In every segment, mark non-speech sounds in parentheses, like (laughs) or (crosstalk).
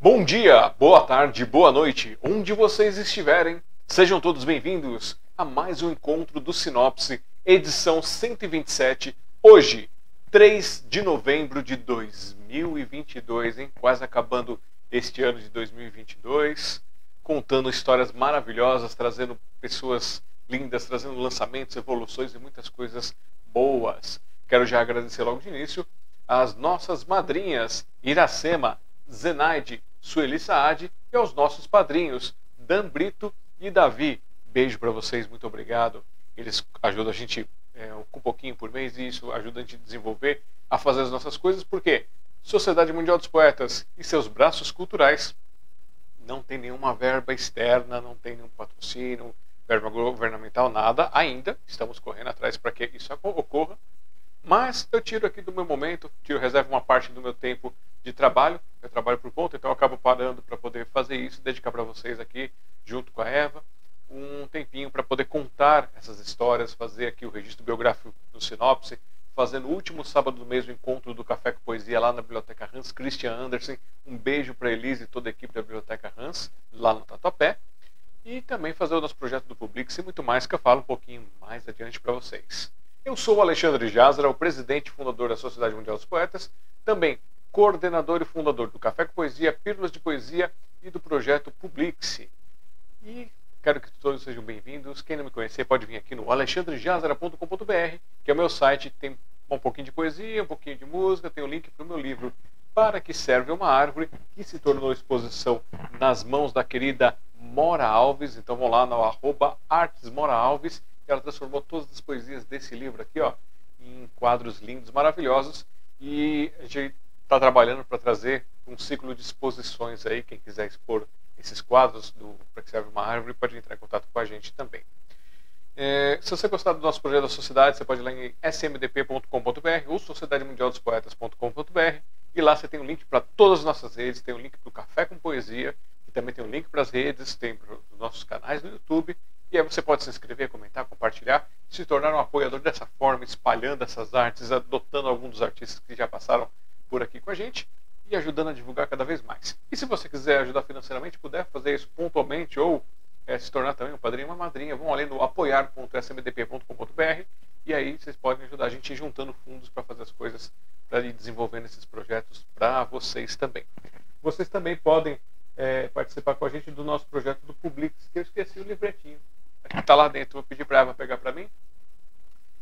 Bom dia, boa tarde, boa noite, onde vocês estiverem. Sejam todos bem-vindos a mais um encontro do Sinopse, edição 127. Hoje, 3 de novembro de 2022, hein? Quase acabando este ano de 2022, contando histórias maravilhosas, trazendo pessoas lindas, trazendo lançamentos, evoluções e muitas coisas boas. Quero já agradecer logo de início às nossas madrinhas Iracema, Zenaide, Sueli Saad e aos nossos padrinhos, Dan Brito e Davi. Beijo para vocês, muito obrigado. Eles ajudam a gente é, um pouquinho por mês e isso ajuda a gente a desenvolver, a fazer as nossas coisas, porque Sociedade Mundial dos Poetas e seus braços culturais não tem nenhuma verba externa, não tem nenhum patrocínio, verba governamental, nada ainda. Estamos correndo atrás para que isso ocorra. Mas eu tiro aqui do meu momento, tiro, reservo uma parte do meu tempo de trabalho. Eu trabalho por conta, então eu acabo parando para poder fazer isso, dedicar para vocês aqui, junto com a Eva, um tempinho para poder contar essas histórias, fazer aqui o registro biográfico do Sinopse, fazer no último sábado do mês o encontro do Café com Poesia lá na Biblioteca Hans Christian Andersen. Um beijo para Elise e toda a equipe da Biblioteca Hans, lá no Tatuapé. E também fazer o nosso projeto do Publix e muito mais que eu falo um pouquinho mais adiante para vocês. Eu sou o Alexandre Jazara, o presidente e fundador da Sociedade Mundial dos Poetas, também coordenador e fundador do Café com Poesia, Pílulas de Poesia e do projeto Publix. E quero que todos sejam bem-vindos. Quem não me conhecer pode vir aqui no alexandrejazara.com.br, que é o meu site, tem um pouquinho de poesia, um pouquinho de música, tem o um link para o meu livro Para que serve uma árvore, que se tornou exposição nas mãos da querida Mora Alves. Então vão lá no arroba Artes Mora Alves ela transformou todas as poesias desse livro aqui, ó, em quadros lindos, maravilhosos. E a gente está trabalhando para trazer um ciclo de exposições aí. Quem quiser expor esses quadros do para que serve uma árvore pode entrar em contato com a gente também. É, se você gostar do nosso projeto da sociedade, você pode ir lá em smdp.com.br ou sociedademundialdospoetas.com.br e lá você tem um link para todas as nossas redes, tem um link para o Café com Poesia, e também tem um link para as redes, tem para os nossos canais no YouTube e aí você pode se inscrever, comentar, compartilhar, se tornar um apoiador dessa forma, espalhando essas artes, adotando alguns dos artistas que já passaram por aqui com a gente e ajudando a divulgar cada vez mais. E se você quiser ajudar financeiramente, puder fazer isso pontualmente ou é, se tornar também um padrinho uma madrinha, vão ali no apoiar.smdp.com.br e aí vocês podem ajudar a gente juntando fundos para fazer as coisas, para ir desenvolvendo esses projetos para vocês também. Vocês também podem é, participar com a gente do nosso projeto do Publix, que eu esqueci o livretinho está lá dentro. Vou pedir para ela pegar para mim.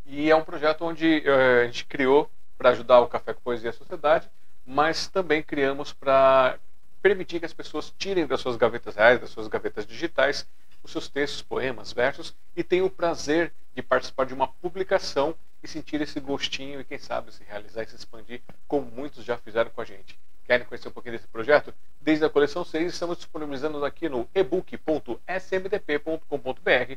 E é um projeto onde uh, a gente criou para ajudar o Café com Poesia e a Sociedade, mas também criamos para permitir que as pessoas tirem das suas gavetas reais, das suas gavetas digitais, os seus textos, poemas, versos e tenham o prazer de participar de uma publicação e sentir esse gostinho e, quem sabe, se realizar e se expandir, como muitos já fizeram com a gente. Querem conhecer um pouquinho desse projeto? Desde a coleção 6, estamos disponibilizando aqui no ebook.smdp.com.br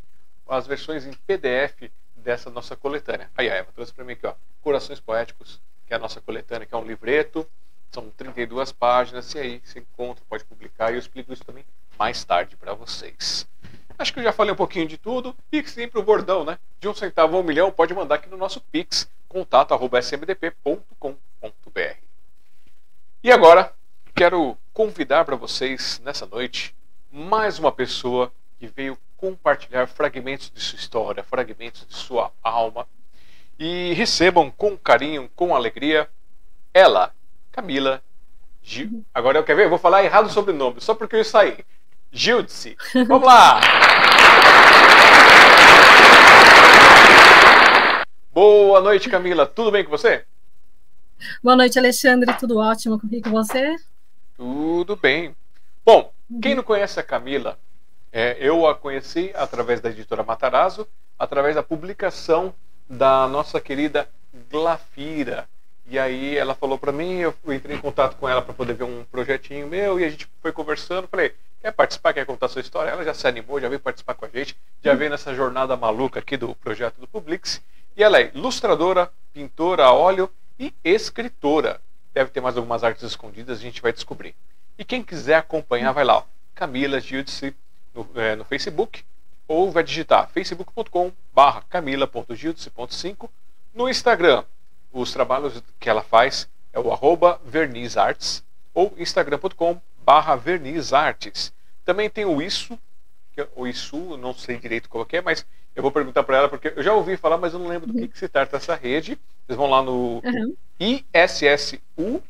as versões em PDF dessa nossa coletânea. Aí a Eva trouxe para mim aqui, ó, Corações Poéticos, que é a nossa coletânea, que é um livreto, são 32 páginas, e aí você encontra, pode publicar, e eu explico isso também mais tarde para vocês. Acho que eu já falei um pouquinho de tudo. Pix sempre o bordão, né? De um centavo a um milhão, pode mandar aqui no nosso Pix, contato.smdp.com.br. E agora, quero convidar para vocês, nessa noite, mais uma pessoa que veio compartilhar fragmentos de sua história, fragmentos de sua alma. E recebam com carinho, com alegria, ela, Camila Gil. Agora eu quero ver, eu vou falar errado o sobrenome, só porque eu saí. Gildice. (laughs) Vamos lá! Boa noite, Camila. Tudo bem com você? Boa noite, Alexandre. Tudo ótimo e com você? Tudo bem. Bom, quem não conhece a Camila, é, eu a conheci através da editora Matarazzo, através da publicação da nossa querida Glafira. E aí ela falou para mim, eu entrei em contato com ela para poder ver um projetinho meu e a gente foi conversando. Falei, quer participar, quer contar sua história? Ela já se animou, já veio participar com a gente, já veio nessa jornada maluca aqui do projeto do Publix. E ela é ilustradora, pintora a óleo e escritora. Deve ter mais algumas artes escondidas, a gente vai descobrir. E quem quiser acompanhar, vai lá, ó, Camila Giudice no, é, no Facebook. ou vai digitar facebook.com barra camila.gildice.5 no Instagram. Os trabalhos que ela faz é o arroba vernizartes ou instagram.com barra vernizartes. Também tem o isso, que é o isso, não sei direito qual é, mas eu vou perguntar para ela porque eu já ouvi falar, mas eu não lembro do que, que se trata essa rede. Vocês vão lá no uhum. ISSU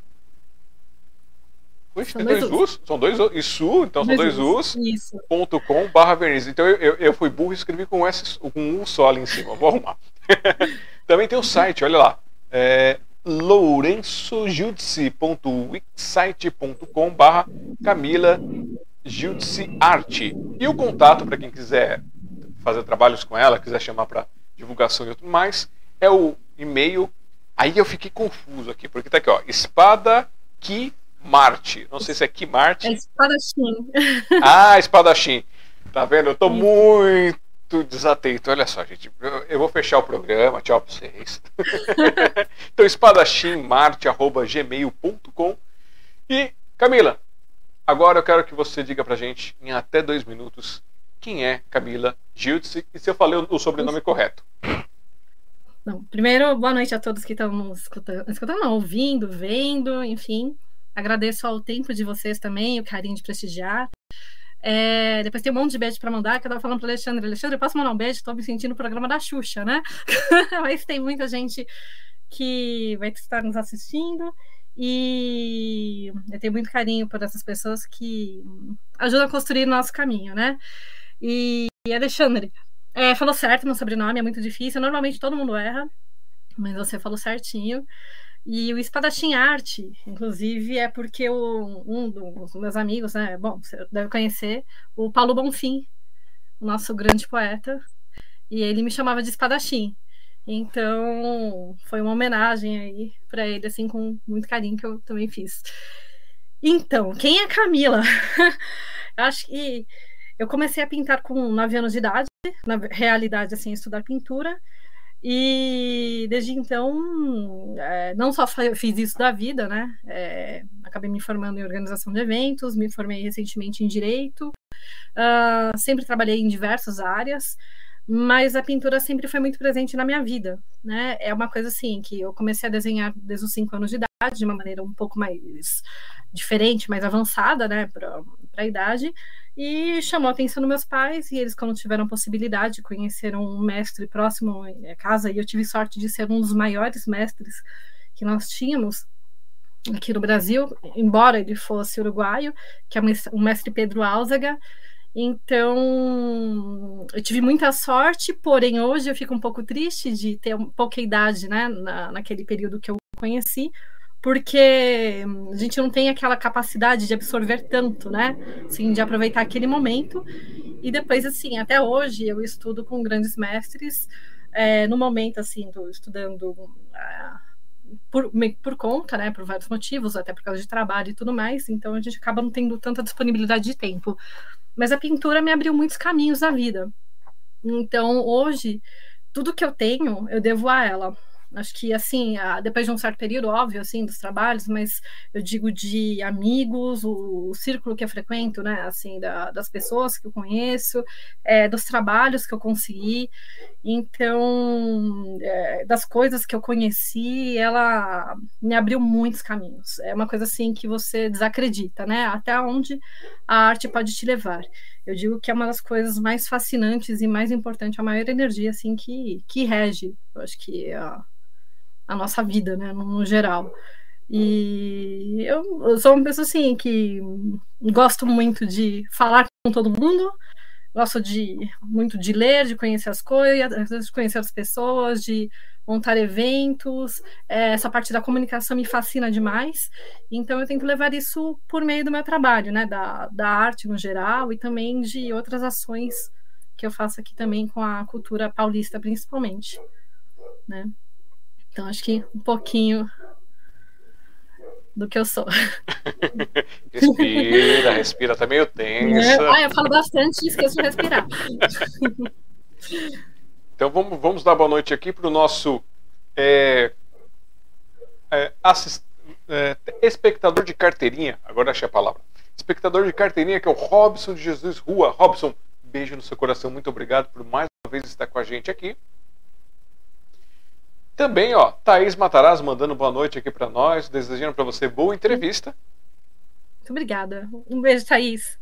Ui, são dois, dois U's? São dois Isso, então são dois, U's. Isso. Ponto com barra verniz. Então eu, eu, eu, fui burro e escrevi com, S, com um só ali em cima. Vou arrumar. (laughs) Também tem o site, olha lá. É lourençojudici.wixsite.com barra Camila Judici Arte. E o contato para quem quiser fazer trabalhos com ela, quiser chamar para divulgação e tudo mais, é o e-mail. Aí eu fiquei confuso aqui, porque tá aqui, ó, espada que Marte. Não sei se é que Marte. É espadachim. Ah, espadachim. Tá vendo? Eu tô Sim. Muito desatento. Olha só, gente. Eu vou fechar o programa. Tchau pra vocês. (laughs) então, espadachim.marte.gmail.com E, Camila, agora eu quero que você diga pra gente, em até dois minutos, quem é Camila Giltze e se eu falei o sobrenome Isso. correto. Não, primeiro, boa noite a todos que estão escutando, escutando não, ouvindo, vendo, enfim. Agradeço ao tempo de vocês também, o carinho de prestigiar. É, depois tem um monte de beijo para mandar, que eu estava falando para Alexandre. Alexandre, eu posso mandar um beijo? Estou me sentindo no programa da Xuxa, né? (laughs) Mas tem muita gente que vai estar nos assistindo e eu tenho muito carinho por essas pessoas que ajudam a construir nosso caminho, né? E, e Alexandre, é, falou certo meu sobrenome, é muito difícil. Normalmente todo mundo erra, mas você falou certinho. E o Espadachim Arte, inclusive, é porque o, um dos meus amigos, né? Bom, você deve conhecer, o Paulo Bonfim, o nosso grande poeta, e ele me chamava de Espadachim. Então, foi uma homenagem aí para ele, assim, com muito carinho que eu também fiz. Então, quem é Camila? (laughs) Acho que eu comecei a pintar com 9 anos de idade, na realidade, assim, estudar pintura. E desde então, é, não só fiz isso da vida, né? É, acabei me formando em organização de eventos, me formei recentemente em direito, uh, sempre trabalhei em diversas áreas, mas a pintura sempre foi muito presente na minha vida, né? É uma coisa assim que eu comecei a desenhar desde os cinco anos de idade, de uma maneira um pouco mais diferente, mais avançada, né, para a idade. E chamou a atenção dos meus pais, e eles, quando tiveram possibilidade, conheceram um mestre próximo à casa, e eu tive sorte de ser um dos maiores mestres que nós tínhamos aqui no Brasil, embora ele fosse uruguaio, que é o mestre Pedro Álzaga. Então, eu tive muita sorte, porém hoje eu fico um pouco triste de ter pouca idade, né, na, naquele período que eu conheci, porque a gente não tem aquela capacidade de absorver tanto, né? Assim, de aproveitar aquele momento. E depois, assim, até hoje eu estudo com grandes mestres. É, no momento, assim, estou estudando uh, por, por conta, né? Por vários motivos, até por causa de trabalho e tudo mais. Então a gente acaba não tendo tanta disponibilidade de tempo. Mas a pintura me abriu muitos caminhos na vida. Então hoje, tudo que eu tenho, eu devo a ela Acho que, assim, depois de um certo período, óbvio, assim, dos trabalhos, mas eu digo de amigos, o, o círculo que eu frequento, né, assim, da, das pessoas que eu conheço, é, dos trabalhos que eu consegui. Então, é, das coisas que eu conheci, ela me abriu muitos caminhos. É uma coisa, assim, que você desacredita, né, até onde a arte pode te levar. Eu digo que é uma das coisas mais fascinantes e mais importantes, a maior energia, assim, que, que rege, eu acho que... Uh, a nossa vida, né, no, no geral. E eu, eu, sou uma pessoa assim que gosto muito de falar com todo mundo, gosto de muito de ler, de conhecer as coisas, de conhecer as pessoas, de montar eventos. É, essa parte da comunicação me fascina demais. Então eu tento levar isso por meio do meu trabalho, né, da, da arte no geral e também de outras ações que eu faço aqui também com a cultura paulista, principalmente, né? Então, acho que um pouquinho do que eu sou. (laughs) respira, respira, tá meio tensa. É. Ah, eu falo bastante e esqueço de respirar. (laughs) Então vamos, vamos dar boa noite aqui para o nosso é, é, assist, é, espectador de carteirinha. Agora achei a palavra. Espectador de carteirinha que é o Robson de Jesus Rua. Robson, beijo no seu coração. Muito obrigado por mais uma vez estar com a gente aqui. Também, ó, Thaís Mataraz mandando boa noite aqui para nós, desejando para você boa entrevista. Muito obrigada. Um beijo, Thaís.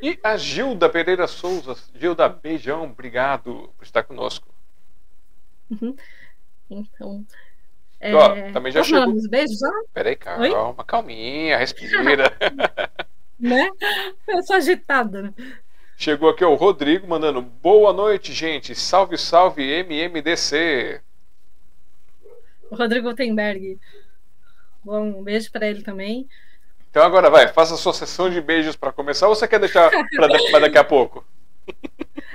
E a Gilda Pereira Souza. Gilda, beijão, obrigado por estar conosco. Uhum. Então. É... Ó, também já chegou. Os beijos já? Peraí, calma, Oi? calminha, respira. (laughs) né? Eu sou agitada, né? Chegou aqui o Rodrigo mandando boa noite, gente. Salve, salve, MMDC. O Rodrigo Gutenberg. Bom, um beijo para ele também. Então agora vai, faça a sua sessão de beijos para começar ou você quer deixar para daqui, daqui a pouco?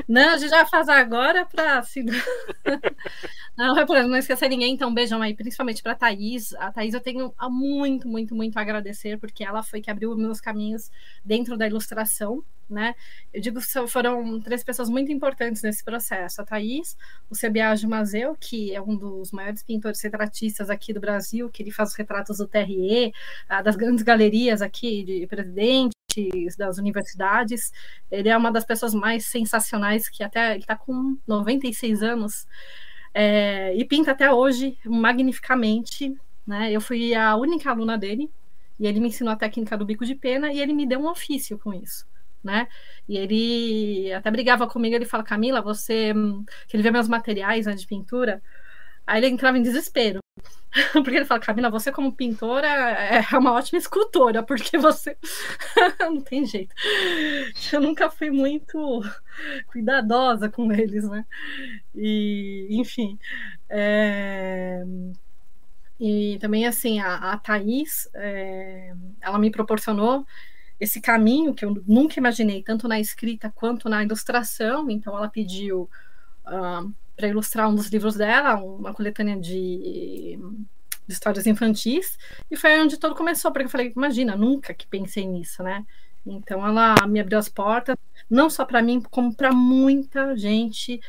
Não, a gente vai fazer agora para assim... (laughs) não, é para não esquecer ninguém, então um beijão aí, principalmente para a Thaís. A Thaís eu tenho muito, muito, muito a agradecer, porque ela foi que abriu meus caminhos dentro da ilustração, né? Eu digo que foram três pessoas muito importantes nesse processo. A Thaís, o Sebiage Mazeu, que é um dos maiores pintores retratistas aqui do Brasil, que ele faz os retratos do TRE, ah, das grandes galerias aqui de Presidente, das universidades. Ele é uma das pessoas mais sensacionais que até ele está com 96 anos é, e pinta até hoje magnificamente. Né? Eu fui a única aluna dele e ele me ensinou a técnica do bico de pena e ele me deu um ofício com isso. Né? E ele até brigava comigo, ele fala, Camila, você que ele vê meus materiais né, de pintura, aí ele entrava em desespero. (laughs) Porque ele fala, Camila, você como pintora é uma ótima escultora, porque você (laughs) não tem jeito. Eu nunca fui muito cuidadosa com eles, né? E, enfim. É... E também, assim, a, a Thaís, é... ela me proporcionou esse caminho que eu nunca imaginei, tanto na escrita quanto na ilustração. Então, ela pediu. Uh, para ilustrar um dos livros dela, uma coletânea de, de, histórias infantis, e foi onde tudo começou, porque eu falei, imagina, nunca que pensei nisso, né? Então ela me abriu as portas, não só para mim, como para muita gente.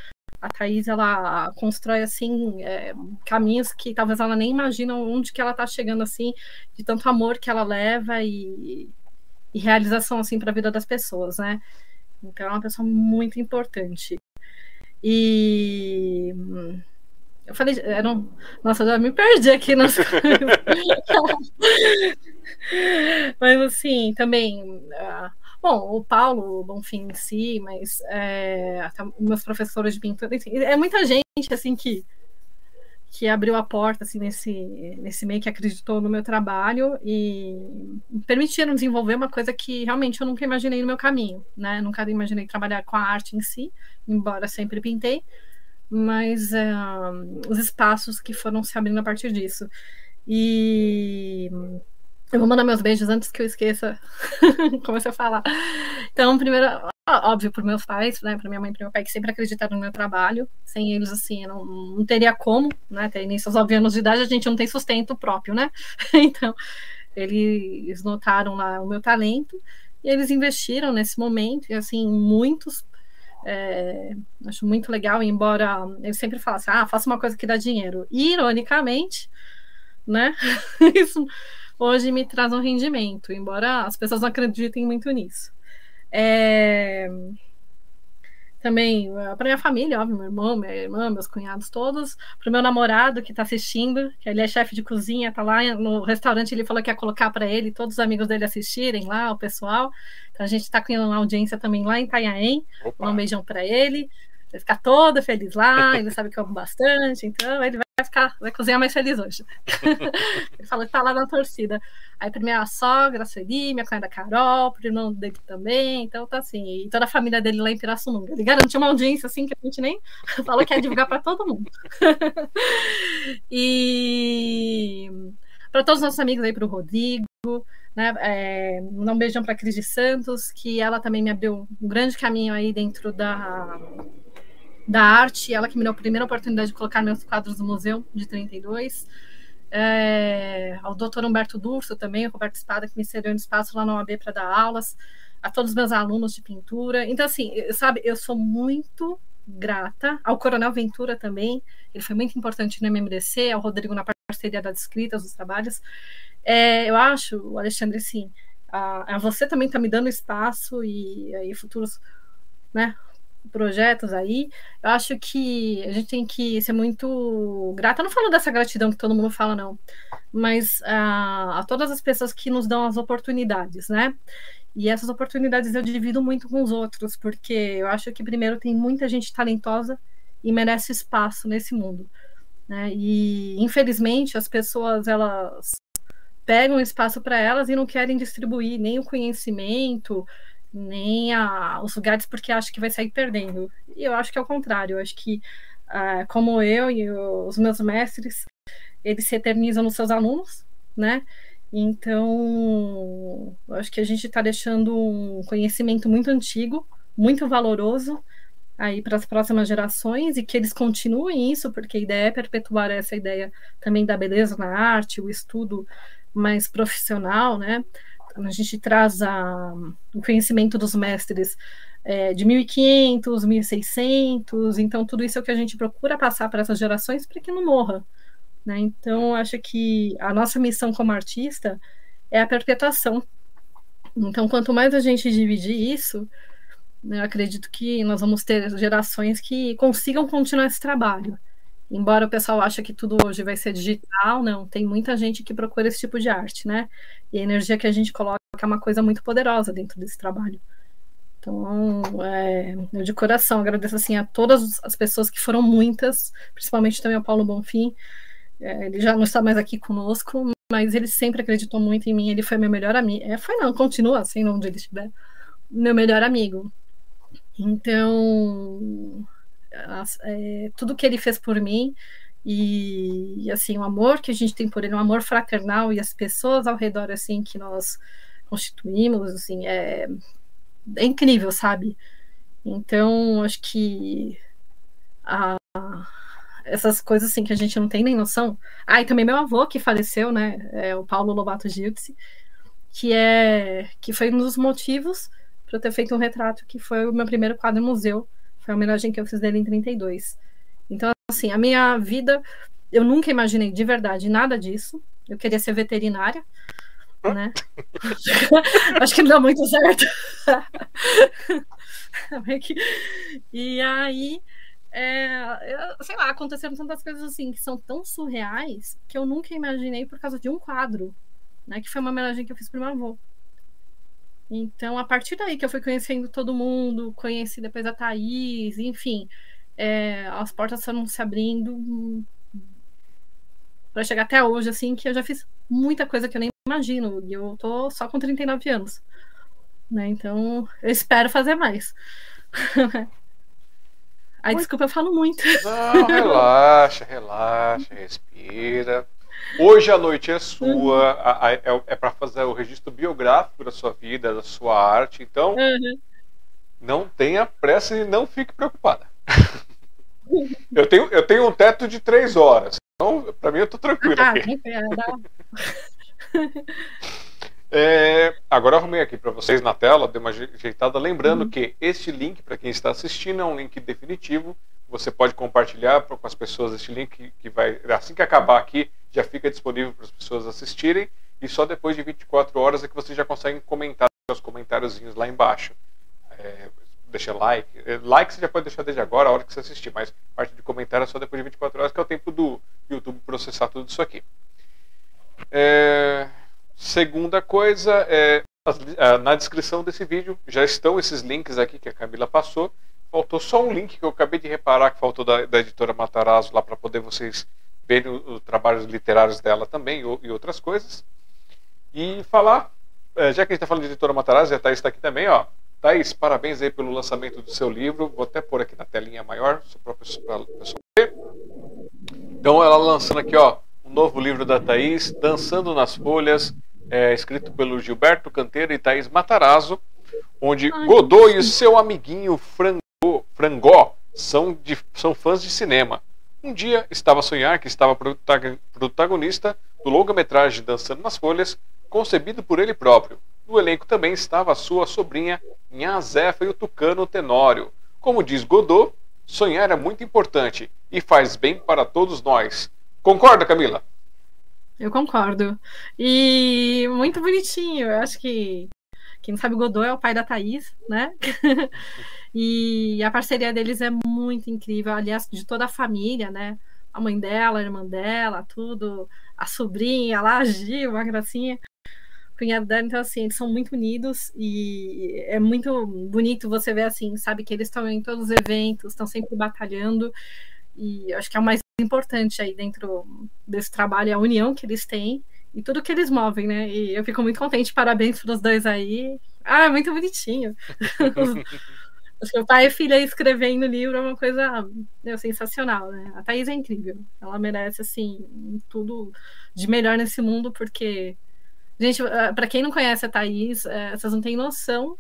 A Thaís, ela constrói, assim, é, caminhos que talvez ela nem imagina onde que ela está chegando, assim, de tanto amor que ela leva e, e realização, assim, para a vida das pessoas, né? Então, é uma pessoa muito importante. E eu falei, era um... nossa, já me perdi aqui nas (laughs) Mas assim, também. Uh... Bom, o Paulo, o Bonfim em si, mas é, meus professores de pintura, enfim, é muita gente assim que que abriu a porta assim nesse nesse meio que acreditou no meu trabalho e permitiram desenvolver uma coisa que realmente eu nunca imaginei no meu caminho, né? Nunca imaginei trabalhar com a arte em si, embora sempre pintei, mas uh, os espaços que foram se abrindo a partir disso. E eu vou mandar meus beijos antes que eu esqueça. (laughs) Comecei a falar. Então, primeiro, óbvio, para meus pais, né, para minha mãe e para meu pai, que sempre acreditaram no meu trabalho. Sem eles, assim, não, não teria como, né? Ter início aos 9 anos de idade, a gente não tem sustento próprio, né? (laughs) então, eles notaram lá o meu talento e eles investiram nesse momento, e assim, muitos. É, acho muito legal, embora eu sempre falasse, ah, faça uma coisa que dá dinheiro. Ironicamente, né? (laughs) Isso hoje me traz um rendimento, embora as pessoas não acreditem muito nisso. É... Também para minha família, óbvio, meu irmão, minha irmã, meus cunhados todos, para o meu namorado que está assistindo, que ele é chefe de cozinha, está lá no restaurante, ele falou que ia colocar para ele, todos os amigos dele assistirem lá, o pessoal. Então a gente está com uma audiência também lá em Itanhaém. Um beijão para ele vai ficar todo feliz lá, (laughs) ele sabe que eu amo bastante, então ele vai ficar, vai cozinhar mais feliz hoje. (laughs) ele falou que tá lá na torcida. Aí pra minha sogra, a Sueli, minha cunhada Carol, pro irmão dele também, então tá assim, e toda a família dele lá em Pirassununga. Ele garantiu uma audiência assim que a gente nem (laughs) falou que ia divulgar para todo mundo. e para todos os nossos amigos aí, pro Rodrigo, né, é, um beijão para Cris de Santos, que ela também me abriu um grande caminho aí dentro da da arte, ela que me deu a primeira oportunidade de colocar meus quadros no museu de 32. É, ao doutor Humberto Durso também, o Roberto Espada, que me cedeu um espaço lá na OAB para dar aulas, a todos os meus alunos de pintura. Então, assim, sabe, eu sou muito grata ao Coronel Ventura também, ele foi muito importante no MMDC, ao Rodrigo na parceria das escritas, dos trabalhos. É, eu acho, Alexandre, assim, a, a você também está me dando espaço e aí futuros né, projetos aí, eu acho que a gente tem que ser muito grata. Eu não falo dessa gratidão que todo mundo fala, não, mas a, a todas as pessoas que nos dão as oportunidades, né? E essas oportunidades eu divido muito com os outros, porque eu acho que, primeiro, tem muita gente talentosa e merece espaço nesse mundo. Né? E, infelizmente, as pessoas elas pegam espaço para elas e não querem distribuir nem o conhecimento, nem a, os lugares porque acham que vai sair perdendo. E eu acho que é o contrário. Eu acho que, uh, como eu e os meus mestres, eles se eternizam nos seus alunos, né? Então, eu acho que a gente está deixando um conhecimento muito antigo, muito valoroso aí para as próximas gerações e que eles continuem isso, porque a ideia é perpetuar essa ideia também da beleza na arte, o estudo mais profissional, né? A gente traz a, o conhecimento dos mestres é, de 1500, 1600, então tudo isso é o que a gente procura passar para essas gerações para que não morra. Né? Então, acho que a nossa missão como artista é a perpetuação. Então, quanto mais a gente dividir isso, né, eu acredito que nós vamos ter gerações que consigam continuar esse trabalho. Embora o pessoal ache que tudo hoje vai ser digital, não, tem muita gente que procura esse tipo de arte, né? E a energia que a gente coloca é uma coisa muito poderosa dentro desse trabalho. Então, é, eu de coração agradeço assim a todas as pessoas que foram muitas, principalmente também ao Paulo Bonfim. É, ele já não está mais aqui conosco, mas ele sempre acreditou muito em mim. Ele foi meu melhor amigo. É, foi não, continua assim, onde ele estiver. Meu melhor amigo. Então, é, tudo que ele fez por mim e, assim o amor que a gente tem por ele, um amor fraternal e as pessoas ao redor assim que nós constituímos, assim é, é incrível, sabe? Então acho que a, essas coisas assim que a gente não tem nem noção. Ah, e também meu avô que faleceu, né? É o Paulo Lobato Giltzi, que é que foi um dos motivos para eu ter feito um retrato que foi o meu primeiro quadro museu foi a homenagem que eu fiz dele em 32. Então, assim, a minha vida, eu nunca imaginei de verdade nada disso. Eu queria ser veterinária, né? (laughs) Acho que não dá muito certo. (laughs) e aí, é, sei lá, aconteceram tantas coisas assim que são tão surreais que eu nunca imaginei por causa de um quadro, né? Que foi uma homenagem que eu fiz pro meu avô. Então, a partir daí que eu fui conhecendo todo mundo, conheci depois a Thaís, enfim, é, as portas foram se abrindo para chegar até hoje, assim, que eu já fiz muita coisa que eu nem imagino. E eu tô só com 39 anos. Né? Então, eu espero fazer mais. (laughs) Aí, desculpa, eu falo muito. Não, relaxa, relaxa, respira. Hoje a noite é sua, a, a, é, é para fazer o registro biográfico da sua vida, da sua arte. Então, uhum. não tenha pressa e não fique preocupada. (laughs) eu, tenho, eu tenho um teto de três horas. Então, para mim, eu tô tranquilo ah, aqui. (laughs) É, agora eu arrumei aqui para vocês na tela, dei uma ajeitada. Lembrando uhum. que este link, para quem está assistindo, é um link definitivo. Você pode compartilhar com as pessoas este link que vai, assim que acabar aqui, já fica disponível para as pessoas assistirem. E só depois de 24 horas é que vocês já conseguem comentar seus comentáriozinhos lá embaixo. É, deixa like. É, like você já pode deixar desde agora, a hora que você assistir, mas parte de comentário é só depois de 24 horas, que é o tempo do YouTube processar tudo isso aqui. É, segunda coisa, é, na descrição desse vídeo já estão esses links aqui que a Camila passou. Faltou só um link que eu acabei de reparar que faltou da, da editora Matarazzo lá para poder vocês verem os trabalhos literários dela também e, outras coisas. E falar, é, já que a gente está falando de editora Matarazzo, e a Thaís está aqui também, ó. Thaís, parabéns aí pelo lançamento do seu livro. Vou até pôr aqui na telinha maior, só para a pessoa ver. Então, ela lançando aqui, ó, um novo livro da Thaís, Dançando nas Folhas, é, escrito pelo Gilberto Canteiro e Thaís Matarazzo, onde Ai, Godot e seu amiguinho Frango Frangó são, de, são fãs de cinema. Um dia estava a sonhar que estava protagonista do longa-metragem Dançando nas Folhas, concebido por ele próprio. No elenco também estava a sua sobrinha Nhazefa e o tucano Tenório. Como diz Godot, sonhar é muito importante e faz bem para todos nós. Concorda, Camila? Eu concordo. E muito bonitinho. Eu acho que Quem não sabe, Godot é o pai da Thaís, né? (laughs) e a parceria deles é muito incrível, aliás, de toda a família, né? A mãe dela, a irmã dela, tudo, a sobrinha lá, a Gil, uma gracinha cunhado dela, então assim, eles são muito unidos e é muito bonito você ver assim, sabe, que eles estão em todos os eventos, estão sempre batalhando, e acho que é o mais importante aí dentro desse trabalho, é a união que eles têm e tudo que eles movem, né? E eu fico muito contente, parabéns para os dois aí. Ah, é muito bonitinho. (laughs) O pai e filha escrevendo livro é uma coisa meu, sensacional, né? A Thaís é incrível. Ela merece, assim, tudo de melhor nesse mundo, porque Gente, eh, para quem não conhece a Thaís, é, vocês não têm noção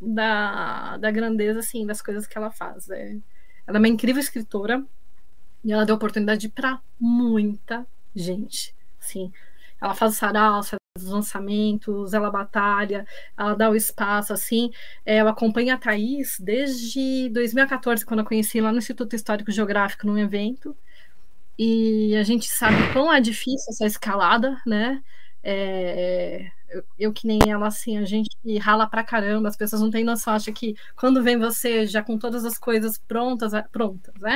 da, da grandeza, assim, das coisas que ela faz. É, ela é uma incrível escritora e ela deu oportunidade para muita gente. Assim, ela faz sarau, faz os lançamentos, ela batalha, ela dá o espaço, assim. É, eu acompanho a Thaís desde 2014, quando eu conheci lá no Instituto Histórico Geográfico, num evento. E a gente sabe quão é difícil essa escalada, né? É, eu, eu, que nem ela, assim, a gente rala pra caramba, as pessoas não têm noção, acha que quando vem você já com todas as coisas prontas, é, prontas, né?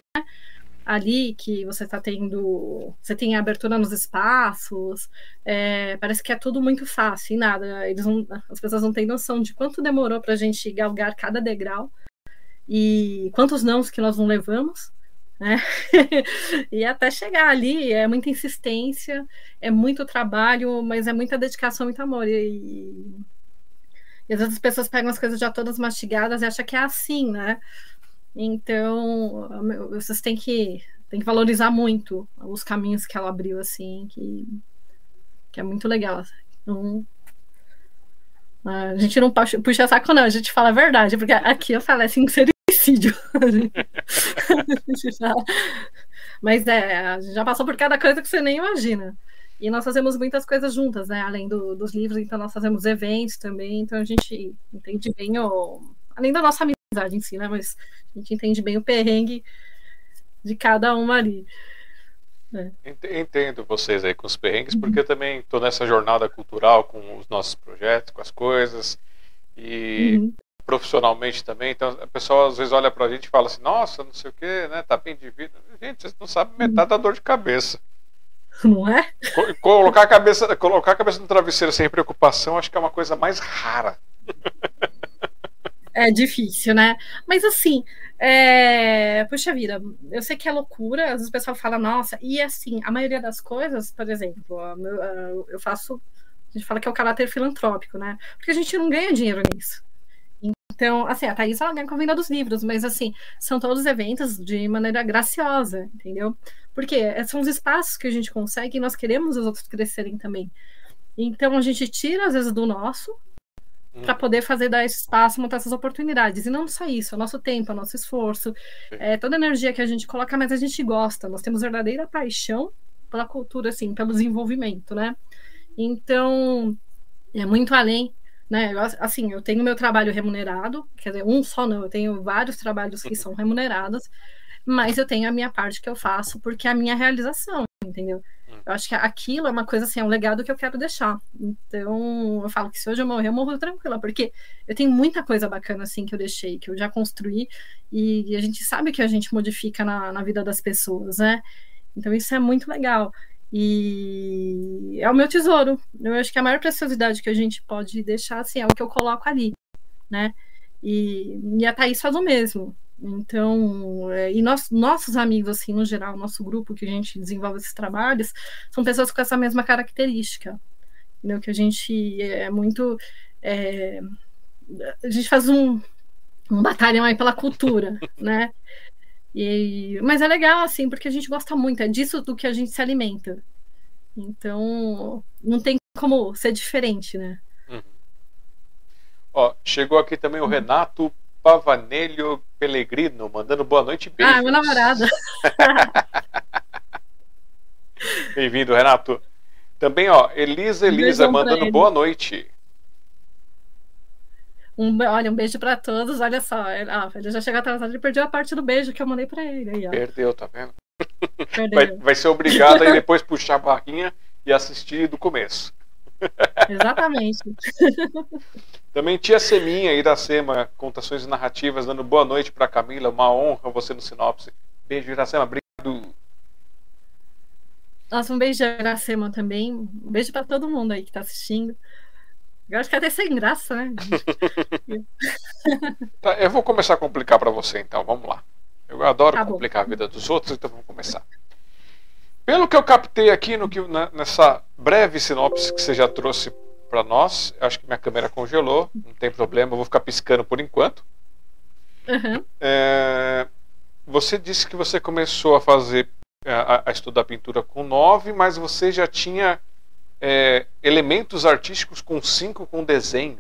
Ali que você está tendo, você tem abertura nos espaços, é, parece que é tudo muito fácil e nada. Eles não, as pessoas não têm noção de quanto demorou para a gente galgar cada degrau e quantos nãos que nós não levamos né? (laughs) e até chegar ali é muita insistência, é muito trabalho, mas é muita dedicação, muito amor. E, e às vezes as pessoas pegam as coisas já todas mastigadas e acham que é assim, né? Então, vocês têm que, têm que valorizar muito os caminhos que ela abriu, assim, que, que é muito legal. Então, a gente não puxa saco, não, a gente fala a verdade, porque aqui eu falo seria suicídio. (laughs) Mas é, já passou por cada coisa que você nem imagina. E nós fazemos muitas coisas juntas, né? Além do, dos livros, então nós fazemos eventos também, então a gente entende bem o. Além da nossa amizade em si, né? Mas a gente entende bem o perrengue de cada uma ali. É. Entendo vocês aí com os perrengues, porque eu também estou nessa jornada cultural com os nossos projetos, com as coisas. E uhum profissionalmente também. Então, a pessoa às vezes olha pra gente e fala assim: nossa, não sei o que, né? Tá bem de vida. Gente, vocês não sabem metade da dor de cabeça. Não é? Colocar a cabeça, colocar a cabeça no travesseiro sem preocupação, acho que é uma coisa mais rara. (laughs) É difícil, né? Mas assim, é... puxa vida, eu sei que é loucura, às vezes o pessoal fala, nossa, e assim, a maioria das coisas, por exemplo, eu faço, a gente fala que é o caráter filantrópico, né? Porque a gente não ganha dinheiro nisso. Então, assim, a Thaís ela ganha com a venda dos livros, mas assim, são todos eventos de maneira graciosa, entendeu? Porque são os espaços que a gente consegue e nós queremos os outros crescerem também. Então a gente tira, às vezes, do nosso hum. para poder fazer dar esse espaço, montar essas oportunidades. E não só isso, é o nosso tempo, é o nosso esforço, é toda a energia que a gente coloca, mas a gente gosta. Nós temos verdadeira paixão pela cultura, assim, pelo desenvolvimento, né? Então, é muito além né? Eu, assim, eu tenho meu trabalho remunerado, quer dizer, um só não, eu tenho vários trabalhos que são remunerados, mas eu tenho a minha parte que eu faço porque é a minha realização, entendeu? Eu acho que aquilo é uma coisa assim, é um legado que eu quero deixar. Então, eu falo que se hoje eu morrer, eu morro tranquila, porque eu tenho muita coisa bacana assim que eu deixei, que eu já construí, e, a gente sabe que a gente modifica na, na vida das pessoas, né? Então, isso é muito legal. E é o meu tesouro. Eu acho que a maior preciosidade que a gente pode deixar assim, é o que eu coloco ali, né? E, e a Thaís faz o mesmo. Então, é, e nós, nossos amigos, assim, no geral, nosso grupo que a gente desenvolve esses trabalhos, são pessoas com essa mesma característica. Entendeu? Que a gente é muito. É, a gente faz um, um batalhão aí pela cultura, (laughs) né? E, mas é legal, assim, porque a gente gosta muito, é disso do que a gente se alimenta. Então, não tem como ser diferente, né? Uhum. Ó, chegou aqui também o uhum. Renato Pavanelho Pellegrino, mandando boa noite e beijos. Ah, meu namorado. (laughs) Bem-vindo, Renato. Também, ó, Elisa Elisa, mandando boa noite. Um, olha, um beijo para todos. Olha só, ele, ah, ele já chegou atrasado, ele perdeu a parte do beijo que eu mandei para ele. Aí, Perdeu, tá vendo? Perdeu. Vai, vai ser obrigado a depois puxar a barrinha e assistir do começo. (laughs) Exatamente. Também tia Seminha, Iracema, contações narrativas, dando boa noite para Camila. Uma honra você no Sinopse. Beijo, Iracema. Obrigado. Nossa, um beijo, Iracema, também. Um beijo para todo mundo aí que está assistindo. Eu acho que até sem graça, né? (laughs) tá, eu vou começar a complicar para você, então. Vamos lá. Eu adoro tá complicar a vida dos outros, então vamos começar. Pelo que eu captei aqui no que, nessa breve sinopse que você já trouxe para nós. Acho que minha câmera congelou, não tem problema, eu vou ficar piscando por enquanto. Uhum. É, você disse que você começou a fazer, a, a estudar pintura com 9, mas você já tinha é, elementos artísticos com 5 com desenho.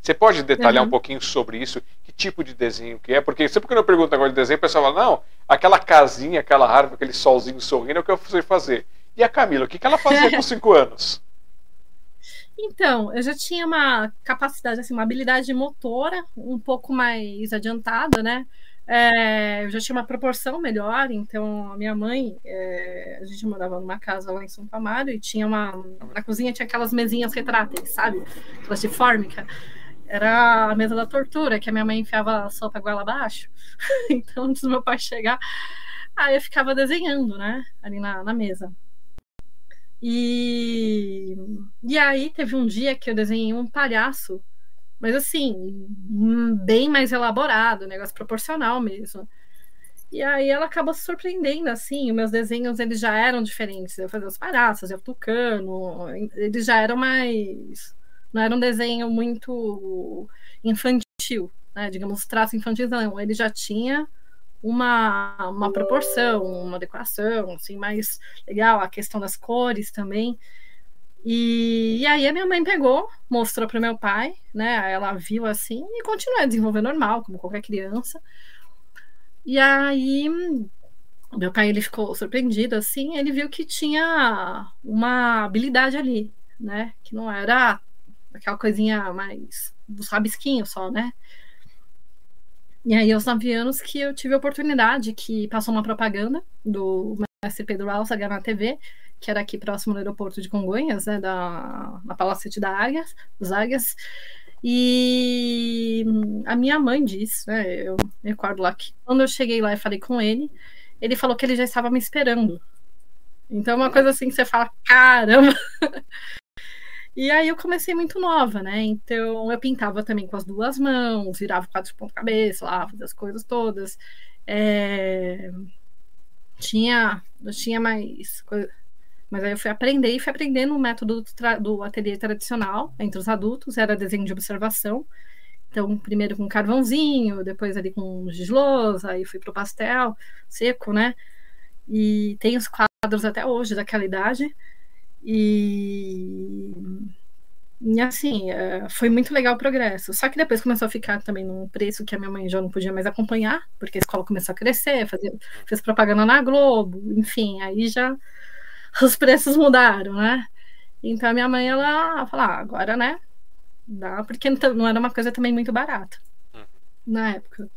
Você pode detalhar uhum. um pouquinho sobre isso? Que tipo de desenho que é? Porque sempre que eu pergunto agora de desenho, o pessoal fala, não, aquela casinha, aquela árvore, aquele solzinho sorrindo é o que eu sei fazer. E a Camila, o que, que ela fazia com (laughs) 5 anos? Então, eu já tinha uma capacidade, assim, uma habilidade motora um pouco mais adiantada, né? É, eu já tinha uma proporção melhor, então a minha mãe, é, a gente morava numa casa lá em São Amaro e tinha uma. Na cozinha tinha aquelas mesinhas retráteis, sabe? Aquelas de fórmica. Era a mesa da tortura, que a minha mãe enfiava a sopa goela abaixo. (laughs) então, antes do meu pai chegar, aí eu ficava desenhando, né? Ali na, na mesa. E, e aí teve um dia que eu desenhei um palhaço, mas assim, bem mais elaborado, negócio proporcional mesmo. E aí ela acabou se surpreendendo, assim, os meus desenhos eles já eram diferentes. Eu fazia os palhaços, eu tucano, eles já eram mais. Não era um desenho muito infantil, né? Digamos, traço infantil, não. Ele já tinha uma, uma proporção, uma decoração, assim, mais legal, a questão das cores também. E, e aí a minha mãe pegou, mostrou para meu pai, né? Ela viu assim e continuou a desenvolver normal, como qualquer criança. E aí meu pai ele ficou surpreendido assim, ele viu que tinha uma habilidade ali, né? Que não era aquela coisinha mais dos rabisquinhos só, né? E aí, aos nove anos, que eu tive a oportunidade, que passou uma propaganda do mestre Pedro Alçaga na TV, que era aqui próximo do aeroporto de Congonhas, né, da, na Palacete da Águias, dos Águias. E a minha mãe disse, né, eu me recordo lá que quando eu cheguei lá e falei com ele, ele falou que ele já estava me esperando. Então, é uma coisa assim que você fala, caramba! E aí eu comecei muito nova, né? Então eu pintava também com as duas mãos, virava quatro pontos cabeça lá, fazia as coisas todas. É... Tinha, eu tinha mais coisa. Mas aí eu fui aprender e fui aprendendo o método do, do ateliê tradicional entre os adultos, era desenho de observação. Então, primeiro com carvãozinho, depois ali com giz lousa, aí fui pro pastel seco, né? E tem os quadros até hoje daquela idade. E, e assim, é, foi muito legal o progresso. Só que depois começou a ficar também num preço que a minha mãe já não podia mais acompanhar, porque a escola começou a crescer, fazer, fez propaganda na Globo, enfim, aí já os preços mudaram, né? Então a minha mãe, ela falou, ah, agora, né? Dá, porque não era uma coisa também muito barata uhum. na época.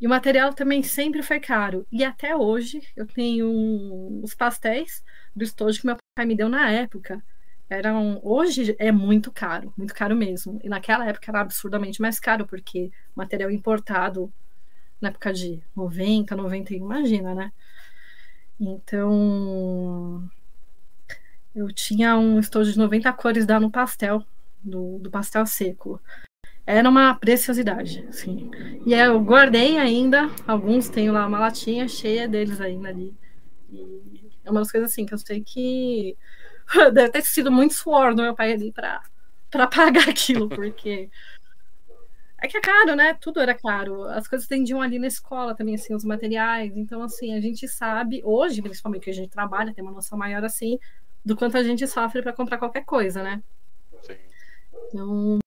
E o material também sempre foi caro. E até hoje eu tenho os pastéis do estojo que meu pai me deu na época. Eram, hoje é muito caro, muito caro mesmo. E naquela época era absurdamente mais caro, porque material importado na época de 90, 91, imagina, né? Então, eu tinha um estojo de 90 cores da no pastel, do, do pastel seco era uma preciosidade, assim. E eu guardei ainda, alguns tenho lá uma latinha cheia deles ainda ali. E é uma das coisas assim que eu sei que (laughs) deve ter sido muito suor do meu pai ali para para pagar (laughs) aquilo, porque é que é caro, né? Tudo era caro. As coisas tendiam ali na escola também, assim, os materiais. Então, assim, a gente sabe, hoje, principalmente que a gente trabalha, tem uma noção maior, assim, do quanto a gente sofre para comprar qualquer coisa, né? Sim. Então,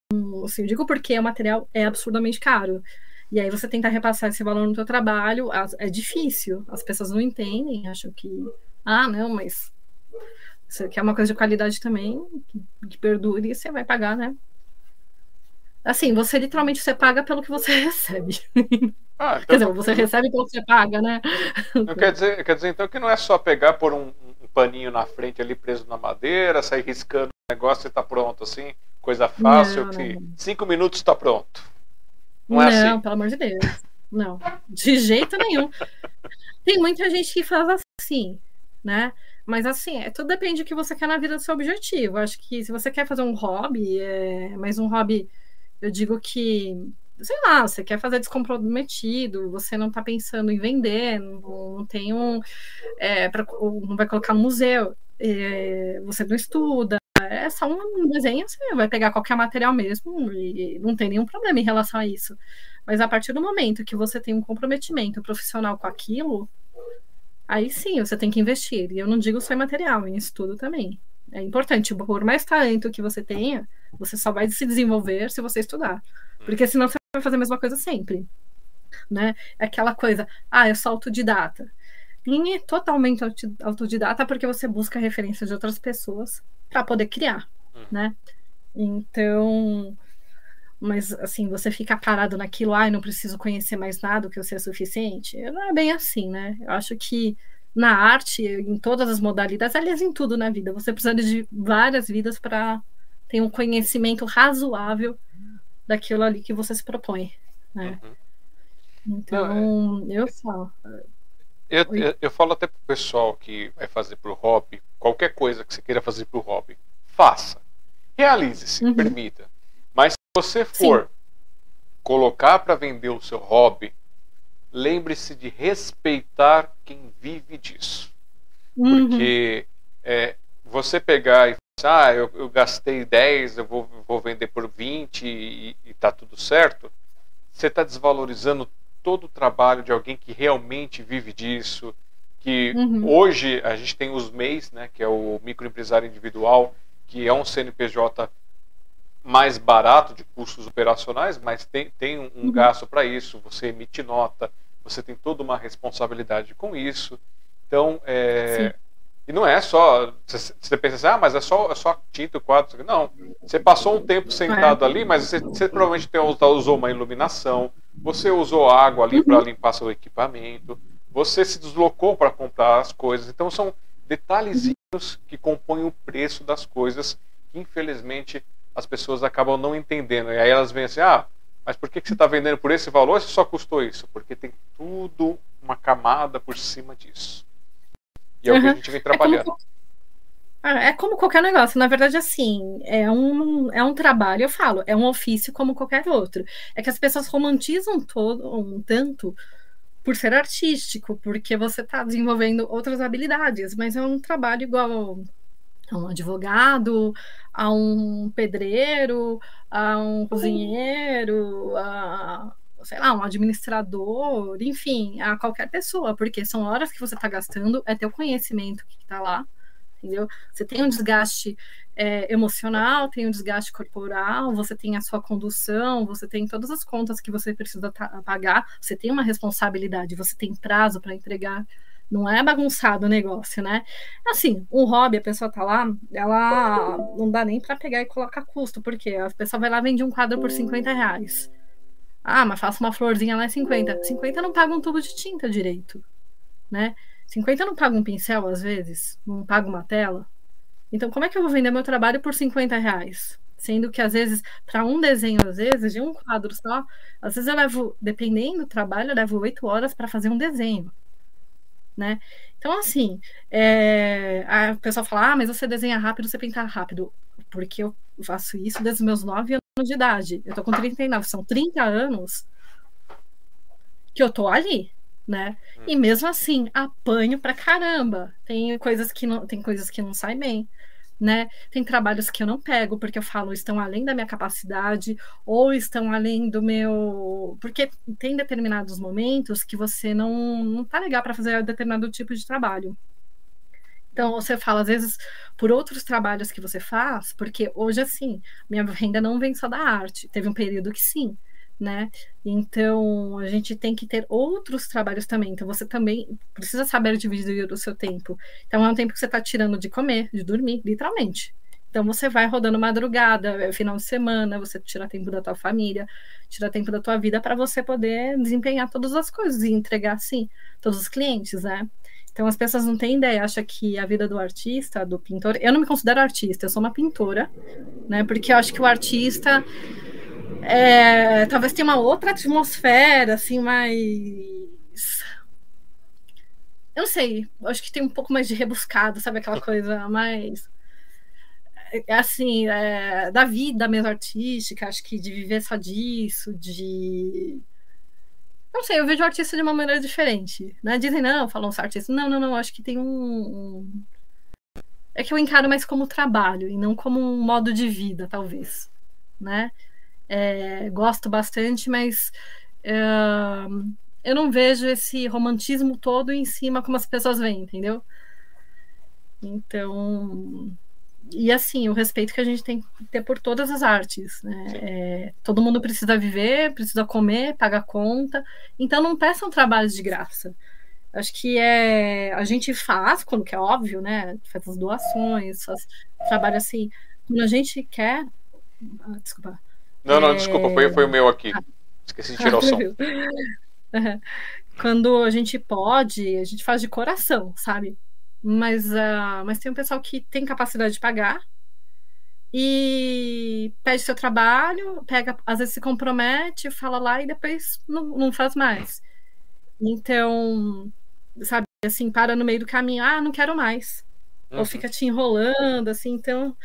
assim, eu digo porque o material é absurdamente caro. E aí você tentar repassar esse valor no seu trabalho é difícil. As pessoas não entendem, acham que, ah, não, mas você quer uma coisa de qualidade também, que, que perdure, você vai pagar, né? Assim, você literalmente você paga pelo que você (laughs) recebe. Ah, então... Quer dizer, você recebe pelo que você paga, né? Não quer dizer, quer dizer então que não é só pegar por um, um paninho na frente ali preso na madeira, sair riscando negócio você está pronto assim, coisa fácil, Não, que não. cinco minutos está pronto. Não Não, é assim. pelo amor de Deus. Não, de jeito nenhum. Tem muita gente que faz assim, né? Mas assim, é, tudo depende do que você quer na vida do seu objetivo. Acho que se você quer fazer um hobby, é, mas um hobby, eu digo que, sei lá, você quer fazer descomprometido, você não tá pensando em vender, não, não tem um. é, pra- não vai colocar no museu, é, você não estuda. É só um desenho, você vai pegar qualquer material mesmo e não tem nenhum problema em relação a isso. Mas a partir do momento que você tem um comprometimento profissional com aquilo, aí sim você tem que investir. E eu não digo só em material, em estudo também. É importante, por mais talento que você tenha, você só vai se desenvolver se você estudar. Porque senão você vai fazer a mesma coisa sempre. Né? É aquela coisa, ah, eu sou autodidata. Ninguém é totalmente autodidata porque você busca referência de outras pessoas para poder criar, Hum. né? Então, mas assim, você fica parado naquilo, ai, não preciso conhecer mais nada, que eu sei é suficiente. Não é bem assim, né? Eu acho que na arte, em todas as modalidades, aliás, em tudo na vida, você precisa de várias vidas para ter um conhecimento razoável daquilo ali que você se propõe, né? Uhum. Então, eu falo. Eu, eu, eu falo até pro pessoal que vai fazer pro hobby, qualquer coisa que você queira fazer pro hobby, faça. Realize-se, Uhum. permita. Você for colocar para vender o seu hobby, lembre-se de respeitar quem vive disso. Uhum. Porque é, você pegar e falar, ah, eu, eu gastei 10, eu vou, vou vender por 20 e, e tá tudo certo, você está desvalorizando todo o trabalho de alguém que realmente vive disso. Que Uhum. hoje a gente tem os MEIs, né, que é o microempresário individual, que é um CNPJ mais barato de custos operacionais, mas tem, tem um, um Uhum. gasto para isso. Você emite nota, você tem toda uma responsabilidade com isso. Então, é, e não é só. Você, você pensa assim, ah, mas é só, é só tinta, quadro. Não. Você passou um tempo sentado ali, mas você, você provavelmente tem, usou uma iluminação, você usou água ali para limpar seu equipamento, você se deslocou para comprar as coisas. Então, são detalhezinhos que compõem o preço das coisas que, infelizmente, as pessoas acabam não entendendo. E aí elas vêm assim, ah, mas por que, que você está vendendo por esse valor se só custou isso? Porque tem tudo uma camada por cima disso. E é o que a Uhum. gente vem É como, trabalhando. Ah, é como qualquer negócio. Na verdade, assim, é um, é um trabalho, eu falo, é um ofício como qualquer outro. É que as pessoas romantizam todo um tanto por ser artístico, porque você está desenvolvendo outras habilidades, mas é um trabalho igual a um advogado, a um pedreiro, a um cozinheiro, a, sei lá, um administrador, enfim, a qualquer pessoa, porque são horas que você está gastando, é teu conhecimento que está lá, entendeu? Você tem um desgaste é, emocional, tem um desgaste corporal, você tem a sua condução, você tem todas as contas que você precisa pagar, você tem uma responsabilidade, você tem prazo para entregar. Não é bagunçado o negócio, né? Assim, um hobby, a pessoa tá lá, ela não dá nem para pegar e colocar custo, porque a pessoa vai lá vende um quadro por 50 reais. Ah, mas faça uma florzinha lá é 50. 50 não paga um tubo de tinta direito, né? 50 não paga um pincel, às vezes, não paga uma tela. Então, como é que eu vou vender meu trabalho por 50 reais? Sendo que, às vezes, para um desenho, às vezes, de um quadro só, às vezes eu levo, dependendo do trabalho, eu levo oito horas para fazer um desenho, né? Então, assim, é... a pessoa fala, ah, mas você desenha rápido, você pinta rápido. Porque eu faço isso desde os meus 9 anos de idade. Eu tô com 39, são 30 anos que eu tô ali, né? E mesmo assim, apanho pra caramba. Tem coisas que não, tem coisas que não saem bem, né? Tem trabalhos que eu não pego porque eu falo estão além da minha capacidade ou estão além do meu, porque tem determinados momentos que você não não tá legal para fazer determinado tipo de trabalho. Então você fala às vezes por outros trabalhos que você faz, porque hoje assim, minha renda não vem só da arte. Teve um período que sim, né? Então, a gente tem que ter outros trabalhos também. Então, você também precisa saber dividir o seu tempo. Então, é um tempo que você está tirando de comer, de dormir, literalmente. Então, você vai rodando madrugada, é final de semana, você tira tempo da tua família, tira tempo da tua vida para você poder desempenhar todas as coisas e entregar, assim, todos os clientes, né? Então as pessoas não têm ideia, acham que a vida do artista, do pintor. Eu não me considero artista, eu sou uma pintora, né? Porque eu acho que o artista é, talvez tenha uma outra atmosfera, assim, mais. Eu não sei, acho que tem um pouco mais de rebuscado, sabe? Aquela coisa mais. É, assim, é, da vida mesmo artística, acho que de viver só disso, de não sei, eu vejo o artista de uma maneira diferente. Né? Dizem, não, falam os artistas. Não, não, não, acho que tem um, É que eu encaro mais como trabalho e não como um modo de vida, talvez. Né? É, gosto bastante, mas uh, eu não vejo esse romantismo todo em cima como as pessoas veem, entendeu? Então, e assim, o respeito que a gente tem que ter por todas as artes. Né? É, todo mundo precisa viver, precisa comer, pagar conta. Então não peçam trabalhos de graça. Acho que é a gente faz, quando que é óbvio, né? Faz as doações, faz trabalho assim. Quando a gente quer. Ah, desculpa. Não, não, é... desculpa, foi, foi o meu aqui. Ah. Esqueci de tirar o som. (laughs) Quando a gente pode, a gente faz de coração, sabe? Mas, uh, mas tem um pessoal que tem capacidade de pagar e pede seu trabalho, pega, às vezes se compromete, fala lá e depois não, não faz mais. Então, sabe, assim, para no meio do caminho, ah, não quero mais. Uhum. Ou fica te enrolando, assim, então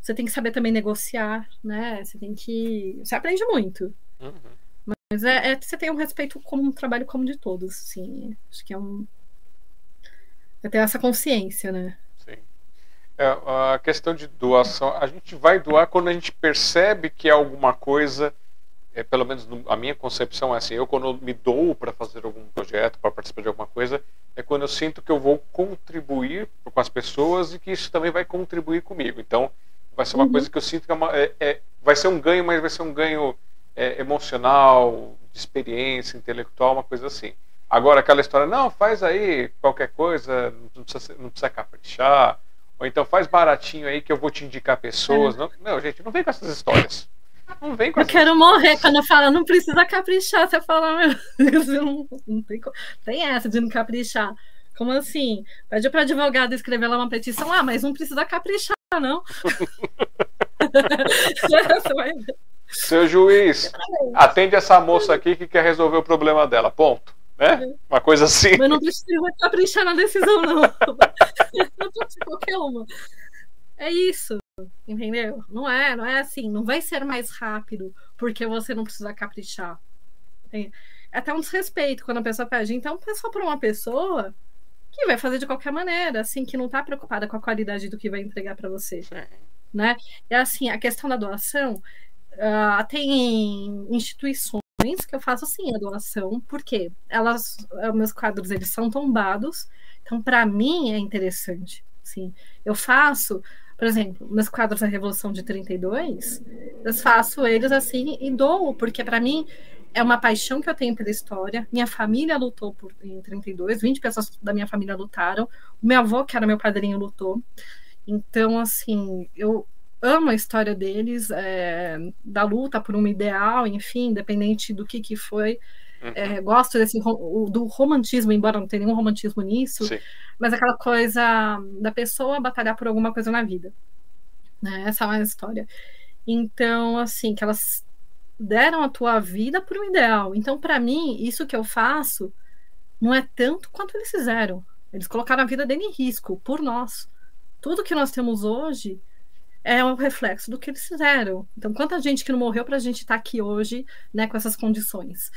você tem que saber também negociar, né? Você tem que. Você aprende muito. Uhum. Mas é, é, você tem um respeito como um trabalho como de todos, assim. Acho que é um, é ter essa consciência, né? Sim. É, a questão de doação, a gente vai doar quando a gente percebe que é alguma coisa, é, pelo menos a minha concepção é assim, eu quando me dou para fazer algum projeto, para participar de alguma coisa, é quando eu sinto que eu vou contribuir com as pessoas e que isso também vai contribuir comigo. Então, vai ser uma uhum. coisa que eu sinto que é, uma, é, é vai ser um ganho, mas vai ser um ganho é, emocional, de experiência intelectual, uma coisa assim. Agora, aquela história, não, faz aí qualquer coisa, não precisa, não precisa caprichar, ou então faz baratinho aí que eu vou te indicar pessoas. É. Não, não, gente, não vem com essas histórias. Não vem com Eu quero morrer quando eu falo, não precisa caprichar. Você fala, meu, não, não tem, tem essa de não caprichar. Como assim? Pede para advogado escrever lá uma petição. Ah, mas não precisa caprichar, não. (laughs) Seu juiz, atende essa moça aqui que quer resolver o problema dela. Ponto né? Uma coisa assim. Mas não precisa caprichar na decisão, não. (laughs) não pode ser qualquer uma. É isso, entendeu? Não é, não é assim. Não vai ser mais rápido porque você não precisa caprichar. É até um desrespeito quando a pessoa pede. Então, peça para uma pessoa que vai fazer de qualquer maneira, assim, que não está preocupada com a qualidade do que vai entregar para você. Sim. Né? É assim, a questão da doação, uh, tem instituições que eu faço sim a doação, porque elas, meus quadros eles são tombados, então para mim é interessante. Sim, eu faço, por exemplo, meus quadros da Revolução de 32, eu faço eles assim e dou, porque para mim é uma paixão que eu tenho pela história. Minha família lutou por, em 32, 20 pessoas da minha família lutaram. O meu avô, que era meu padrinho, lutou. Então, assim, eu amo a história deles, é, da luta por um ideal, enfim, independente do que, que foi. Uhum. É, gosto desse do romantismo, embora não tenha nenhum romantismo nisso, Sim. mas aquela coisa da pessoa batalhar por alguma coisa na vida. Né? Essa é a história. Então, assim, que elas deram a tua vida por um ideal. Então, para mim, isso que eu faço não é tanto quanto eles fizeram. Eles colocaram a vida dele em risco por nós. Tudo que nós temos hoje é um reflexo do que eles fizeram. Então, quanta gente que não morreu para a gente estar tá aqui hoje, né, com essas condições.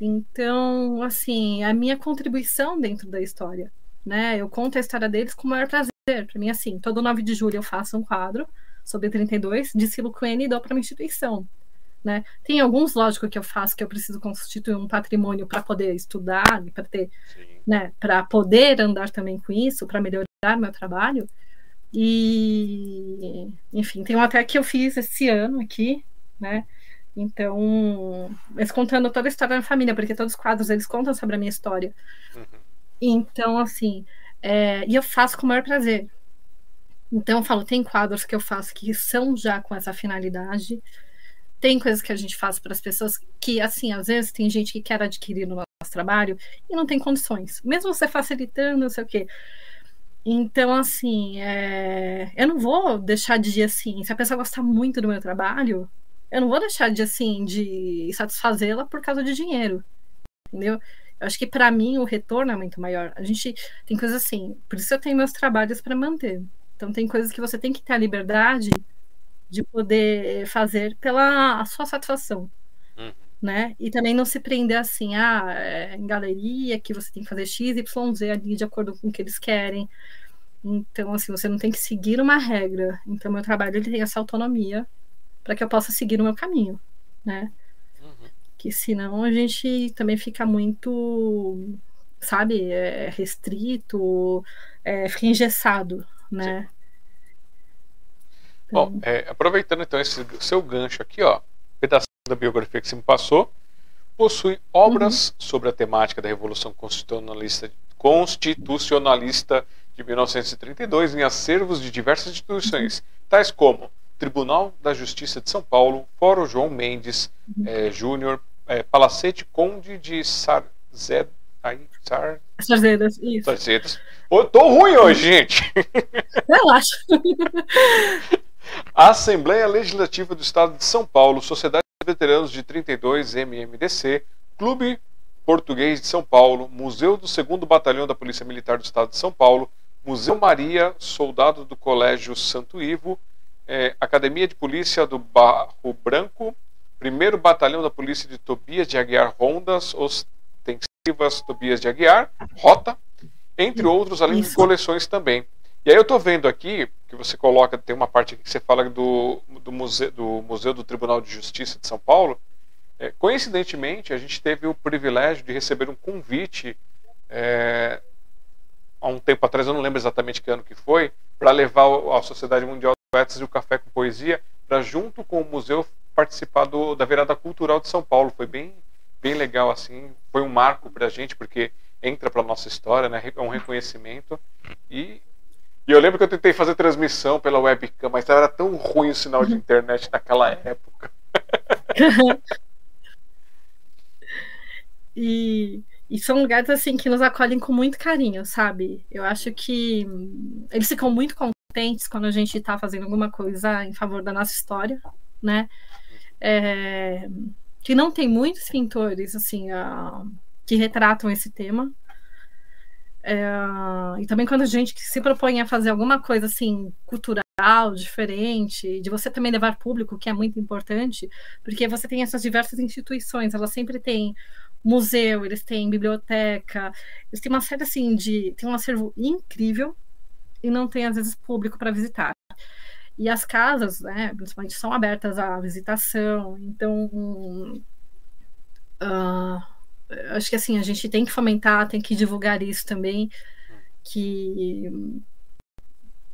Então, assim, a minha contribuição dentro da história, né, eu conto a história deles com o maior prazer. Para mim, assim, todo 9 de julho eu faço um quadro sobre 32, destilo com ele e dou para uma instituição. Né? Tem alguns, lógico, que eu faço que eu preciso constituir um patrimônio para poder estudar, para ter, né, para poder andar também com isso, para melhorar meu trabalho. E, enfim, tem um até que eu fiz esse ano aqui, né? Então, mas contando toda a história da família, porque todos os quadros eles contam sobre a minha história. Uhum. Então, assim, é, e eu faço com o maior prazer. Então, eu falo, tem quadros que eu faço que são já com essa finalidade. Tem coisas que a gente faz para as pessoas que, assim, às vezes tem gente que quer adquirir no nosso trabalho e não tem condições. Mesmo você facilitando, não sei o quê. Então, assim, é... eu não vou deixar de assim. Se a pessoa gostar muito do meu trabalho, eu não vou deixar de assim de satisfazê-la por causa de dinheiro. Entendeu? Eu acho que para mim o retorno é muito maior. A gente tem coisas assim, por isso eu tenho meus trabalhos para manter. Então tem coisas que você tem que ter a liberdade de poder fazer pela sua satisfação. Uhum. Né? E também não se prender assim, ah, é, em galeria, que você tem que fazer X, Y, Z ali de acordo com o que eles querem. Então, assim, você não tem que seguir uma regra. Então, meu trabalho ele tem essa autonomia para que eu possa seguir o meu caminho, né? Uhum. Que senão a gente também fica muito, sabe, é, restrito, é, fica engessado, né? Bom, é, aproveitando então esse seu gancho aqui, ó, pedaço da biografia que você me passou, possui obras uhum. sobre a temática da Revolução Constitucionalista, Constitucionalista de 1932 em acervos de diversas instituições, uhum. tais como Tribunal da Justiça de São Paulo, Fórum João Mendes é, Júnior, é, Palacete Conde de Sarzed, Sar... Sarzedas, isso. Sarzedas. tô ruim hoje, gente. Relaxa. (laughs) Assembleia Legislativa do Estado de São Paulo, Sociedade de Veteranos de 32, MMDC, Clube Português de São Paulo, Museu do 2 Batalhão da Polícia Militar do Estado de São Paulo, Museu Maria, Soldado do Colégio Santo Ivo, é, Academia de Polícia do Barro Branco, Primeiro Batalhão da Polícia de Tobias de Aguiar Rondas Ostensivas Tobias de Aguiar, Rota, entre outros, além Isso. de coleções também. E aí eu estou vendo aqui, que você coloca, tem uma parte aqui que você fala do, do, museu, do Museu do Tribunal de Justiça de São Paulo. É, coincidentemente, a gente teve o privilégio de receber um convite é, há um tempo atrás, eu não lembro exatamente que ano que foi, para levar a Sociedade Mundial poetas e o Café com Poesia, para junto com o museu participar do, da virada cultural de São Paulo. Foi bem, bem legal assim, foi um marco para a gente porque entra para nossa história, né? É um reconhecimento e e eu lembro que eu tentei fazer transmissão pela webcam, mas era tão ruim o sinal de internet naquela época. (laughs) e, e, são lugares assim que nos acolhem com muito carinho, sabe? Eu acho que eles ficam muito contentes quando a gente está fazendo alguma coisa em favor da nossa história, né? É, que não tem muitos pintores assim uh, que retratam esse tema. É, e também quando a gente se propõe a fazer alguma coisa assim cultural, diferente, de você também levar público, que é muito importante, porque você tem essas diversas instituições, elas sempre têm museu, eles têm biblioteca, eles têm uma série assim de tem um acervo incrível e não tem, às vezes, público para visitar. E as casas, né, principalmente, são abertas à visitação, então. Uh, acho que assim, a gente tem que fomentar, tem que divulgar isso também, que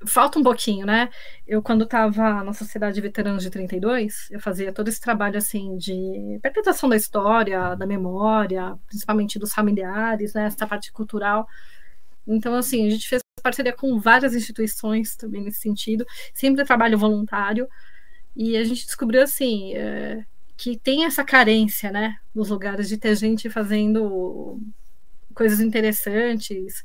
falta um pouquinho, né? Eu, quando estava na Sociedade de Veteranos de 32, eu fazia todo esse trabalho, assim, de perpetuação da história, da memória, principalmente dos familiares, né? Essa parte cultural. Então, assim, a gente fez parceria com várias instituições também nesse sentido, sempre trabalho voluntário, e a gente descobriu, assim, é, que tem essa carência, né, nos lugares de ter gente fazendo coisas interessantes,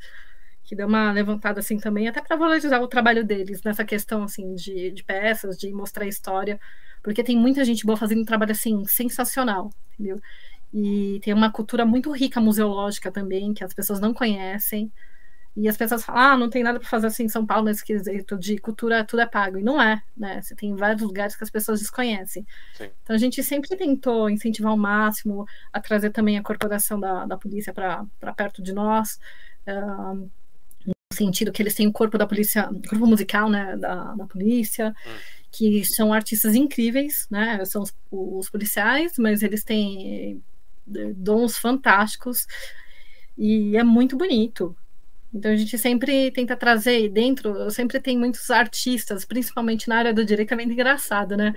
que deu uma levantada assim também, até para valorizar o trabalho deles nessa questão assim de, de peças, de mostrar a história, porque tem muita gente boa fazendo um trabalho assim sensacional, entendeu? E tem uma cultura muito rica museológica também, que as pessoas não conhecem. E as pessoas falam, ah, não tem nada para fazer assim em São Paulo nesse quesito de cultura, tudo é pago. E não é, né? Você tem vários lugares que as pessoas desconhecem. Sim. Então a gente sempre tentou incentivar ao máximo a trazer também a corporação da, da polícia para perto de nós. Uh, no sentido que eles têm o corpo da polícia, corpo musical, né, da, da polícia, hum. que são artistas incríveis, né? São os, os policiais, mas eles têm eh, dons fantásticos e é muito bonito. Então a gente sempre tenta trazer dentro, sempre tem muitos artistas, principalmente na área do direito, é muito engraçado, né?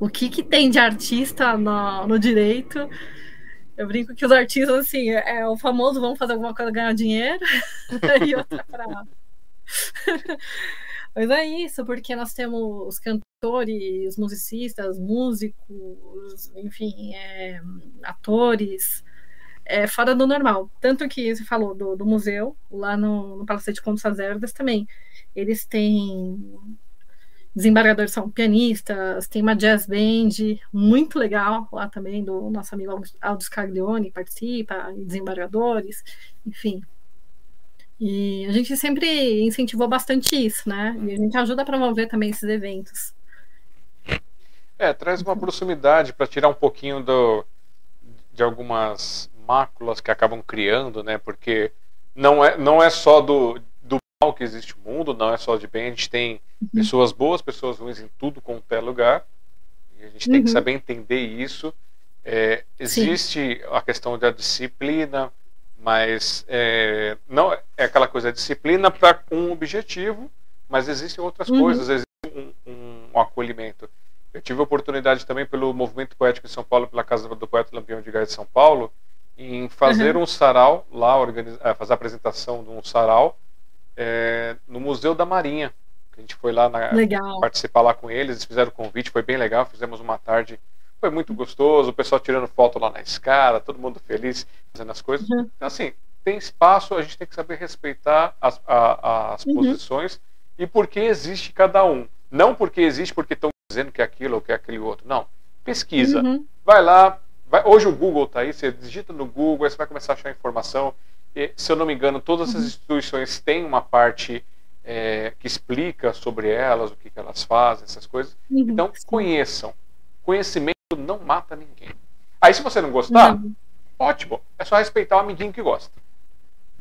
O que, que tem de artista no, no direito? Eu brinco que os artistas, assim, é, o famoso vão fazer alguma coisa ganhar dinheiro (laughs) e outra pra. (laughs) Mas é isso, porque nós temos cantores, musicistas, músicos, enfim, é, atores, é fora do normal. Tanto que você falou do, do museu, lá no, no Palacete Contos Azerdas também. Eles têm desembargadores são pianistas, tem uma jazz band muito legal lá também, do nosso amigo Aldo Scaglione, participa, desembargadores, enfim. E a gente sempre incentivou bastante isso, né? E a gente ajuda a promover também esses eventos. É, traz uma proximidade para tirar um pouquinho do, de algumas máculas que acabam criando, né? Porque não é, não é só do, do mal que existe o mundo, não é só de bem, a gente tem uhum. pessoas boas, pessoas ruins em tudo quanto é lugar. E a gente tem uhum. que saber entender isso. É, existe Sim. a questão da disciplina, mas é, não é aquela coisa disciplina para um objetivo, mas existem outras uhum. coisas, existe um, um, um acolhimento. Eu tive a oportunidade também pelo Movimento Poético de São Paulo, pela Casa do Poeta Lampião de Gás de São Paulo, em fazer uhum. um sarau lá, organizar, é, fazer a apresentação de um sarau é, no Museu da Marinha. A gente foi lá na, participar lá com eles, eles fizeram o convite, foi bem legal, fizemos uma tarde, foi muito gostoso, o pessoal tirando foto lá na escada, todo mundo feliz, fazendo as coisas. Uhum. Então, assim, tem espaço, a gente tem que saber respeitar as, a, as uhum. posições e por que existe cada um. Não porque existe porque estão dizendo que é aquilo ou que é aquele outro. Não. Pesquisa. Uhum. Vai lá. Vai, hoje o Google está aí, você digita no Google, aí você vai começar a achar informação. E, se eu não me engano, todas essas uhum. instituições têm uma parte é, que explica sobre elas, o que, que elas fazem, essas coisas. Uhum. Então, conheçam. Conhecimento não mata ninguém. Aí, se você não gostar, uhum. ótimo. É só respeitar o amiguinho que gosta.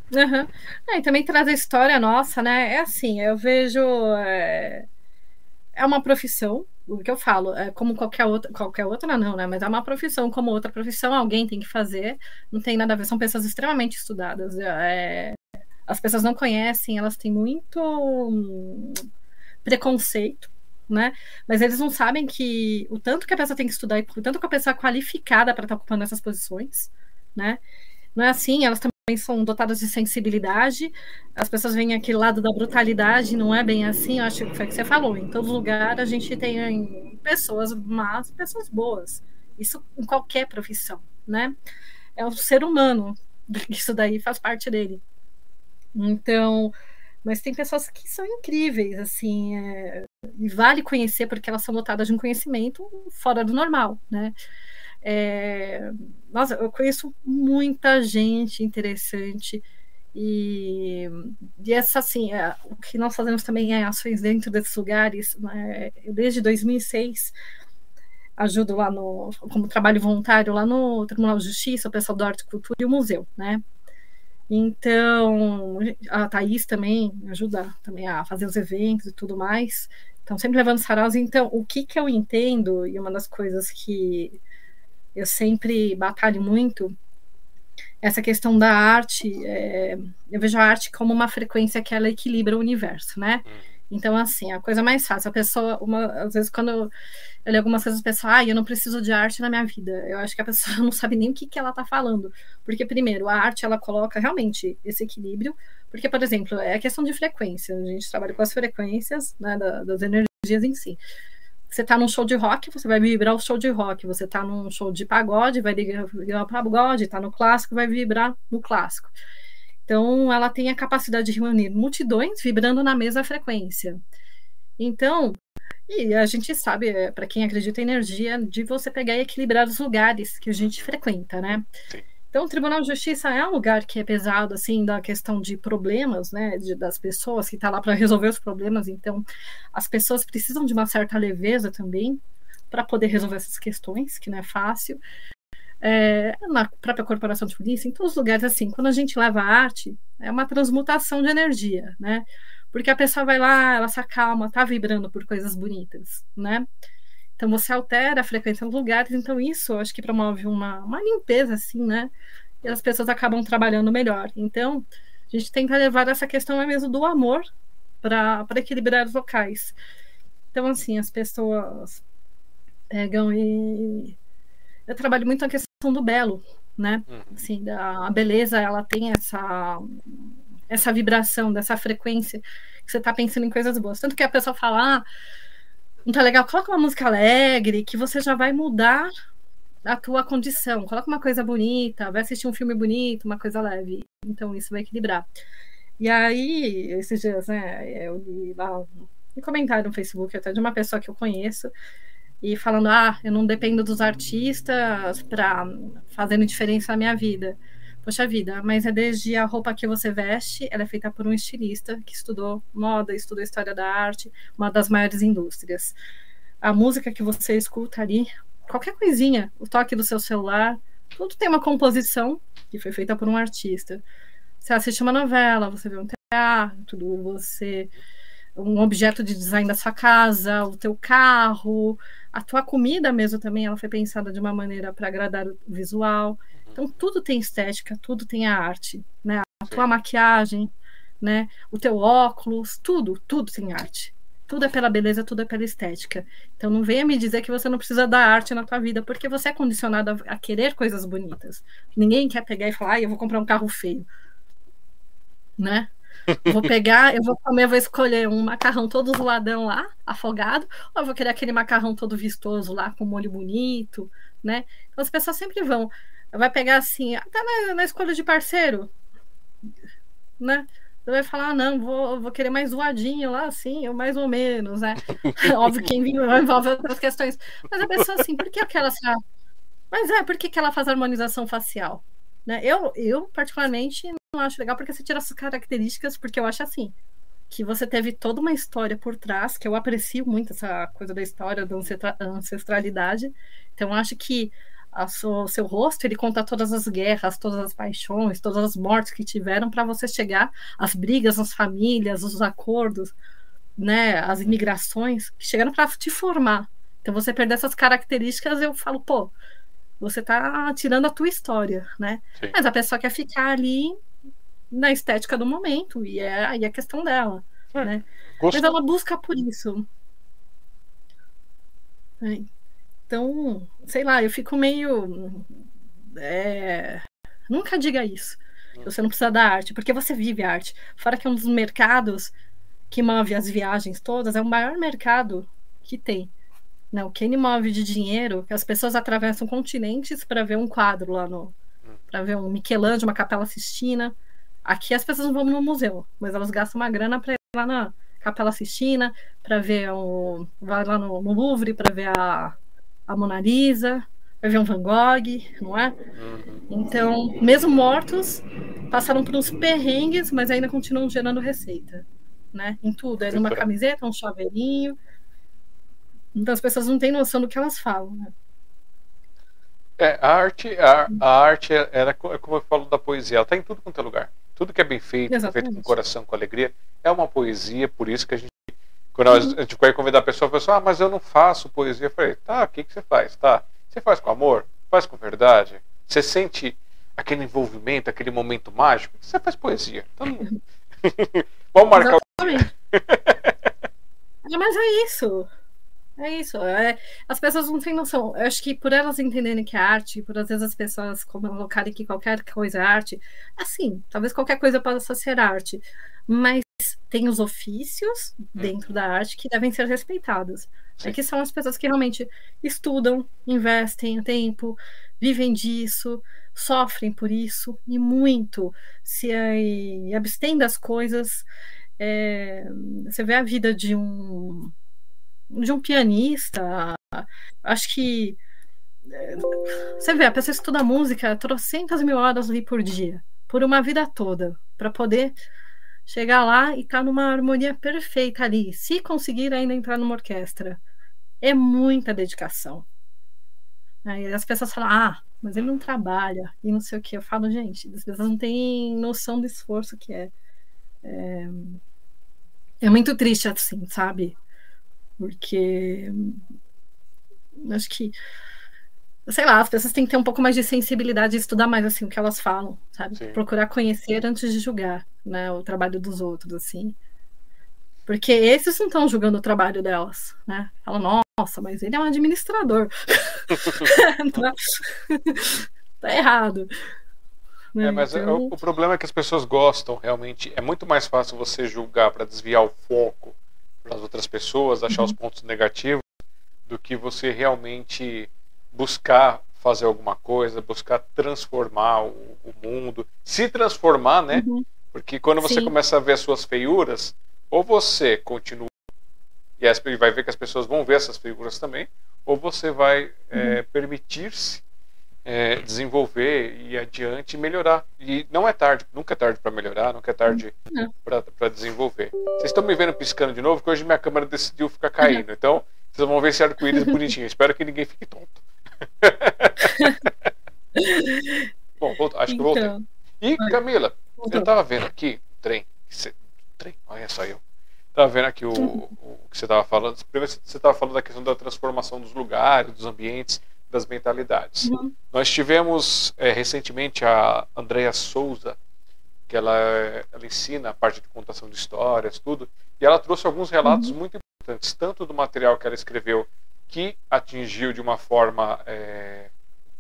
Uhum. É, e também traz a história nossa, né? É assim, eu vejo. É é uma profissão, o que eu falo, é como qualquer outra, qualquer outra não, né? Mas é uma profissão como outra profissão, alguém tem que fazer, não tem nada a ver, são pessoas extremamente estudadas. É, as pessoas não conhecem, elas têm muito hum, preconceito, né? Mas eles não sabem que o tanto que a pessoa tem que estudar e o tanto que a pessoa é qualificada para estar ocupando essas posições, né? Não é assim, elas também são dotadas de sensibilidade. As pessoas veem aquele lado da brutalidade, não é bem assim. Eu acho que foi o que você falou. Em todo lugar a gente tem pessoas más, pessoas boas. Isso em qualquer profissão, né? É o ser humano. (laughs) Isso daí faz parte dele. Então, mas tem pessoas que são incríveis, assim, é, e vale conhecer porque elas são dotadas de um conhecimento fora do normal, né? É, nossa, eu conheço muita gente interessante e, e essa assim, é, o que nós fazemos também é ações dentro desses lugares. Né? Eu, desde 2006 ajudo lá no como trabalho voluntário lá no Tribunal de Justiça, o pessoal do Arte e Cultura e o museu, né? Então, a Thaís também ajuda também a fazer os eventos e tudo mais. Então, sempre levando saraus. Então, o que que eu entendo, e uma das coisas que eu sempre batalho muito essa questão da arte. É, eu vejo a arte como uma frequência que ela equilibra o universo, né? Uhum. Então, assim, a coisa mais fácil, a pessoa, uma, às vezes, quando eu, eu leio algumas coisas, a pessoa, ah, eu não preciso de arte na minha vida. Eu acho que a pessoa (laughs) não sabe nem o que, que ela está falando. Porque, primeiro, a arte, ela coloca realmente esse equilíbrio. Porque, por exemplo, é a questão de frequência. A gente trabalha com as frequências né, das energias em si. Você tá num show de rock, você vai vibrar o show de rock. Você tá num show de pagode, vai vibrar o pagode. Tá no clássico, vai vibrar no clássico. Então, ela tem a capacidade de reunir multidões vibrando na mesma frequência. Então, e a gente sabe, é, para quem acredita em energia, de você pegar e equilibrar os lugares que a gente frequenta, né? Sim. Então, o Tribunal de Justiça é um lugar que é pesado, assim, da questão de problemas, né, de, das pessoas, que está lá para resolver os problemas. Então, as pessoas precisam de uma certa leveza também para poder resolver essas questões, que não é fácil. É, na própria corporação de polícia, em todos os lugares, assim, quando a gente leva arte, é uma transmutação de energia, né? Porque a pessoa vai lá, ela se acalma, tá vibrando por coisas bonitas, né? Então você altera a frequência dos lugares, então isso acho que promove uma, uma limpeza, assim, né? E as pessoas acabam trabalhando melhor. Então, a gente tenta levar essa questão mesmo do amor para equilibrar os locais. Então, assim, as pessoas pegam e. Eu trabalho muito a questão do belo, né? Uhum. Assim, a beleza, ela tem essa, essa vibração, dessa frequência, que você está pensando em coisas boas. Tanto que a pessoa fala, ah, não tá legal, coloca uma música alegre que você já vai mudar a tua condição. Coloca uma coisa bonita, vai assistir um filme bonito, uma coisa leve. Então isso vai equilibrar. E aí, esses dias, né, eu li lá um comentário no Facebook até de uma pessoa que eu conheço e falando: "Ah, eu não dependo dos artistas para fazendo diferença na minha vida". Poxa vida, mas é desde a roupa que você veste, ela é feita por um estilista que estudou moda, estudou história da arte, uma das maiores indústrias. A música que você escuta ali, qualquer coisinha, o toque do seu celular, tudo tem uma composição que foi feita por um artista. Você assiste uma novela, você vê um teatro, você um objeto de design da sua casa, o teu carro, a tua comida mesmo também, ela foi pensada de uma maneira para agradar o visual. Então tudo tem estética, tudo tem a arte, né? A tua maquiagem, né? O teu óculos, tudo, tudo tem arte. Tudo é pela beleza, tudo é pela estética. Então não venha me dizer que você não precisa da arte na tua vida, porque você é condicionado a, a querer coisas bonitas. Ninguém quer pegar e falar, ah, eu vou comprar um carro feio. Né? Vou pegar, eu vou comer, vou escolher um macarrão todo zoadão lá, afogado, ou eu vou querer aquele macarrão todo vistoso lá, com molho bonito, né? Então as pessoas sempre vão. Vai pegar assim, até na, na escolha de parceiro, né? Você vai falar, ah, não, vou, vou querer mais zoadinho lá, assim, ou mais ou menos, né? (laughs) Óbvio que envolve outras questões. Mas a pessoa, assim, por que aquela. Mas é, por que, que ela faz harmonização facial? Né? Eu, eu, particularmente, não acho legal porque você tira essas características, porque eu acho assim, que você teve toda uma história por trás, que eu aprecio muito essa coisa da história, da ancestralidade. Então, acho que a seu, seu rosto, ele conta todas as guerras, todas as paixões, todas as mortes que tiveram para você chegar, as brigas nas famílias, os acordos, né, as imigrações que chegaram para te formar. Então você perder essas características, eu falo, pô, você tá tirando a tua história, né? Sim. Mas a pessoa quer ficar ali na estética do momento e é aí a questão dela, é. né? Mas ela busca por isso. É. Então, sei lá, eu fico meio. É... Nunca diga isso. Você não precisa da arte, porque você vive a arte. Fora que é um dos mercados que move as viagens todas, é o maior mercado que tem. Não, o que ele move de dinheiro, as pessoas atravessam continentes para ver um quadro lá no. Para ver um Michelangelo, uma Capela Sistina. Aqui as pessoas não vão no museu, mas elas gastam uma grana para ir lá na Capela Sistina, para ver o. vai lá no, no Louvre para ver a a Mona Lisa, vai ver um Van Gogh, não é? Então, mesmo mortos, passaram por uns perrengues, mas ainda continuam gerando receita, né? Em tudo, é numa camiseta, um chaveirinho. Então as pessoas não têm noção do que elas falam, né? É, a arte, a, a arte era como eu falo da poesia, ela está em tudo quanto é lugar. Tudo que é bem feito, feito com coração, com alegria, é uma poesia, por isso que a gente quando a gente vai convidar a pessoa, a pessoa, ah, mas eu não faço poesia. Eu falei, tá, o que, que você faz? Tá. Você faz com amor? Faz com verdade? Você sente aquele envolvimento, aquele momento mágico? Você faz poesia. Então, (laughs) vamos marcar Exatamente. o. mas é isso. É isso. É, as pessoas não têm noção. Eu acho que por elas entenderem que é arte, por às vezes as pessoas colocarem que qualquer coisa é arte, assim, talvez qualquer coisa possa ser arte. Mas tem os ofícios hum. dentro da arte que devem ser respeitados. É que são as pessoas que realmente estudam, investem tempo, vivem disso, sofrem por isso e muito se abstêm das coisas. É, você vê a vida de um de um pianista, acho que é, você vê, a pessoa estuda música trocentas mil horas ali por dia, por uma vida toda, para poder chegar lá e tá numa harmonia perfeita ali. Se conseguir ainda entrar numa orquestra, é muita dedicação. Aí as pessoas falam, ah, mas ele não trabalha e não sei o que. Eu falo, gente, as pessoas não têm noção do esforço que é. É, é muito triste assim, sabe? Porque acho que sei lá, as pessoas têm que ter um pouco mais de sensibilidade e estudar mais assim o que elas falam, sabe? Sim. Procurar conhecer antes de julgar, né, o trabalho dos outros, assim. Porque esses não estão julgando o trabalho delas, né? Falam, nossa, mas ele é um administrador. (laughs) tá, tá errado. Né? É, mas então... o, o, problema é que as pessoas gostam realmente. É muito mais fácil você julgar para desviar o foco para as outras pessoas, achar uhum. os pontos negativos, do que você realmente buscar fazer alguma coisa, buscar transformar o, o mundo, se transformar, né? Uhum. Porque quando você Sim. começa a ver as suas feiuras, ou você continua e as, vai ver que as pessoas vão ver essas figuras também, ou você vai é, uhum. é, permitir-se é, desenvolver e adiante melhorar. E não é tarde, nunca é tarde para melhorar, nunca é tarde uhum. para desenvolver. Vocês estão me vendo piscando de novo, porque hoje minha câmera decidiu ficar caindo. Uhum. Então, vocês vão ver esse arco-íris bonitinho. Espero que ninguém fique tonto. (laughs) Bom, acho que voltei. Então, e, Camila, eu estava vendo aqui o trem. Trem, olha só eu. Estava vendo aqui o, o que você estava falando. Primeiro, você estava falando da questão da transformação dos lugares, dos ambientes, das mentalidades. Uhum. Nós tivemos é, recentemente a Andrea Souza, que ela, ela ensina a parte de contação de histórias, tudo, e ela trouxe alguns relatos uhum. muito importantes, tanto do material que ela escreveu, que atingiu de uma forma é,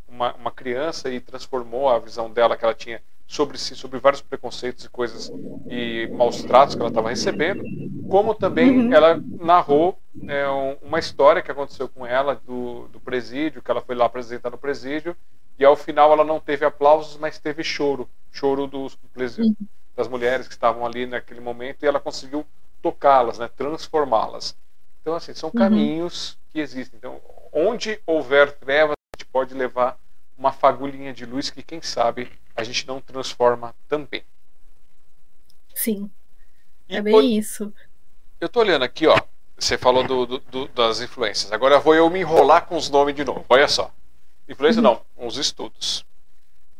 uma, uma criança e transformou a visão dela que ela tinha sobre si, sobre vários preconceitos e coisas e maus tratos que ela estava recebendo, como também uhum. ela narrou é, uma história que aconteceu com ela do, do presídio, que ela foi lá apresentar no presídio, e ao final ela não teve aplausos, mas teve choro, choro dos, uhum. das mulheres que estavam ali naquele momento, e ela conseguiu tocá-las, né, transformá-las. Então, assim, são uhum. caminhos que existem. Então, onde houver trevas, a gente pode levar uma fagulhinha de luz que, quem sabe, a gente não transforma também. Sim. E é bem o... isso. Eu tô olhando aqui, ó. Você falou do, do, do, das influências. Agora vou eu me enrolar com os nomes de novo. Olha só. Influência uhum. não, uns estudos.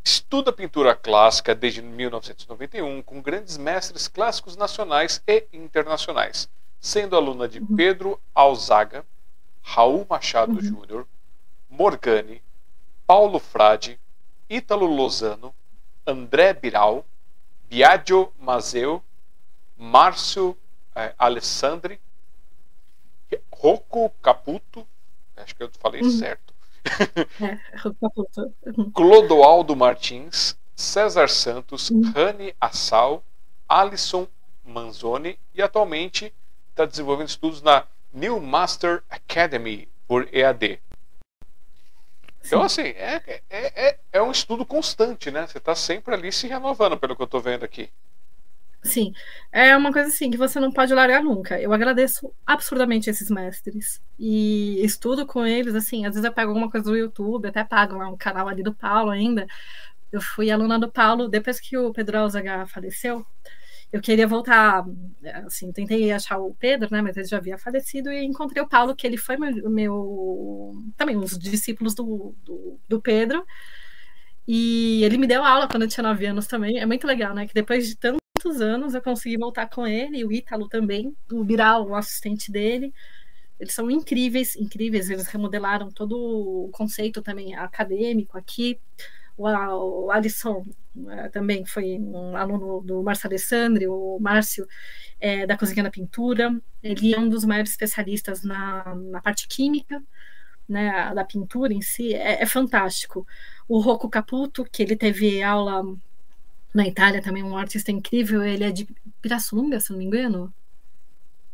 Estuda pintura clássica desde 1991 com grandes mestres clássicos nacionais e internacionais, sendo aluna de uhum. Pedro Alzaga, Raul Machado uhum. Júnior, Morgani, Paulo Frade, Ítalo Lozano, André Biral, Biagio Mazeu, Márcio eh, Alessandri, Rocco Caputo, acho que eu falei uhum. certo. É. Uhum. Clodoaldo Martins, César Santos, uhum. Rani Assal, Alisson Manzoni e atualmente está desenvolvendo estudos na New Master Academy por EAD. Então, assim, é, é, é, é um estudo constante, né? Você está sempre ali se renovando, pelo que eu estou vendo aqui. Sim, é uma coisa assim que você não pode largar nunca. Eu agradeço absurdamente esses mestres e estudo com eles. Assim, às vezes eu pego alguma coisa do YouTube, até pago lá um canal ali do Paulo ainda. Eu fui aluna do Paulo depois que o Pedro Alzaga faleceu eu queria voltar, assim, tentei achar o Pedro, né, mas ele já havia falecido, e encontrei o Paulo, que ele foi meu, meu também um dos discípulos do, do, do, Pedro, e ele me deu aula quando eu tinha nove anos também, é muito legal, né, que depois de tantos anos eu consegui voltar com ele, o Ítalo também, o Biral, o assistente dele, eles são incríveis, incríveis, eles remodelaram todo o conceito também acadêmico aqui, o, o Alisson é, também foi um aluno do Márcio Alessandri, o Márcio é, da Cozinha da Pintura. Ele é um dos maiores especialistas na, na parte química, né, da pintura em si, é, é, fantástico. O Rocco Caputo, que ele teve aula na Itália também, um artista incrível, ele é de Pirassununga, se não me engano,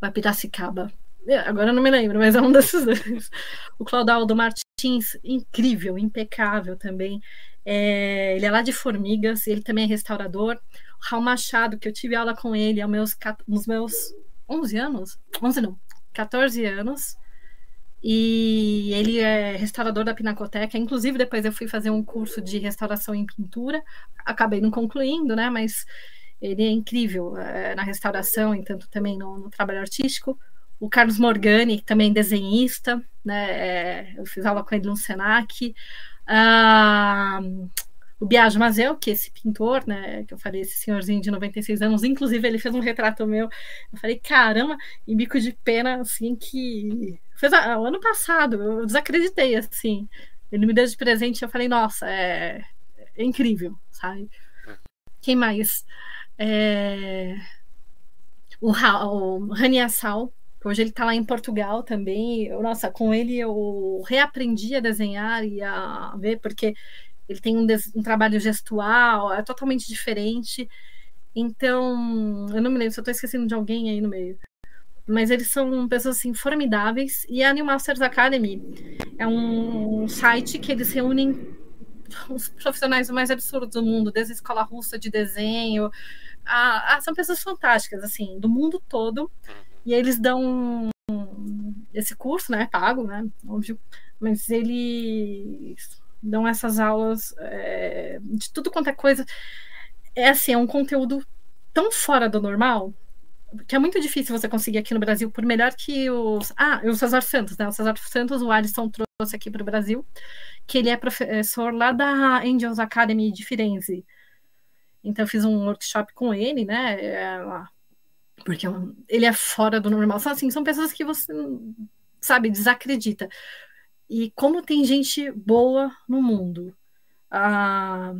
ou é Piracicaba, é, agora não me lembro, mas é um (laughs) desses dois. O Claudaldo Martins, incrível, impecável também. É, ele é lá de Formigas, ele também é restaurador. O Raul Machado, que eu tive aula com ele aos meus, nos meus 11 anos, 11 não, 14 anos. E ele é restaurador da Pinacoteca. Inclusive, depois eu fui fazer um curso de restauração em pintura. Acabei não concluindo, né? Mas ele é incrível é, na restauração e tanto também no, no, trabalho artístico. O Carlos Morgani, também desenhista, né? É, eu fiz aula com ele no Senac. Ah, o Biagio Mazel, que é esse pintor, né, que eu falei, esse senhorzinho de 96 anos, inclusive ele fez um retrato meu. Eu falei, caramba, e bico de pena, assim, que fez o ano passado, eu desacreditei, assim. Ele me deu de presente, eu falei, nossa, é, é incrível, sabe? Quem mais? É... O, o Rani Assal, Hoje ele está lá em Portugal também. Eu, nossa, com ele eu reaprendi a desenhar e a ver, porque ele tem um, um, trabalho gestual, é totalmente diferente. Então, eu não me lembro se eu estou esquecendo de alguém aí no meio. mas eles são pessoas assim formidáveis. E a New Masters Academy é um site que eles reúnem os profissionais mais absurdos do mundo, desde a escola russa de desenho. A, a, são pessoas fantásticas, assim, do mundo todo. E eles dão esse curso, né? Pago, né? Óbvio. Mas eles dão essas aulas é, de tudo quanto é coisa. É assim, é um conteúdo tão fora do normal que é muito difícil você conseguir aqui no Brasil, por melhor que os. Ah, o Cesar Santos, né? O Cesar Santos, o Alisson trouxe aqui para o Brasil, que ele é professor lá da Angels Academy de Firenze. Então, eu fiz um workshop com ele, né? É, porque ele é fora do normal. São, assim, são pessoas que você, sabe, desacredita. E como tem gente boa no mundo. Ah,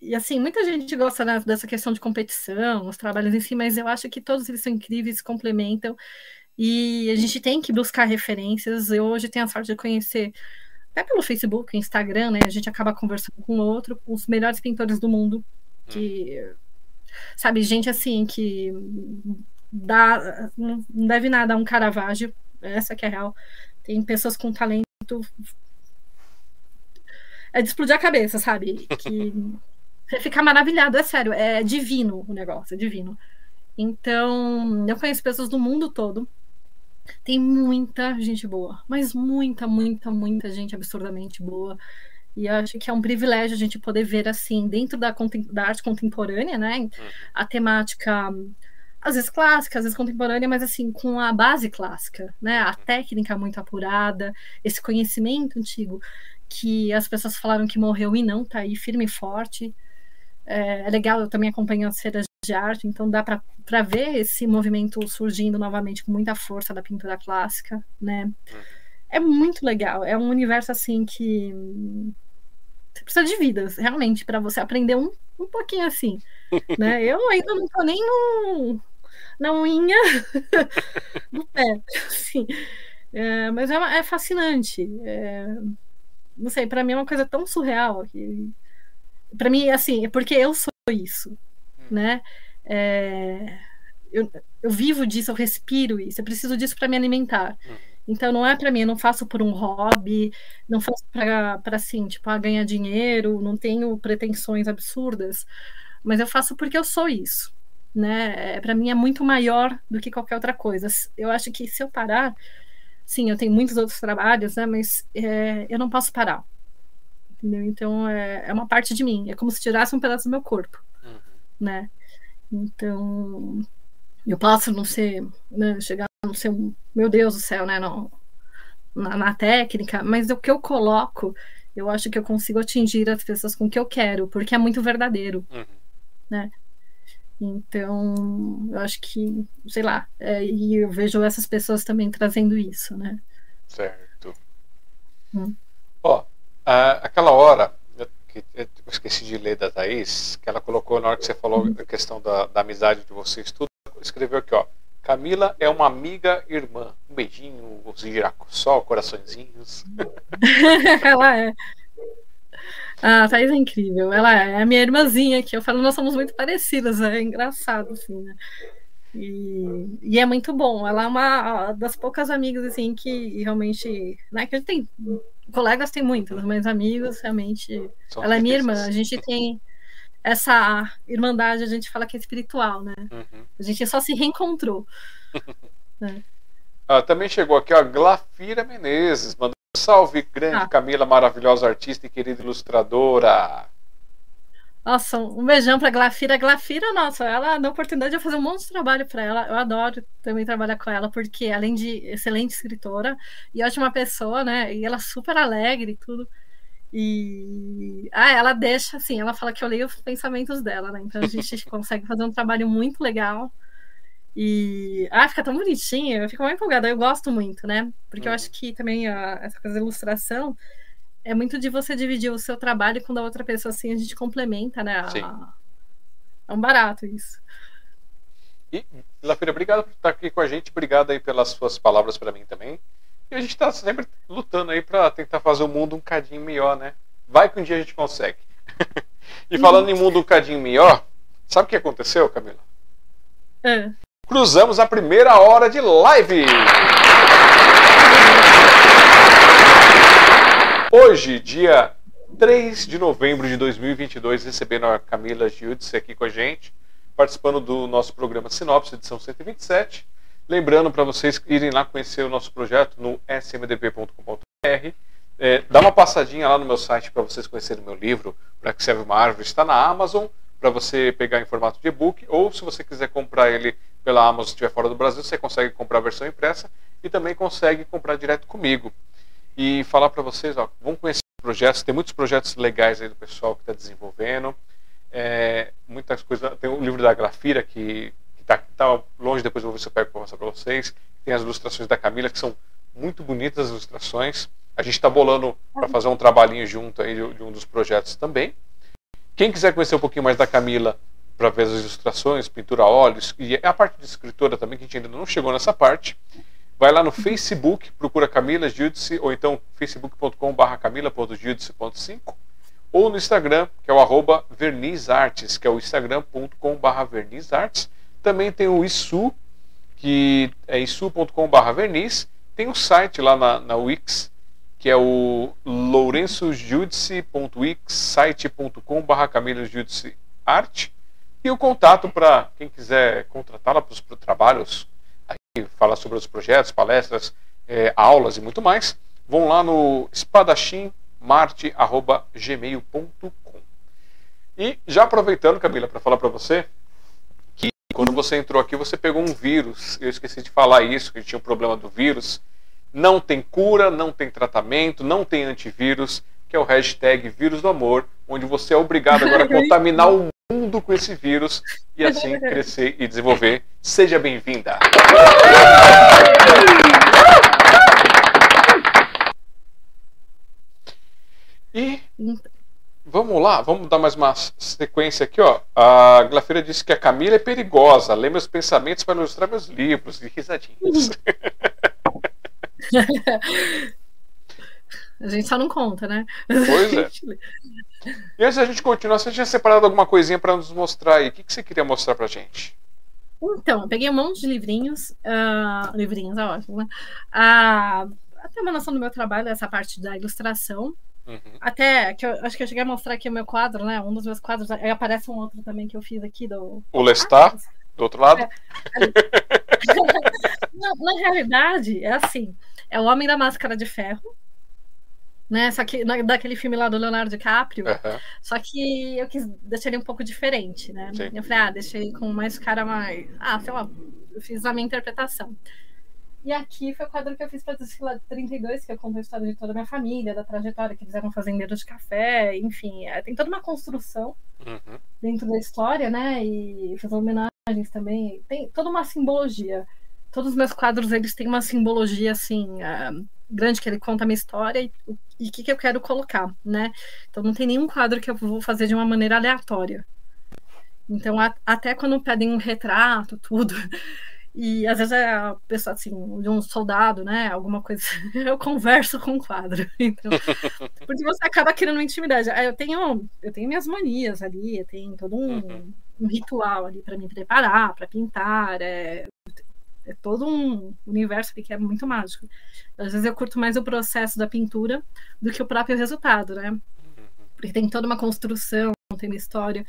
e assim, muita gente gosta né, dessa questão de competição, os trabalhos em si, mas eu acho que todos eles são incríveis, complementam. E a gente tem que buscar referências. Eu hoje tenho a sorte de conhecer, até pelo Facebook, Instagram, né? A gente acaba conversando com outro, com os melhores pintores do mundo. Que, sabe, gente assim, que dá, não deve nada a um Caravaggio, essa que é real. Tem pessoas com talento é de explodir a cabeça, sabe? Que (laughs) você fica maravilhado, é sério, é divino o negócio, é divino. Então, eu conheço pessoas do mundo todo. Tem muita gente boa, mas muita, muita, muita gente absurdamente boa. E acho que é um privilégio a gente poder ver assim, dentro da, da arte contemporânea, né? Uhum. A temática, às vezes clássica, às vezes contemporânea, mas assim, com a base clássica, né? A técnica muito apurada, esse conhecimento antigo que as pessoas falaram que morreu e não, tá aí firme e forte. É, é legal, eu também acompanho as feiras de arte, então dá para ver esse movimento surgindo novamente com muita força da pintura clássica, né? É muito legal, é um universo assim que você precisa de vidas, realmente, para você aprender um, um pouquinho assim, né? (laughs) Eu ainda não tô nem no, na unha do (laughs) pé, assim. É, mas é, é fascinante. É, não sei, para mim é uma coisa tão surreal que para mim, assim, é porque eu sou isso, hum. né? É, eu, eu vivo disso, eu respiro isso, eu preciso disso para me alimentar. Hum. Então não é para mim, eu não faço por um hobby, não faço para assim, tipo, ah, ganhar dinheiro, não tenho pretensões absurdas, mas eu faço porque eu sou isso, né? É, para mim é muito maior do que qualquer outra coisa. Eu acho que se eu parar, sim, eu tenho muitos outros trabalhos, né? Mas é, eu não posso parar entendeu? Então é, é uma parte de mim, é como se tirasse um pedaço do meu corpo, uhum. né? Então eu posso não ser, né, chegar a não ser um, meu Deus do céu, né? Não, na, na, técnica, mas o que eu coloco, eu acho que eu consigo atingir as pessoas com o que eu quero, porque é muito verdadeiro, uhum. né? Então, eu acho que, sei lá, é, e eu vejo essas pessoas também trazendo isso, né? Certo. Hum. Ó, aquela hora, que eu esqueci de ler da Thaís, que ela colocou na hora que você falou a questão da, da amizade de vocês, tudo, escreveu aqui, ó. Camila é uma amiga irmã. Um beijinho, os giracossol, coraçõezinhos. (laughs) ela é. A Thaís é incrível. Ela é a minha irmãzinha aqui. Eu falo, nós somos muito parecidas. É engraçado, assim, né? E, e, é muito bom. Ela é uma das poucas amigas, assim, que realmente. Né, que a gente tem colegas tem muitos, mas amigos realmente. Ela é minha irmã. A gente tem essa irmandade, a gente fala que é espiritual, né? Uhum. A gente só se reencontrou. (laughs) né? ah, também chegou aqui, ó, Glafira Menezes, mandou salve, grande ah. Camila, maravilhosa artista e querida ilustradora. Nossa, um beijão pra Glafira. Glafira, nossa, ela a oportunidade de fazer um monte de trabalho para ela. Eu adoro também trabalhar com ela, porque além de excelente escritora e ótima pessoa, né? E ela é super alegre e tudo. E ah, ela deixa assim, ela fala que eu leio os pensamentos dela, né? Então a gente (laughs) consegue fazer um trabalho muito legal. E ah, fica tão bonitinho, eu fico muito empolgada, eu gosto muito, né? Porque uhum. eu acho que também a, essa coisa da ilustração é muito de você dividir o seu trabalho com a outra pessoa, assim a gente complementa, né? Sim. É um barato isso. E, Lafira, obrigado por estar aqui com a gente, obrigado aí pelas suas palavras para mim também. E a gente está sempre lutando aí para tentar fazer o mundo um cadinho melhor, né? Vai que um dia a gente consegue. (laughs) e falando em mundo um cadinho melhor, sabe o que aconteceu, Camila? É. cruzamos a primeira hora de live. Hoje, dia 3 de novembro de 2022, recebendo a Camila Giudice aqui com a gente, participando do nosso programa Sinopse, edição 127. Lembrando para vocês irem lá conhecer o nosso projeto no smdp.com.br. É, dá uma passadinha lá no meu site para vocês conhecerem o meu livro, Para que serve uma árvore, está na Amazon, para você pegar em formato de e-book, ou se você quiser comprar ele pela Amazon se estiver fora do Brasil, você consegue comprar a versão impressa e também consegue comprar direto comigo. E falar para vocês, ó, vamos conhecer projetos, tem muitos projetos legais aí do pessoal que está desenvolvendo. É, muitas coisas. Tem o livro da Grafira que está tá longe, depois eu vou ver se eu pego para mostrar para vocês. Tem as ilustrações da Camila, que são muito bonitas as ilustrações. A gente está bolando para fazer um trabalhinho junto aí de, de, um dos projetos também. Quem quiser conhecer um pouquinho mais da Camila, para ver as ilustrações, pintura a óleos, e a parte de escritora também, que a gente ainda não chegou nessa parte, Vai lá no Facebook, procura Camila Giudice, ou então facebook.com.br camila.giudice.5, ou no Instagram, que é o arroba vernizartes, que é o instagram.com.br vernizartes. Também tem o Isu, que é isu.com.br verniz. Tem um site lá na, na Wix, que é o lourençojudice.wixsite.com.br Camila Arte. E o contato para quem quiser contratá-la para os trabalhos fala sobre os projetos, palestras, é, aulas e muito mais, vão lá no espadachimarte.gmail.com. E já aproveitando, Camila, para falar para você que quando você entrou aqui, você pegou um vírus. Eu esqueci de falar isso, que tinha um problema do vírus. Não tem cura, não tem tratamento, não tem antivírus, que é o hashtag vírus do amor, onde você é obrigado agora a (laughs) contaminar o mundo com esse vírus e assim (laughs) crescer e desenvolver. Seja bem-vinda! E vamos lá, vamos dar mais uma sequência aqui, ó. A Glafira disse que a Camila é perigosa, lê meus pensamentos para ilustrar meus livros e risadinhas. (laughs) A gente só não conta, né? Pois (laughs) é. E antes da gente continuar, você tinha separado alguma coisinha para nos mostrar aí? O que, que você queria mostrar pra gente? Então, eu peguei um monte de livrinhos. Uh, livrinhos, é ótimo, né? Uh, até uma noção do meu trabalho, essa parte da ilustração. Uhum. Até que eu acho que eu cheguei a mostrar aqui o meu quadro, né? Um dos meus quadros. Aí aparece um outro também que eu fiz aqui do. O Lestat, ah, do outro lado. É, (laughs) na, na realidade, é assim: é o Homem da Máscara de Ferro né? Só que daquele filme lá do Leonardo DiCaprio. Uhum. Só que eu quis deixar ele um pouco diferente, né? Sim. Eu falei, ah, deixei com mais cara mais. Ah, sei lá, eu fiz a minha interpretação. E aqui foi o quadro que eu fiz para Desfila 32, que eu conto a história de toda a minha família, da trajetória, que eles eram fazendeiros de café, enfim, é, tem toda uma construção uhum. dentro da história, né? E fiz homenagens também, tem toda uma simbologia. Todos os meus quadros, eles têm uma simbologia, assim, uh, grande, que ele conta a minha história e o e que, que eu quero colocar, né? Então não tem nenhum quadro que eu vou fazer de uma maneira aleatória. Então, a, até quando pedem um retrato, tudo, (laughs) e às vezes é a pessoa assim, de um soldado, né? Alguma coisa, (laughs) eu converso com o quadro. (laughs) Então, porque você acaba querendo uma intimidade. Eu tenho, eu tenho minhas manias ali, eu tenho todo um, uhum. um ritual ali para me preparar, para pintar. É, é todo um universo que é muito mágico. Às vezes eu curto mais o processo da pintura do que o próprio resultado, né? Porque tem toda uma construção, tem uma história.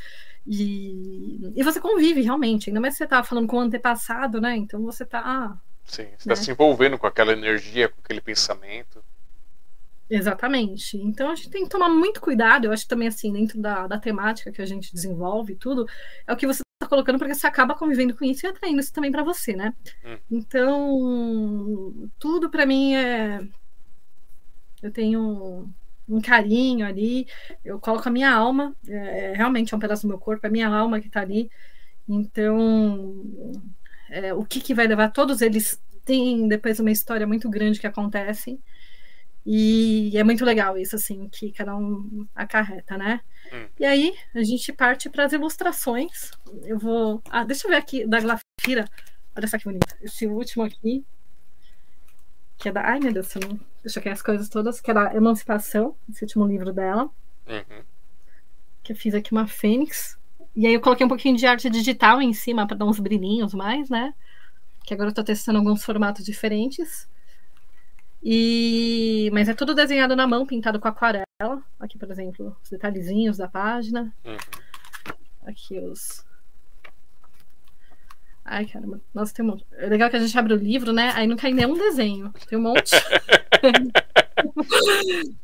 E, e você convive realmente, ainda mais se você tá falando com o antepassado, né? Então você tá. Sim, você né? tá se envolvendo com aquela energia, com aquele pensamento. Exatamente. Então a gente tem que tomar muito cuidado. Eu acho também assim, dentro da, da temática que a gente desenvolve tudo, é o que você tá colocando porque você acaba convivendo com isso e atraindo isso também para você, né? Hum. Então, tudo para mim é eu tenho um carinho ali, eu coloco a minha alma, é, realmente é um pedaço do meu corpo, é a minha alma que tá ali. Então, é, o que, que vai levar? Todos eles têm depois uma história muito grande que acontece. E é muito legal isso, assim, que cada um acarreta, né? Hum. E aí, a gente parte para as ilustrações. Eu vou. Ah, deixa eu ver aqui da Glafira. Olha só que bonito. Esse último aqui. Que é da. Ai, meu Deus, eu não... deixa eu ver as coisas todas. Que é da Emancipação, esse último livro dela. Uhum. Que eu fiz aqui uma fênix. E aí eu coloquei um pouquinho de arte digital em cima para dar uns brilhinhos mais, né? que agora eu tô testando alguns formatos diferentes. E... Mas é tudo desenhado na mão, pintado com aquarela. Aqui, por exemplo, os detalhezinhos da página. Uhum. Aqui os. Ai, caramba. Nossa, tem um monte. É legal que a gente abre o livro, né? Aí não cai nenhum desenho. Tem um monte. (laughs)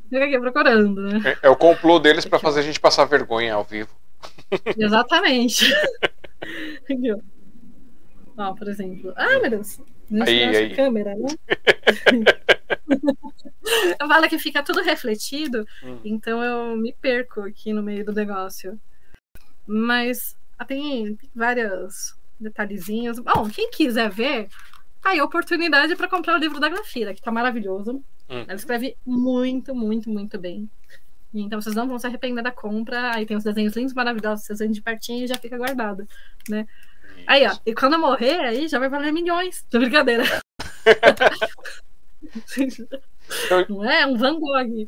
Fica aqui procurando, né? É, é o complô deles para fazer a gente passar vergonha ao vivo. Exatamente. (laughs) Aqui, ó. Ó, por exemplo. Ah, meu Deus. Nesse Aí, nossa aí. câmera, né? (laughs) eu falo que fica tudo refletido, Hum. então eu me perco aqui no meio do negócio. Mas ah, tem, tem vários detalhezinhos. Bom, quem quiser ver, tá aí a oportunidade para comprar o livro da Grafira, que tá maravilhoso. Hum. Ela escreve muito, muito, muito bem. Então vocês não vão se arrepender da compra. Aí tem os desenhos lindos, maravilhosos. Vocês veem de pertinho e já fica guardado, né? Aí, ó. E quando eu morrer, aí já vai valer milhões. De brincadeira. (laughs) Não é? Um Van Gogh.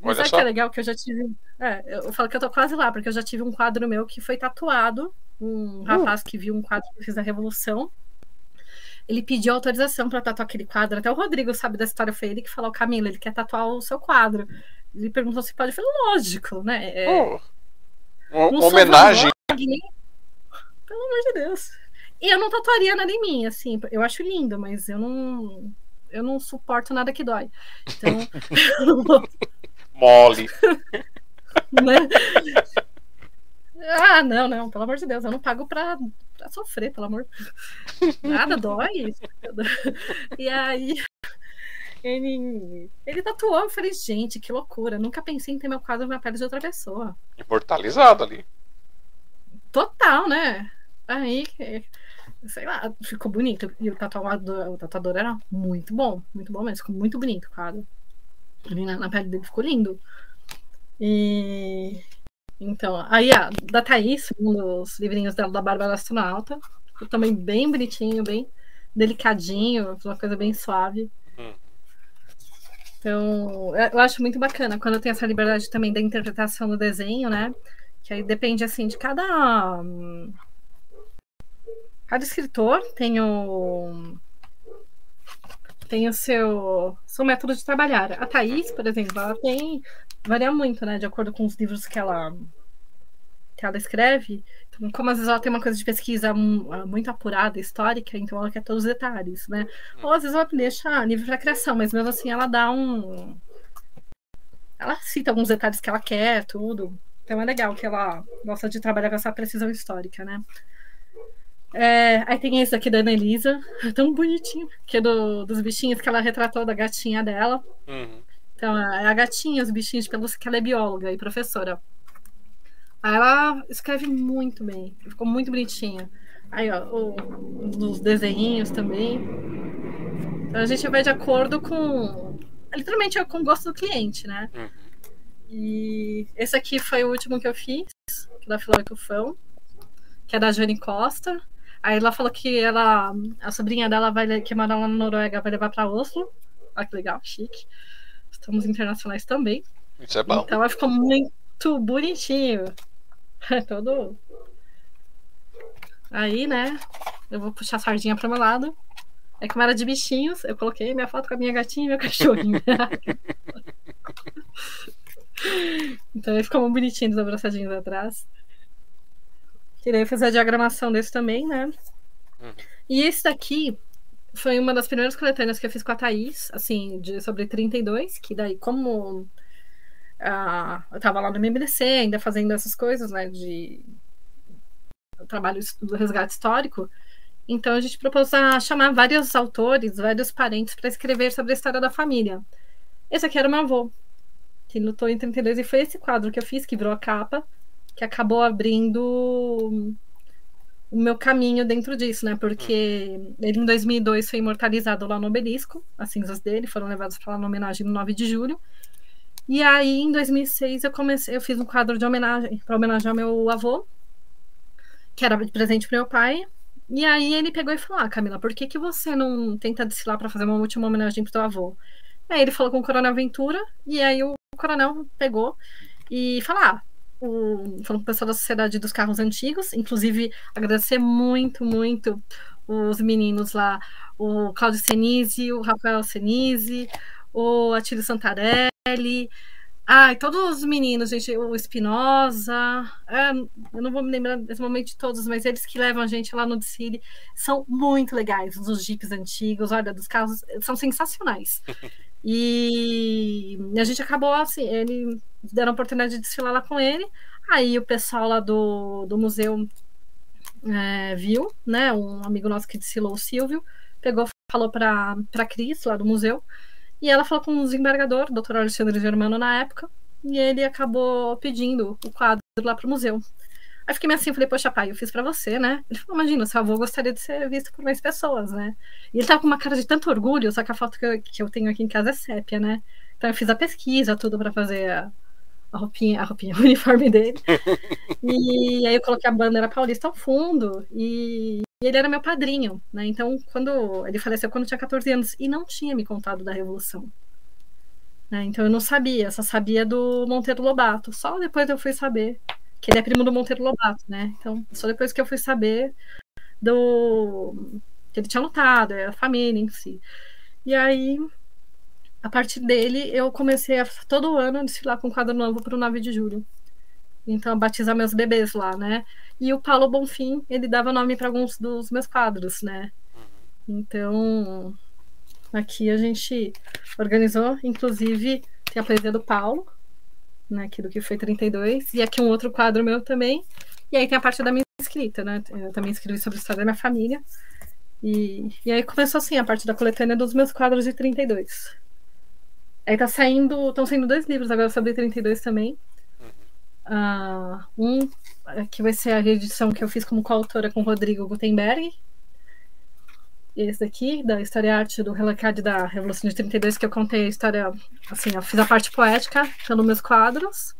Mas sabe só. que é legal? Que eu já tive. É, eu falo que eu tô quase lá, porque eu já tive um quadro meu que foi tatuado. Uh. Um rapaz que viu um quadro que eu fiz da Revolução. Ele pediu autorização pra tatuar aquele quadro. Até o Rodrigo sabe da história, foi ele que falou, Camila, ele quer tatuar o seu quadro. Ele perguntou se pode. Eu falei, lógico, né? É, Oh, uma homenagem. Gogh, Pelo amor de Deus. E eu não tatuaria nada em mim, assim. Eu acho lindo, mas eu não. Eu não suporto nada que dói. Então, vou (laughs) Mole. (laughs) né? Ah, não, não, pelo amor de Deus, eu não pago pra, pra sofrer, pelo amor. Nada dói. E aí, ele, ele tatuou, eu falei, gente, que loucura, nunca pensei em ter meu quadro na pele de outra pessoa. Imortalizado ali. Total, né? Aí, sei lá, ficou bonito. E o tatuador, o tatuador era muito bom, muito bom mesmo, ficou muito bonito o quadro. Ali na, na pele dele ficou lindo. E então, aí a da Thaís, um dos livrinhos dela da Bárbara Astronauta, ficou também bem bonitinho, bem delicadinho, uma coisa bem suave. Hum. Então, eu eu acho muito bacana quando tem essa liberdade também da interpretação do desenho, né? Que aí depende assim de cada hum, cada escritor tem o tem o seu seu método de trabalhar. A Thaís, por exemplo, ela tem varia muito, né, de acordo com os livros que ela que ela escreve. Então, como às vezes ela tem uma coisa de pesquisa hum, muito apurada, histórica, então ela quer todos os detalhes, né? Ou às vezes ela deixa nível para criação, mas mesmo assim ela dá um ela cita alguns detalhes que ela quer, tudo. Então é legal que ela gosta de trabalhar com essa precisão histórica, né? É, aí tem esse aqui da Ana Elisa, é tão bonitinho, que é do, dos bichinhos que ela retratou da gatinha dela. Uhum. Então, é a gatinha, os bichinhos de pelúcia, que ela é bióloga e professora. Aí ela escreve muito bem, ficou muito bonitinha. Aí, ó, os desenhinhos também. Então a gente vai de acordo com. Literalmente é com o gosto do cliente, né? Uhum. E esse aqui foi o último que eu fiz, que é da Cufão, que é da Jane Costa. Aí ela falou que ela, a sobrinha dela vai, que mora lá na Noruega vai levar para Oslo. Olha que legal, chique. Estamos internacionais também. Isso é bom. Então ela ficou muito bonitinho. (laughs) É todo. Aí, né? Eu vou puxar a sardinha pro meu lado. É como era de bichinhos, eu coloquei minha foto com a minha gatinha e meu cachorrinho. (laughs) (laughs) então ele ficou muito bonitinho, os abraçadinhos atrás. Queria fazer a diagramação desse também, né? Uhum. E esse daqui foi uma das primeiras coletâneas que eu fiz com a Thaís, assim, de, sobre 32, que daí, como ah, eu tava lá no MBDC, ainda fazendo essas coisas, né, de trabalho do resgate histórico, então a gente propôs a chamar vários autores, vários parentes para escrever sobre a história da família. Esse aqui era o meu avô, que lutou em 32, e foi esse quadro que eu fiz, que virou a capa, que acabou abrindo o meu caminho dentro disso, né? Porque ele em 2002 foi imortalizado lá no obelisco, as cinzas dele foram levadas para lá na homenagem no 9 de julho. E aí em 2006 eu comecei, eu fiz um quadro de homenagem para homenagear meu avô, que era de presente para meu pai. E aí ele pegou e falou: ah, Camila, por que, que você não tenta desfilar para fazer uma última homenagem pro teu avô? Aí ele falou com o Coronel Ventura, e aí o coronel pegou e falou: ah, o, falou com o pessoal da Sociedade dos Carros Antigos, inclusive agradecer muito, muito os meninos lá, o Claudio Senise, o Rafael Senise, o Atílio Santarelli, Ai, todos os meninos, gente, o Espinosa, é, eu não vou me lembrar nesse momento de todos, mas eles que levam a gente lá no desfile são muito legais, os jipes antigos, olha, dos carros, são sensacionais. (laughs) E a gente acabou assim, ele deram a oportunidade de desfilar lá com ele, aí o pessoal lá do, do museu é, viu, né, um amigo nosso que desfilou, o Silvio, pegou, falou para a Cris, lá do museu, e ela falou com o desembargador, o doutor Alexandre Germano, na época, e ele acabou pedindo o quadro lá para o museu. Aí fiquei meio assim, falei, poxa, pai, eu fiz para você, né? Ele falou, imagina, seu avô gostaria de ser visto por mais pessoas, né? E ele tava com uma cara de tanto orgulho, só que a foto que eu, que eu tenho aqui em casa é sépia, né? Então eu fiz a pesquisa, tudo para fazer a, a, roupinha, a roupinha, (laughs) o uniforme dele. e aí eu coloquei a bandeira paulista ao fundo e e ele era meu padrinho, né? Então, quando ele faleceu quando eu tinha 14 anos e não tinha me contado da Revolução. Né? Então eu não sabia, só sabia do Monteiro Lobato. Só depois eu fui saber que ele é primo do Monteiro Lobato, né? Então, só depois que eu fui saber do que ele tinha lutado, a família em si. E aí, a partir dele, eu comecei a todo ano desfilar com um quadro novo para o 9 de julho. Então, batizar meus bebês lá, né? E o Paulo Bonfim, ele dava nome para alguns dos meus quadros, né? Uhum. Então, aqui a gente organizou, inclusive, tem a poesia do Paulo, né? Aqui do que foi 32, e aqui um outro quadro meu também. E aí tem a parte da minha escrita, né? Eu também escrevi sobre a história da minha família. E, e aí começou assim a parte da coletânea dos meus quadros de 32. Aí tá saindo, estão saindo dois livros agora sobre 32 também. Uh, um que vai ser a reedição que eu fiz como coautora com Rodrigo Gutenberg. Esse daqui, da História e Arte do Relacade da Revolução de 32, que eu contei a história, assim, eu fiz a parte poética pelos meus quadros.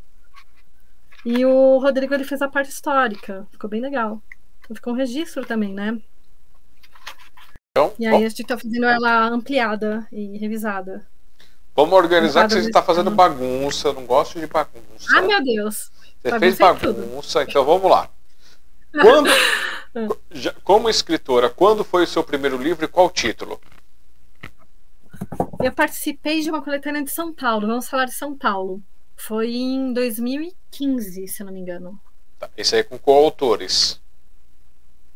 E o Rodrigo, ele fez a parte histórica. Ficou bem legal. Então ficou um registro também, né? Então, e aí bom. a gente tá fazendo ela ampliada e revisada. Vamos organizar que você está fazendo bagunça. Eu não gosto de bagunça. Ah, meu Deus. Você fez bagunça, então vamos lá. (laughs) Quando, como escritora, quando foi o seu primeiro livro e qual título? Eu participei de uma coletânea de São Paulo, vamos falar de São Paulo. Foi em 2015, se não me engano. Tá, esse aí é com coautores.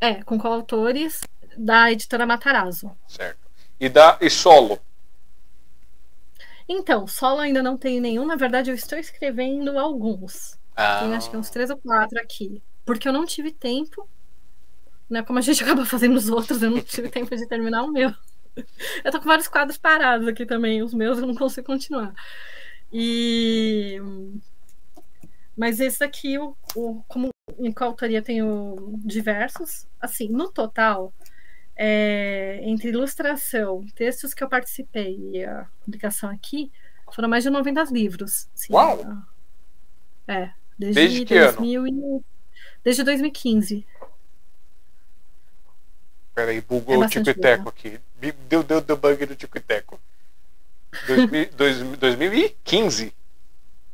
É, com coautores da editora Matarazzo. Certo. E da e solo? Então, solo ainda não tenho nenhum. Na verdade, eu estou escrevendo alguns. Ah. Tem acho que uns três ou quatro aqui. Porque eu não tive tempo. Né, como a gente (laughs) acaba fazendo os outros, eu não tive tempo de terminar o meu. Eu tô com vários quadros parados aqui também. Os meus eu não consigo continuar. E. Mas esse aqui, o, o, como em coautoria tenho diversos. Assim, no total, é, entre ilustração, textos que eu participei e a publicação aqui, foram mais de 90 livros. Assim, Uau! É, desde, desde que 2000 ano? E, desde 2015. Peraí, bugou é o tico e teco aqui. Deu, deu, deu bug no tico (laughs) e teco. 2015?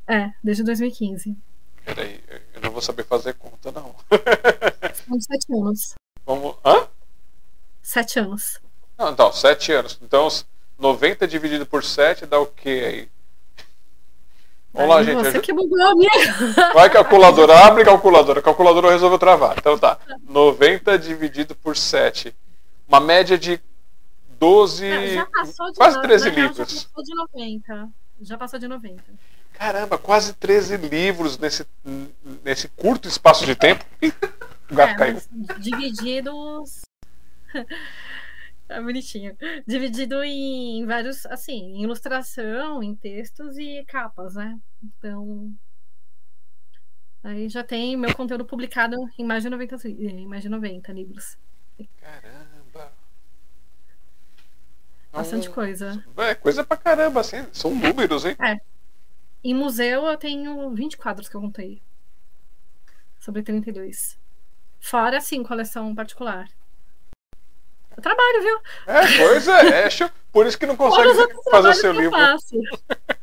É, desde 2015. Peraí, eu não vou saber fazer conta, não. (laughs) São sete anos. Vamos. Hã? Sete anos. Não, então, sete anos. Então, 90 dividido por 7 dá o quê aí? Vamos lá, gente. Você que bugou a minha. (laughs) Vai, calculadora. Abre calculadora. A calculadora resolveu travar. Então tá. 90 dividido por 7. Uma média de 12. Já passou de quase 13 livros. Já passou de 90. Já passou de 90. Caramba, quase 13 livros nesse, nesse curto espaço de tempo. (laughs) O gato é, caiu. Divididos tá bonitinho. Dividido em vários, assim, em ilustração, em textos e capas, né? Então. Aí já tem meu conteúdo publicado em mais de 90, em mais de 90 livros. Caramba! Bastante então, coisa. É, coisa pra caramba, assim. São números, hein? É. Em museu eu tenho 20 quadros que eu contei. Sobre 32. Fora, sim, coleção particular. Eu trabalho, viu? É, pois é, é por isso que não consegue fazer o seu livro. (laughs)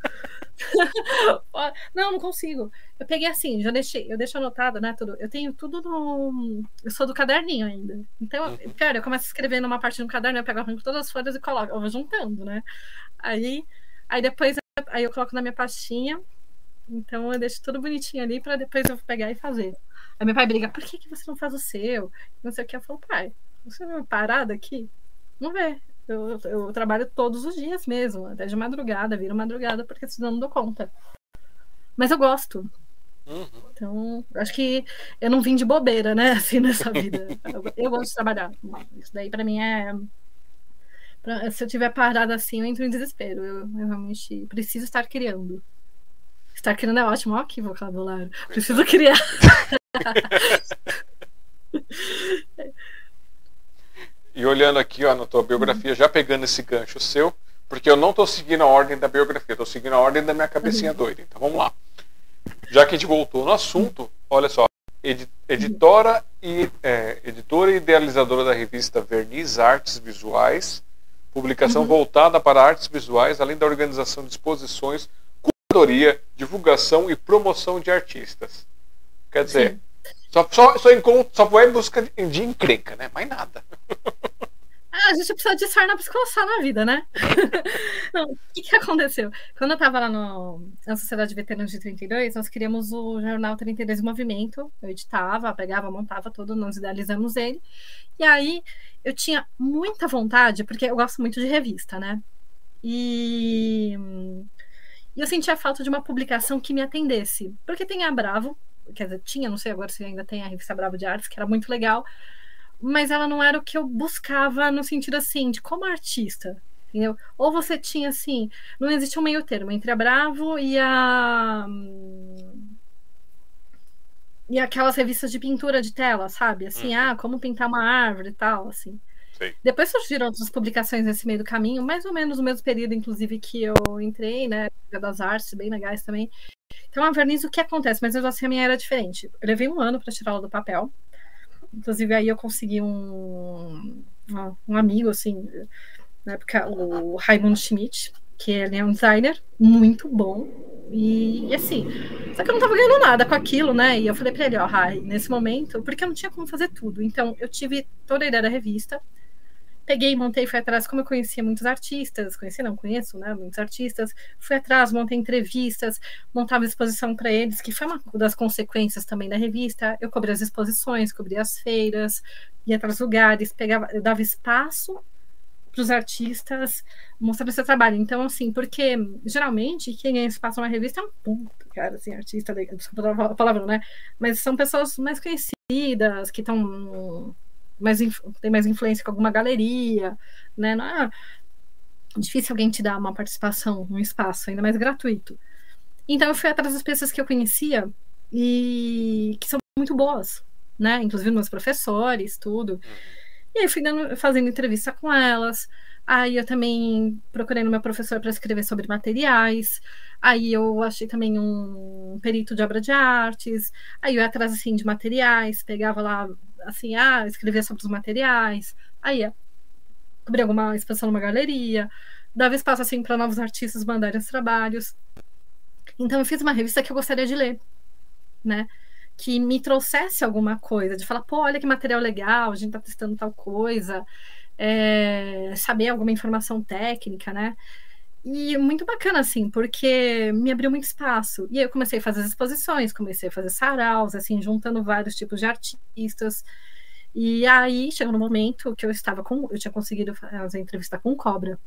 não, não consigo. Eu peguei assim, já deixei, eu deixo anotado, né? Tudo. Eu tenho tudo no. Eu sou do caderninho ainda. Então, uhum. cara, eu começo a escrever numa parte do caderno, eu pego todas as folhas e coloco, eu vou juntando, né? Aí, aí depois aí eu coloco na minha pastinha. Então eu deixo tudo bonitinho ali para depois eu pegar e fazer. Aí meu pai briga, por que, que você não faz o seu? Não sei o que. Eu falo, pai, você não é parado aqui? Não vê. Eu, eu, trabalho todos os dias mesmo, até de madrugada, viro madrugada, porque senão não dou conta. Mas eu gosto. Uhum. Então, acho que eu não vim de bobeira, né, (laughs) assim, nessa vida. eu, eu gosto de trabalhar. Isso daí, para mim, é. Pra, se eu tiver parada assim, eu entro em desespero. Eu, eu, realmente preciso estar criando. Estar criando é ótimo, ó, que vocabulário. Preciso criar. (laughs) E olhando aqui ó, na tua biografia, já pegando esse gancho seu, porque eu não estou seguindo a ordem da biografia, estou seguindo a ordem da minha cabecinha uhum. doida. Então vamos lá. Já que a gente voltou no assunto, olha só, editora e é, editora e idealizadora da revista Verniz Artes Visuais, publicação uhum. voltada para artes visuais, além da organização de exposições, curadoria, divulgação e promoção de artistas. Quer dizer, Sim. Só, só, só, encontro, só em busca de, de encrenca, né? Mais nada. (laughs) Ah, a gente precisa de sarna pra se coçar na vida, né? (laughs) Não, o que, que aconteceu? Quando eu tava lá no, na Sociedade de Veteranos de 32, nós criamos o jornal 32 Movimento. Eu editava, pegava, montava tudo, nós idealizamos ele. E aí eu tinha muita vontade, porque eu gosto muito de revista, né? E, e eu sentia falta de uma publicação que me atendesse. Porque tem a Bravo, quer dizer, tinha, não sei agora se ainda tem a revista Bravo de Artes, que era muito legal, mas ela não era o que eu buscava no sentido assim, de como artista, entendeu? Ou você tinha assim, não existia um meio termo entre a Bravo e a e aquelas revistas de pintura de tela, sabe? Assim, uhum. ah, como pintar uma árvore e tal, assim. Sim. Depois surgiram outras publicações nesse meio do caminho, mais ou menos no mesmo período, inclusive, que eu entrei, né? Das artes, bem legais também. Então, a verniz, o que acontece? Mas assim, a minha era diferente. Eu levei um ano para tirá-la do papel. Inclusive, aí eu consegui um, um amigo, assim, na época, o Raimundo Schmidt, que ele é um designer muito bom. E, e, assim, só que eu não tava ganhando nada com aquilo, né? E eu falei para ele, ó, Rai, nesse momento, porque eu não tinha como fazer tudo. Então, eu tive toda a ideia da revista, peguei, montei, fui atrás, como eu conhecia muitos artistas, conheci não, conheço, né, muitos artistas, fui atrás, montei entrevistas, montava exposição para eles, que foi uma das consequências também da revista, eu cobri as exposições, cobri as feiras, ia para os lugares, pegava, eu dava espaço para os artistas mostrando seu trabalho. Então, assim, porque geralmente quem ganha espaço numa revista é um puto, cara, assim, artista, desculpa a palavra, né? Mas são pessoas mais conhecidas, que estão mais, tem mais influência com alguma galeria, né? Não é difícil alguém te dar uma participação num espaço, ainda mais gratuito. Então eu fui atrás das pessoas que eu conhecia e que são muito boas, né? Inclusive meus professores, tudo. E aí fui dando, fazendo entrevista com elas. Aí eu também procurei no meu professor para escrever sobre materiais. Aí eu achei também um perito de obra de artes. Aí eu ia atrás assim de materiais, pegava lá assim, ah, escrevia sobre os materiais, aí ia cobrir alguma exposição numa galeria, dava espaço assim para novos artistas mandarem os trabalhos. Então eu fiz uma revista que eu gostaria de ler, né? Que me trouxesse alguma coisa, de falar, pô, olha que material legal, a gente está testando tal coisa, é, saber alguma informação técnica, né? E muito bacana, assim, porque me abriu muito espaço. E aí eu comecei a fazer as exposições, comecei a fazer saraus, assim, juntando vários tipos de artistas. E aí chegou no momento que eu estava com. Eu tinha conseguido fazer entrevista com Cobra.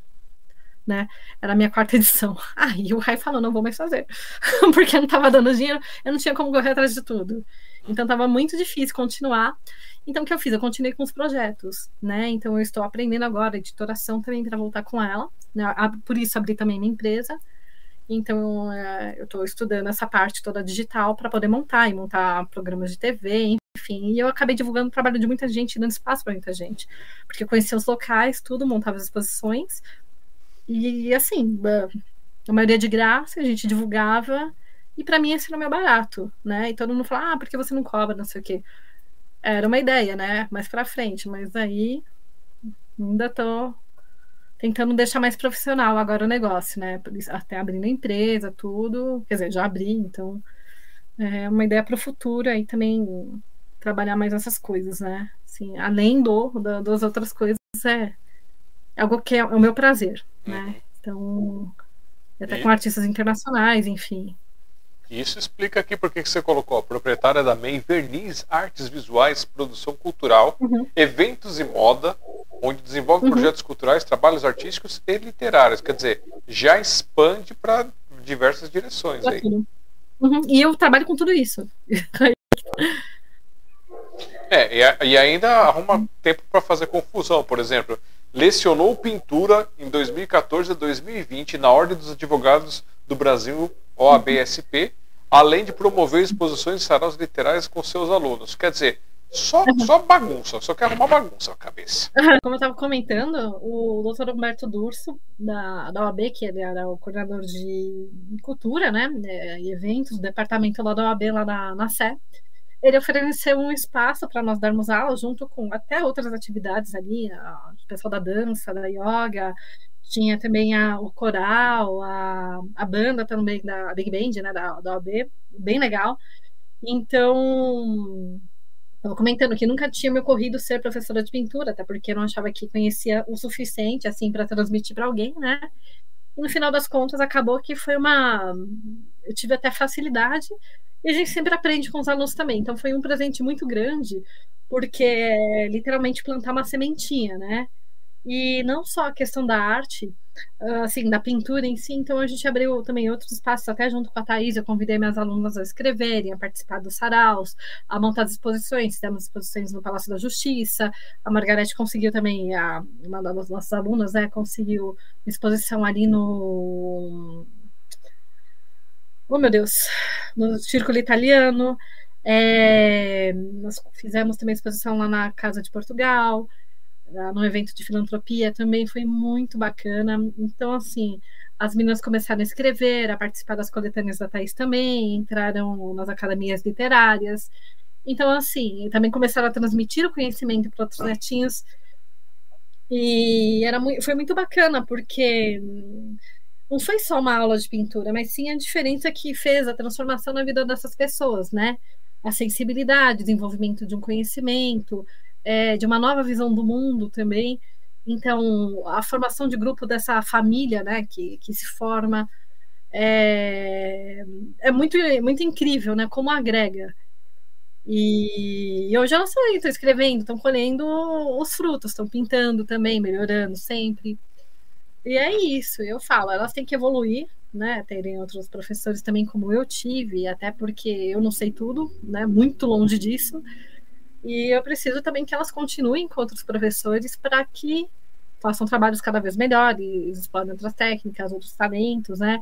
Né? Era a minha quarta (laughs) edição. Aí o Rai falou: não vou mais fazer, (laughs) porque não estava dando dinheiro, eu não tinha como correr atrás de tudo. Então estava muito difícil continuar. Então o que eu fiz? Eu continuei com os projetos, né? Então eu estou aprendendo agora editoração também para voltar com ela. Né? Por isso abri também minha empresa. Então, é, eu estou estudando essa parte toda digital para poder montar e montar programas de TV, enfim. E eu acabei divulgando o trabalho de muita gente, dando espaço para muita gente. Porque eu conhecia os locais, tudo, montava as exposições. E, assim, a maioria de graça, a gente divulgava. E para mim esse era o meu barato, né? E todo mundo fala, ah, porque você não cobra, não sei o quê. Era uma ideia, né? Mais para frente, mas aí ainda tô tentando deixar mais profissional agora o negócio, né? Até abrindo a empresa, tudo. Quer dizer, já abri, então é uma ideia para o futuro aí também trabalhar mais essas coisas, né? Assim, além do, da, das outras coisas, é algo que é o meu prazer, né? Uhum. Então, até e... com artistas internacionais, enfim. Isso explica aqui por que você colocou a proprietária da MEI Verniz Artes Visuais, Produção Cultural, uhum. Eventos e Moda, onde desenvolve uhum. projetos culturais, trabalhos artísticos e literários. Quer dizer, já expande para diversas direções aí. Uhum. E eu trabalho com tudo isso. (laughs) é, e, ainda arruma tempo para fazer confusão. Por exemplo, lecionou pintura em 2014 a 2020 na Ordem dos Advogados do Brasil, OABSP, além de promover exposições e saraus literários com seus alunos. Quer dizer, só, só bagunça, só quer arrumar bagunça na cabeça. Como eu estava comentando, o doutor Humberto Durso, da, da OAB, que ele era o coordenador de cultura, né, e eventos, do departamento lá da OAB, lá na, na Sé, ele ofereceu um espaço para nós darmos aula, junto com até outras atividades ali, o pessoal da dança, da yoga, tinha também a, o coral, a, a banda também da Big Band, né, da, da OAB, bem legal. Então, estava comentando que nunca tinha me ocorrido ser professora de pintura, até porque eu não achava que conhecia o suficiente assim para transmitir para alguém, né? E no final das contas acabou que foi uma eu tive até facilidade e a gente sempre aprende com os alunos também. Então foi um presente muito grande, porque é literalmente plantar uma sementinha, né? E não só a questão da arte, assim, da pintura em si, então a gente abriu também outros espaços, até junto com a Thais, eu convidei minhas alunas a escreverem, a participar dos saraus, a montar exposições, temos exposições no Palácio da Justiça, a Margarete conseguiu também, a, uma das nossas alunas, né, conseguiu uma exposição ali no oh meu Deus, no Círculo Italiano. É, nós fizemos também exposição lá na Casa de Portugal, no evento de filantropia, também foi muito bacana. Então, assim, as meninas começaram a escrever, a participar das coletâneas da Thais também, entraram nas academias literárias. Então, assim, também começaram a transmitir o conhecimento para outros netinhos. E era muito, foi muito bacana, porque não foi só uma aula de pintura, mas sim a diferença que fez a transformação na vida dessas pessoas, né? A sensibilidade, desenvolvimento de um conhecimento, é, de uma nova visão do mundo também. Então, a formação de grupo dessa família, né, que, que se forma, é, é muito, muito incrível, né? Como agrega. E hoje elas estão escrevendo, estão colhendo os frutos, estão pintando também, melhorando sempre. E é isso, eu falo, elas têm que evoluir, né? Terem outros professores também como eu tive, até porque eu não sei tudo, né? Muito longe disso. E eu preciso também que elas continuem com outros professores para que façam trabalhos cada vez melhores, explorem outras técnicas, outros talentos, né?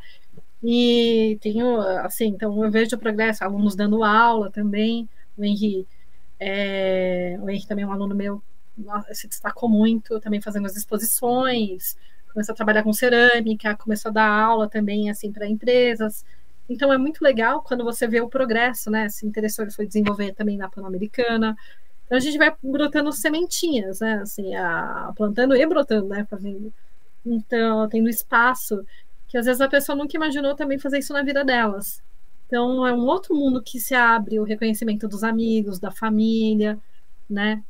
E tenho, assim, então eu vejo o progresso, alunos dando aula também, o Henri, é, o Henri também é um aluno meu, se destacou muito, também fazendo as exposições, começou a trabalhar com cerâmica, começou a dar aula também assim para empresas. Então é muito legal quando você vê o progresso, né? Se interessou, ele foi desenvolver também na Pan-Americana. Então a gente vai brotando sementinhas, né? Assim, a, plantando e brotando, né? Fazendo. Então, tendo espaço que às vezes a pessoa nunca imaginou também fazer isso na vida delas. Então é um outro mundo que se abre, o reconhecimento dos amigos, da família, né?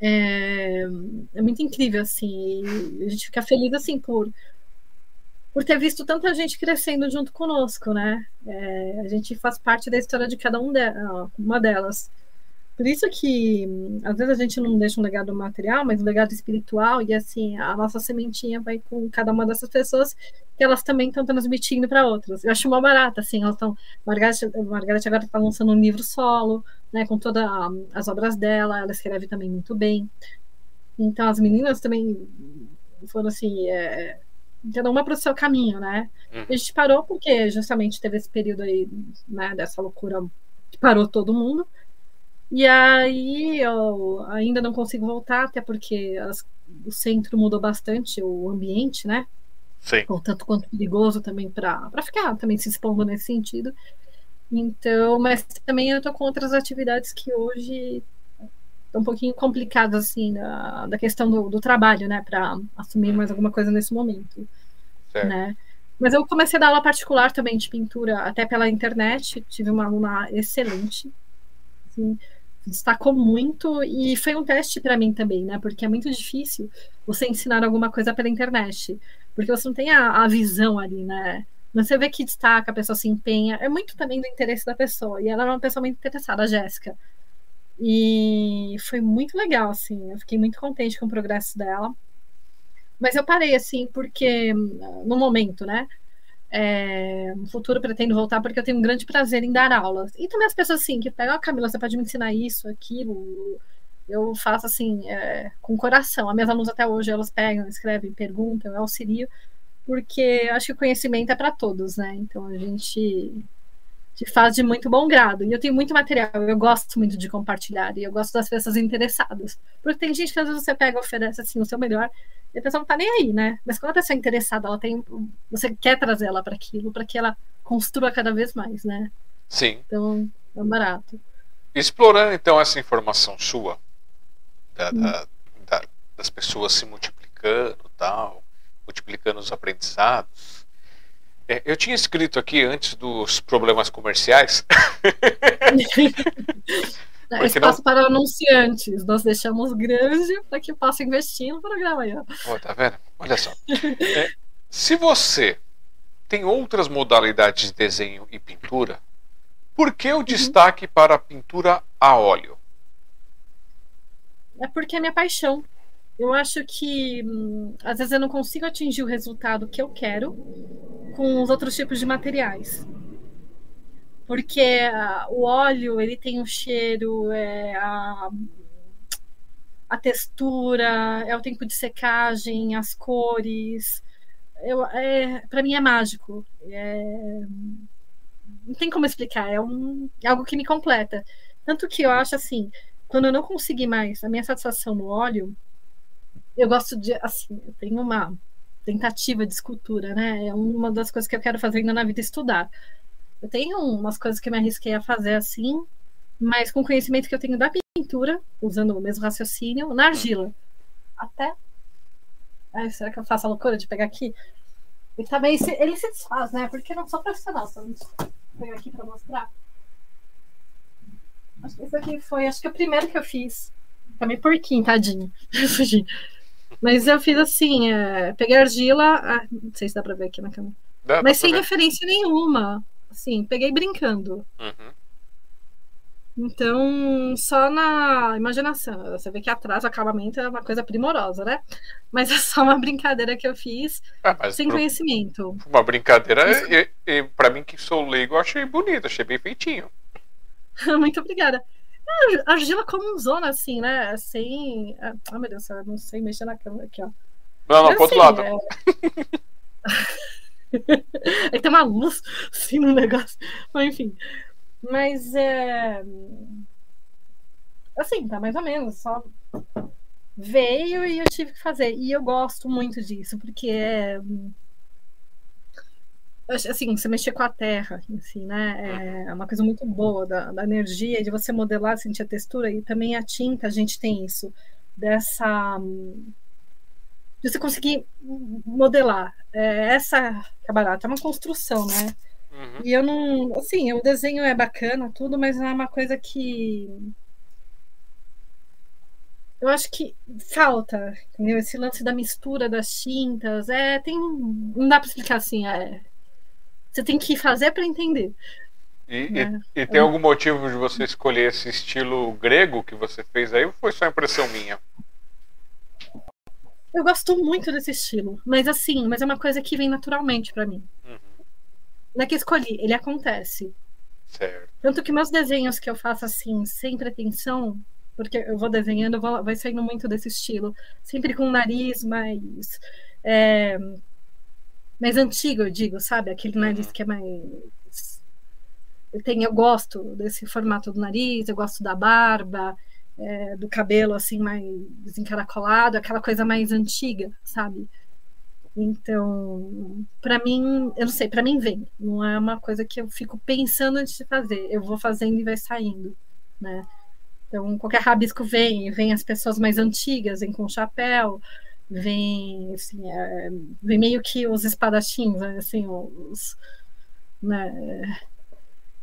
É, é muito incrível, assim. a gente fica feliz, assim, por, por ter visto tanta gente crescendo junto conosco, né? É, a gente faz parte da história de cada um de, uma delas. Por isso que às vezes a gente não deixa um legado material, mas um legado espiritual, e assim, a nossa sementinha vai com cada uma dessas pessoas que elas também estão transmitindo para outras. Eu acho uma barata, assim, elas estão. Margareth agora está lançando um livro solo, né, com todas as obras dela, ela escreve também muito bem. Então as meninas também foram assim, é, cada uma para o seu caminho, né? Uhum. A gente parou porque justamente teve esse período aí, né, dessa loucura que parou todo mundo. E aí eu ainda não consigo voltar, até porque as, o centro mudou bastante, o ambiente, né? Sim. Ou tanto quanto perigoso também para ficar também se expondo nesse sentido. Então, mas também eu tô com outras atividades que hoje um pouquinho complicado, assim, da, da questão do, do trabalho, né, para assumir mais alguma coisa nesse momento, certo. né. Mas eu comecei a dar aula particular também de pintura, até pela internet, tive uma aluna excelente, assim, destacou muito e foi um teste para mim também, né, porque é muito difícil você ensinar alguma coisa pela internet, porque você não tem a, a visão ali, né, você vê que destaca, a pessoa se empenha, é muito também do interesse da pessoa, e ela é uma pessoa muito interessada, a Jéssica, e foi muito legal, assim. Eu fiquei muito contente com o progresso dela. Mas eu parei, assim, porque no momento, né? É, no futuro pretendo voltar porque eu tenho um grande prazer em dar aulas. E também as pessoas assim, que pegam, oh, Camila, você pode me ensinar isso, aquilo. Eu faço assim, é, com coração. As minhas alunas até hoje, elas pegam, escrevem, perguntam, eu auxilio, porque acho que o conhecimento é para todos, né? Então a gente te faz de muito bom grado. E eu tenho muito material, eu gosto muito de compartilhar, e eu gosto das pessoas interessadas. Porque tem gente que às vezes você pega e oferece assim, o seu melhor, e a pessoa não tá nem aí, né? Mas quando a pessoa é interessada, ela tem. Você quer trazer ela para aquilo, para que ela construa cada vez mais, né? Sim. Então, é um barato. Explorando então essa informação sua, da, hum. da, da, das pessoas se multiplicando tal, multiplicando os aprendizados é, eu tinha escrito aqui antes dos problemas comerciais. (laughs) (laughs) Espaço não... para anunciantes. Nós deixamos grande para que possa investir no programa aí. Oh, tá vendo? Olha só. É, se você tem outras modalidades de desenho e pintura, por que o uhum. destaque para a pintura a óleo? É porque é minha paixão. Eu acho que hum, às vezes eu não consigo atingir o resultado que eu quero com os outros tipos de materiais. Porque uh, o óleo ele tem um cheiro, é, a, a textura, é o tempo de secagem, as cores. Eu, é, para mim é mágico. É, não tem como explicar, é, um, é algo que me completa. Tanto que eu acho assim, quando eu não conseguir mais a minha satisfação no óleo, eu gosto de, assim, eu tenho uma tentativa de escultura, né? É uma das coisas que eu quero fazer ainda na vida estudar. Eu tenho umas coisas que eu me arrisquei a fazer assim, mas com o conhecimento que eu tenho da pintura, usando o mesmo raciocínio, na argila. Até. Ai, será que eu faço a loucura de pegar aqui? E também se, ele se desfaz, né? Porque eu não sou profissional, só vou aqui para mostrar. Acho que esse aqui foi, acho que o primeiro que eu fiz. Também porquinho, tadinho. (laughs) Mas eu fiz assim, é, peguei argila, ah, não sei se dá pra ver aqui na câmera. Dá, mas sem ver. referência nenhuma. Assim, peguei brincando. Uhum. Então, só na imaginação. Você vê que atrás o acabamento é uma coisa primorosa, né? Mas é só uma (laughs) brincadeira que eu fiz ah, sem pro... conhecimento. Uma brincadeira, e, e para mim que sou leigo, eu achei bonito, achei bem feitinho. (laughs) Muito obrigada. É, argila zona assim, né? Sem. Ah, oh, meu Deus, eu não sei mexer na câmera aqui, ó. Não, não, pro outro lado. É... (laughs) (laughs) Aí tem uma luz assim no negócio. Mas, enfim. Mas é. Assim, tá mais ou menos. Só veio e eu tive que fazer. E eu gosto muito disso, porque é assim, você mexer com a terra em né? É uma coisa muito boa da, da energia, de você modelar, sentir a textura, e também a tinta, a gente tem isso, dessa. De você conseguir modelar. É, essa é barata, é uma construção, né? Uhum. E eu não. Assim, o desenho é bacana, tudo, mas não é uma coisa que. Eu acho que falta, entendeu? Esse lance da mistura das tintas, é, tem, não dá para explicar assim, é, você tem que fazer para entender. E, né? e, e, tem algum motivo de você escolher esse estilo grego que você fez aí ou foi só impressão minha? Eu gosto muito desse estilo, mas assim, mas é uma coisa que vem naturalmente para mim. Uhum. Não é que escolhi, ele acontece. Certo. Tanto que meus desenhos que eu faço assim, sem pretensão, porque eu vou desenhando, vou, vai saindo muito desse estilo. Sempre com o nariz mais. É, mais antigo, eu digo, sabe? Aquele nariz que é mais. Eu, tenho, eu gosto desse formato do nariz, eu gosto da barba, é, do cabelo assim mais encaracolado, aquela coisa mais antiga, sabe? Então, para mim, eu não sei, para mim vem. Não é uma coisa que eu fico pensando antes de fazer. Eu vou fazendo e vai saindo, né? Então, qualquer rabisco vem, vem as pessoas mais antigas, vem com chapéu, vem, assim, é, vem meio que os espadachins, né, assim, os, né?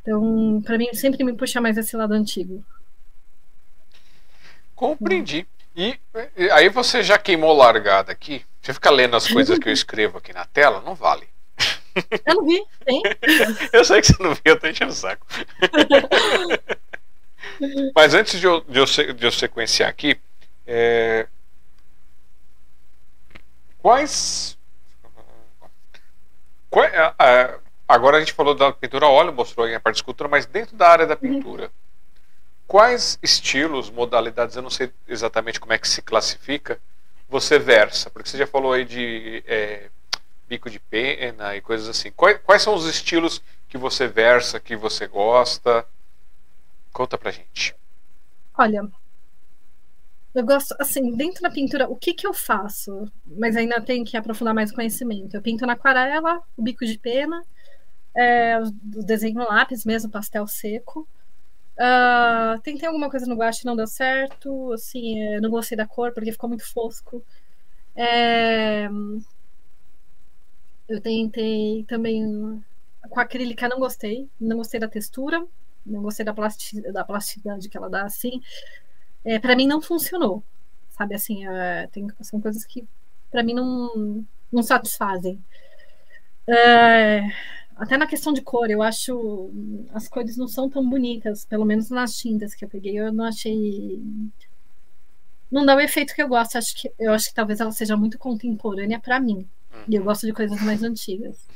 Então, para mim, sempre me puxa mais esse lado antigo. Compreendi. E, e aí você já queimou largada aqui? Você fica lendo as coisas que eu escrevo aqui na tela? Não vale. (laughs) Eu não vi, tem. (laughs) eu sei que você não viu, eu tô enchendo o saco. (laughs) Mas antes de eu, de eu, de eu sequenciar aqui, é... quais. É, agora a gente falou da pintura a óleo, mostrou a parte de escultura, mas dentro da área da pintura, uhum. Quais estilos, modalidades, eu não sei exatamente como é que se classifica, você versa? Porque você já falou aí de é, bico de pena e coisas assim. Quais, quais são os estilos que você versa, que você gosta? Conta pra gente. Olha, eu gosto, assim, dentro da pintura, o que que eu faço? Mas ainda tenho que aprofundar mais o conhecimento. Eu pinto na aquarela, o bico de pena, é, o desenho lápis mesmo, pastel seco. Uh, tentei alguma coisa no guache não deu certo, assim, é, não gostei da cor porque ficou muito fosco. É, eu tentei também com acrílica, não gostei, não gostei da textura, não gostei da, plasti da plasticidade que ela dá assim. É, para mim não funcionou, sabe? Assim, é, tem, são coisas que para mim não, não satisfazem. É, até na questão de cor, eu acho as cores não são tão bonitas, pelo menos nas tintas que eu peguei, eu não achei. Não dá o efeito que eu gosto. Acho que, eu acho que talvez ela seja muito contemporânea para mim. E eu uhum. gosto de coisas mais antigas.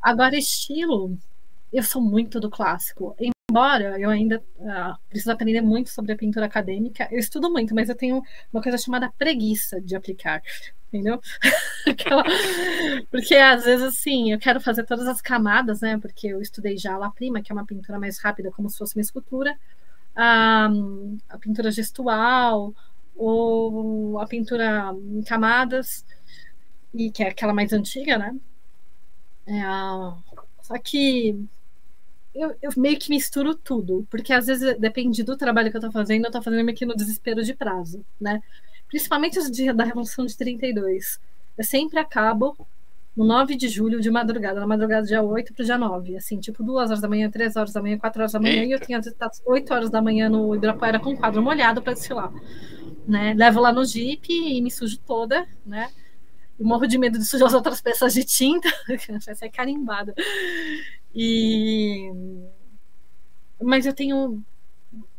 Agora, estilo, eu sou muito do clássico embora eu ainda uh, preciso aprender muito sobre a pintura acadêmica, eu estudo muito, mas eu tenho uma coisa chamada preguiça de aplicar, entendeu? (laughs) Aquela... Porque às vezes assim, eu quero fazer todas as camadas, né? Porque eu estudei já a La Prima, que é uma pintura mais rápida, como se fosse uma escultura, a, a pintura gestual, ou a pintura em camadas, e que é aquela mais antiga, né? É, só que eu, eu, meio que misturo tudo, porque às vezes depende do trabalho que eu tô fazendo, eu tô fazendo aqui no desespero de prazo, né? Principalmente os dias da Revolução de 32. Eu sempre acabo no 9 de julho de madrugada, na madrugada dia 8 pro dia 9, assim, tipo 2 horas da manhã, 3 horas da manhã, 4 horas da manhã, Eita. e eu tinha estar 8 horas da manhã no Ibirapuera com quadro molhado para desfilar, né? Levo lá no Jeep e me sujo toda, né? Morro de medo de sujar as outras peças de tinta, (laughs) vai ser carimbada. E mas eu tenho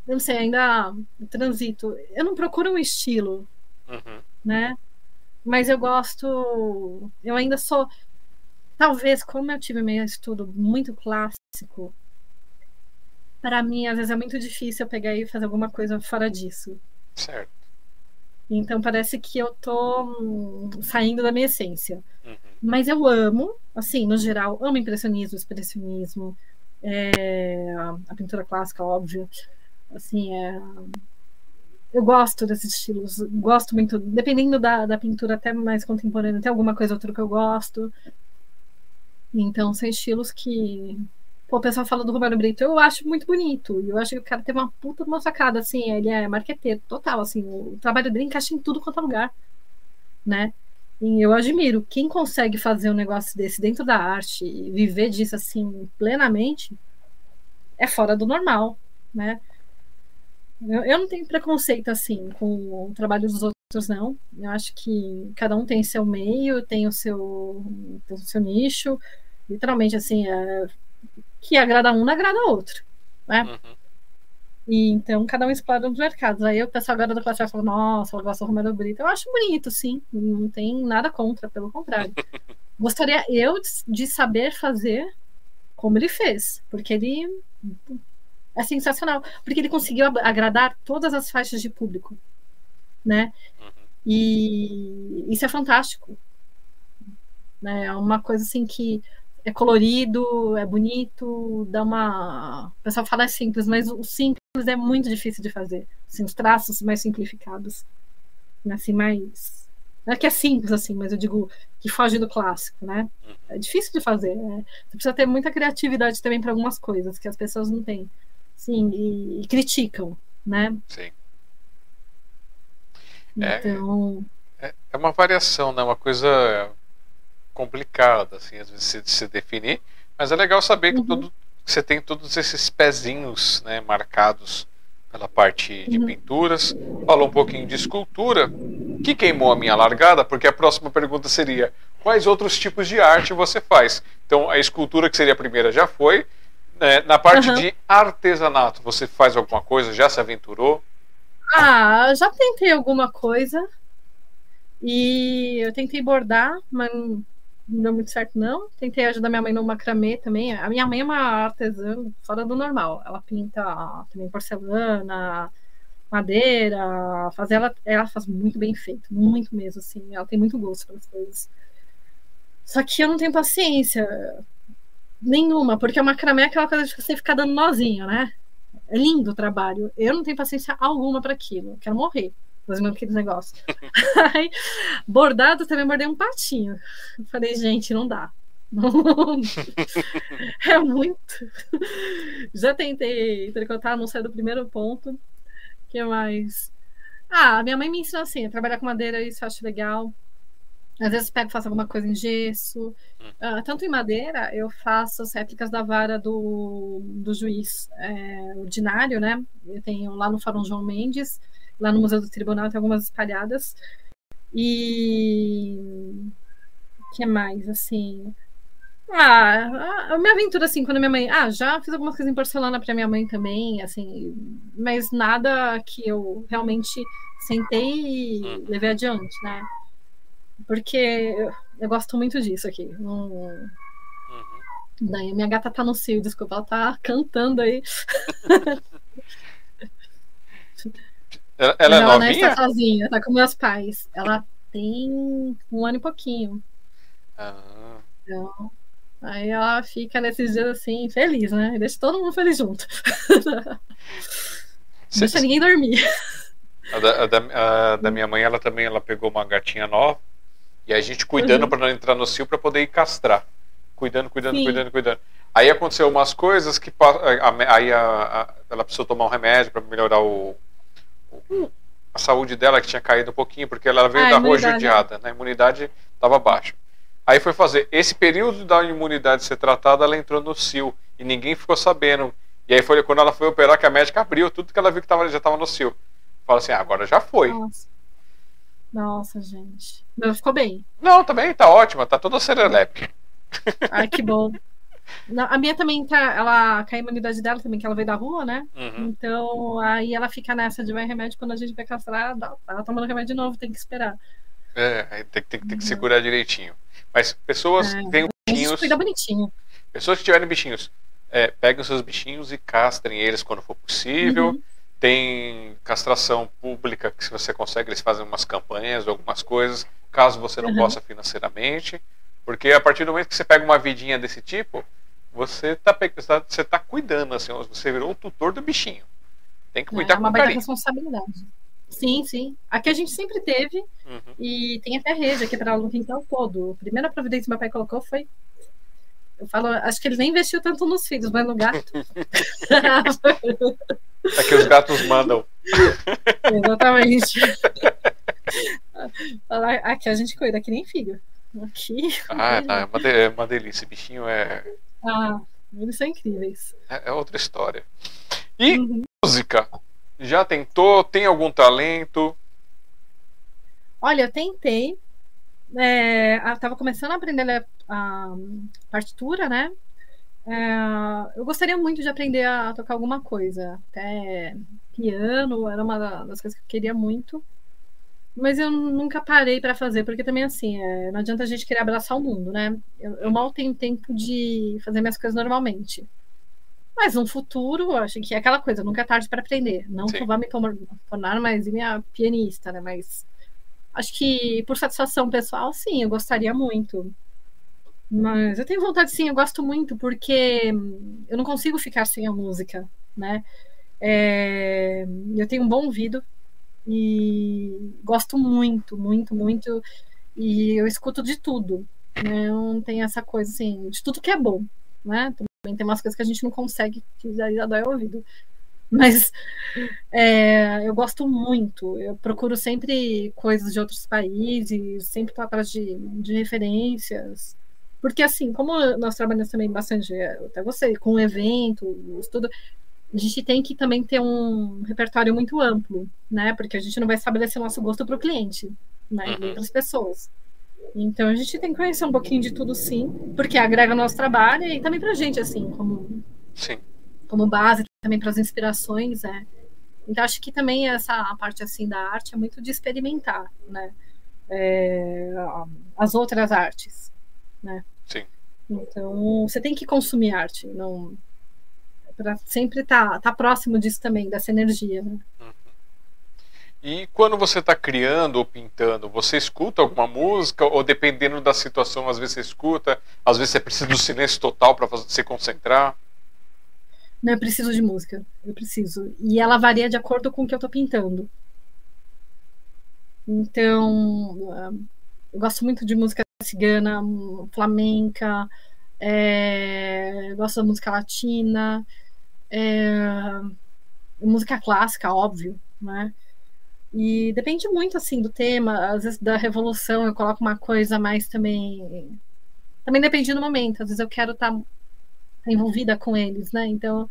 eu não sei, ainda transito. Eu não procuro um estilo, uhum. né? Mas eu gosto. Eu ainda sou. Talvez, como eu tive meio estudo muito clássico, para mim, às vezes é muito difícil eu pegar e fazer alguma coisa fora disso. Certo. Então parece que eu tô hum, saindo da minha essência. Uhum. Mas eu amo, assim, no geral, amo impressionismo, expressionismo, é, a pintura clássica, óbvio. Assim, é, eu gosto desses estilos, gosto muito, dependendo da, da pintura até mais contemporânea, tem alguma coisa ou outra que eu gosto. Então, são estilos que Pô, o pessoal fala do Romero Brito, eu acho muito bonito. E eu acho que o cara teve uma puta uma sacada, assim, ele é marqueteiro total, assim, o trabalho dele encaixa em tudo quanto é lugar, né? E eu admiro quem consegue fazer um negócio desse dentro da arte e viver disso assim plenamente é fora do normal, né? Eu, eu não tenho preconceito assim com o trabalho dos outros, não. Eu acho que cada um tem seu meio, tem o seu, tem o seu nicho. Literalmente, assim, é, que agrada um, não agrada outro. Né? Uhum. E então cada um explora os mercados. Aí o pessoal agora da classe vai falar, nossa, ela gosta do Romero Brito. Eu acho bonito, sim. Não tem nada contra, pelo contrário. (laughs) Gostaria eu de saber fazer como ele fez, porque ele é sensacional, porque ele conseguiu agradar todas as faixas de público, né? Uhum. E isso é fantástico. Né? É uma coisa assim que é colorido, é bonito, dá uma. O pessoal fala é simples, mas o simples é muito difícil de fazer. Assim, os traços mais simplificados. Assim, mais. Não é que é simples, assim, mas eu digo que foge do clássico, né? É difícil de fazer. Né? Você precisa ter muita criatividade também para algumas coisas que as pessoas não têm. Sim, e, e criticam. né? Sim. Então. É, é uma variação, né? Uma coisa complicada, assim, às vezes se, se definir. Mas é legal saber uhum. que, todo, que você tem todos esses pezinhos né, marcados pela parte de uhum. pinturas. Falou um pouquinho de escultura, que queimou a minha largada, porque a próxima pergunta seria: quais outros tipos de arte você faz? Então, a escultura, que seria a primeira, já foi. Né? Na parte uhum. de artesanato, você faz alguma coisa? Já se aventurou? Ah, já tentei alguma coisa. E eu tentei bordar, mas não deu muito certo, não. Tentei ajudar minha mãe no macramê também. A minha mãe é uma artesã fora do normal. Ela pinta também porcelana, madeira, faz ela, ela faz muito bem feito, muito mesmo, assim. Ela tem muito gosto pelas coisas. Só que eu não tenho paciência nenhuma, porque o macramê é aquela coisa de você ficar dando nozinho, né? É lindo o trabalho. Eu não tenho paciência alguma para aquilo. quero morrer fazendo aqueles negócios. (laughs) Aí, bordado também bordei um patinho. falei, gente, (laughs) não dá. é muito. Já tentei tricotar, não sai do primeiro ponto. que mais? Ah, minha mãe me ensinou assim, trabalhar com madeira, isso eu acho legal. Às vezes pego faço alguma coisa em gesso. Uh, tanto em madeira, eu faço as réplicas da vara do, do juiz é, ordinário, né? Eu tenho lá no Fórum João Mendes lá no Museu do Tribunal tem algumas espalhadas. E o que mais, assim? Ah, a minha aventura, assim, quando minha mãe. Ah, já fiz algumas coisas em porcelana para minha mãe também, assim, mas nada que eu realmente sentei e hum. levei adiante, né? Porque eu, eu gosto muito disso aqui. Não... Uhum. Daí minha gata tá no cio, desculpa, ela tá cantando aí. (laughs) Ela, ela é ela novinha? não está sozinha, tá com meus pais. Ela tem um ano e pouquinho. Ah. Então, aí ela fica nesses dias assim, feliz, né? deixa todo mundo feliz junto. (laughs) deixa ninguém dormir. A da, a, da, a da, minha mãe, ela também ela pegou uma gatinha nova. E a gente cuidando uhum. para não entrar no cio para poder ir castrar. Cuidando, cuidando, Sim. cuidando, cuidando. Aí aconteceu umas coisas que aí a, ela precisou tomar um remédio para melhorar o, a saúde dela que tinha caído um pouquinho, porque ela veio ah, da rua judiada, né? a imunidade estava baixa. Aí foi fazer. Esse período da imunidade ser tratada, ela entrou no CIL e ninguém ficou sabendo. E aí foi quando ela foi operar que a médica abriu tudo que ela viu que tava, já estava no CIL. Fala assim, ah, agora já foi. Nossa. Nossa, gente. Mas ficou bem. Não, também tá ótima, tá toda serelepe. Ai, que bom. (laughs) Não, a minha também tá. Ela cai a imunidade dela também, que ela veio da rua, né? Uhum. Então aí ela fica nessa de vai remédio quando a gente vai castrar, ela tomando remédio de novo, tem que esperar. É, tem, tem, tem que segurar direitinho. Mas pessoas é, que têm bichinhos. Cuida bonitinho. Pessoas que tiverem bichinhos, é, peguem os seus bichinhos e castrem eles quando for possível. Uhum. Tem castração pública que se você consegue, eles fazem umas campanhas, algumas coisas, caso você não uhum. possa financeiramente. Porque a partir do momento que você pega uma vidinha desse tipo, você está você tá cuidando, assim, você virou o tutor do bichinho. Tem que cuidar é, com carinho. É uma responsabilidade. Sim, sim. Aqui a gente sempre teve uhum. e tem até rede aqui para o quintal todo. A primeira providência que meu pai colocou foi eu falo, acho que ele nem investiu tanto nos filhos, mas no gato. (laughs) é que os gatos mandam. (laughs) Exatamente. (laughs) Aqui a gente cuida, que nem filho. Aqui. Ah, não, é, uma é uma delícia. Bichinho é. Ah, eles são incríveis. É, é outra história. E uhum. música? Já tentou? Tem algum talento? Olha, eu tentei. É, eu tava começando a aprender a, a partitura, né? É, eu gostaria muito de aprender a tocar alguma coisa. Até piano era uma das coisas que eu queria muito. Mas eu nunca parei para fazer, porque também assim, é, não adianta a gente querer abraçar o mundo, né? Eu, eu, mal tenho tempo de fazer minhas coisas normalmente. Mas no futuro, acho que é aquela coisa, nunca é tarde para aprender. Não Sim. que eu vá me tornar mais minha pianista, né? Mas acho que por satisfação pessoal, sim, eu gostaria muito. Mas eu tenho vontade, sim, eu gosto muito, porque eu não consigo ficar sem a música, né? É, eu tenho um bom ouvido, e gosto muito, muito, muito. E eu escuto de tudo. Né? Não tem essa coisa assim, de tudo que é bom. Né? Também tem umas coisas que a gente não consegue, que já, já dói o ouvido. Mas é, eu gosto muito. Eu procuro sempre coisas de outros países, sempre estou atrás de, de referências. Porque, assim, como nós trabalhamos também bastante, até você, com eventos, tudo, a gente tem que também ter um repertório muito amplo, né? Porque a gente não vai estabelecer o nosso gosto para o cliente, né? E uhum. outras pessoas. Então a gente tem que conhecer um pouquinho de tudo, sim, porque agrega nosso trabalho e também para a gente, assim, como, sim. como base também para as inspirações, é. Então acho que também essa parte assim da arte é muito de experimentar, né? É, as outras artes, né? Sim. Então você tem que consumir arte, não para sempre estar tá, tá próximo disso também dessa energia. Né? Uhum. E quando você está criando ou pintando, você escuta alguma música ou dependendo da situação, às vezes você escuta, às vezes você precisa do silêncio total para se concentrar? Não, eu preciso de música. Eu preciso. E ela varia de acordo com o que eu estou pintando. Então, eu gosto muito de música cigana, flamenca, é, gosto da música latina, é, música clássica, óbvio, né? E depende muito, assim, do tema. Às vezes, da revolução, eu coloco uma coisa mais também... Também depende do momento. Às vezes eu quero estar tá envolvida com eles, né? Então,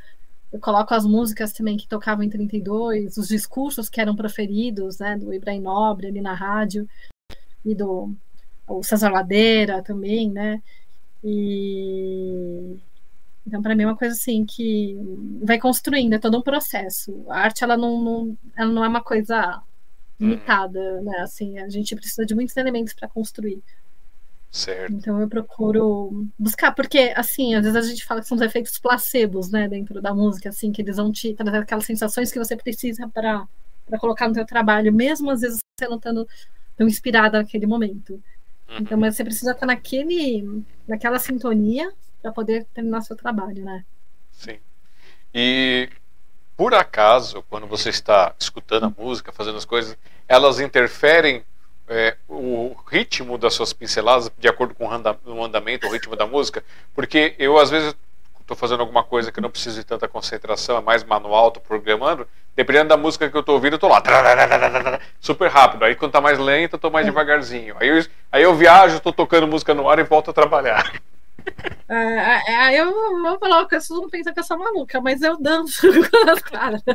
eu coloco as músicas também que tocavam em 32, os discursos que eram proferidos, né, do Ibrahim Nobre ali na rádio, e do o César Ladeira também, né? E então para mim é uma coisa assim que vai construindo, é todo um processo. A arte ela não, não ela não é uma coisa uhum. limitada, né? Assim, a gente precisa de muitos elementos para construir. Certo. Então eu procuro buscar, porque assim, às vezes a gente fala que são os efeitos placebos, né, dentro da música, assim, que eles vão te trazer aquelas sensações que você precisa para colocar no seu trabalho, mesmo às vezes você não estando tão inspirada naquele momento. Uhum. Então, mas você precisa estar naquele, naquela sintonia para poder terminar seu trabalho, né? Sim. E por acaso, quando você está escutando a música, fazendo as coisas, elas interferem é, o ritmo das suas pinceladas de acordo com o andamento, o ritmo da música, porque eu às vezes estou fazendo alguma coisa que não preciso de tanta concentração, é mais manual, estou programando, dependendo da música que eu estou ouvindo, eu estou lá, super rápido. Aí quando está mais lento, eu estou mais devagarzinho. Aí eu, aí eu viajo, estou tocando música no ar e volto a trabalhar. É, é, eu vou falar que vocês vão pensar que eu sou maluca, mas eu danço (laughs) com as caras. (laughs)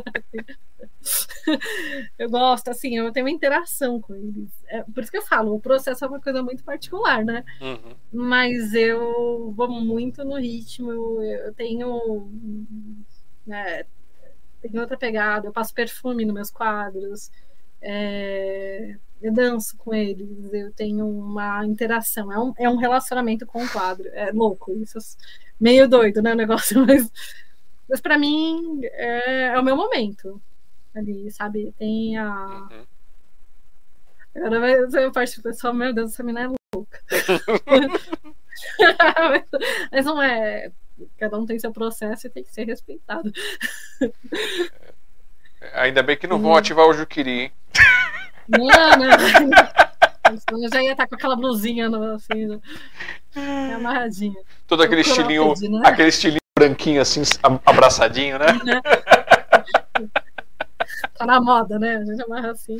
Eu gosto, assim, eu tenho uma interação com eles. É, por isso que eu falo, o processo é uma coisa muito particular, né? Uhum. Mas eu vou muito no ritmo, eu tenho. Né, tenho outra pegada, eu passo perfume nos meus quadros. É, eu danço com eles, eu tenho uma interação, é um, é um relacionamento com o quadro. É louco, isso é meio doido, né? O negócio, (laughs) mas, mas para mim é, é, o meu momento ali, sabe? Tem a. Uhum. Agora vai ser a parte do pessoal, meu Deus, essa menina é louca. (laughs) mas não é. Cada um tem seu processo e tem que ser respeitado. Ainda bem que não vão ativar o Juquiri, hein? (laughs) Não, não. Eu já ia estar com aquela blusinha assim, né? amarradinha. Todo aquele estilinho, né? aquele estilinho branquinho assim, abraçadinho, né? tá na moda, né? A gente amarra assim.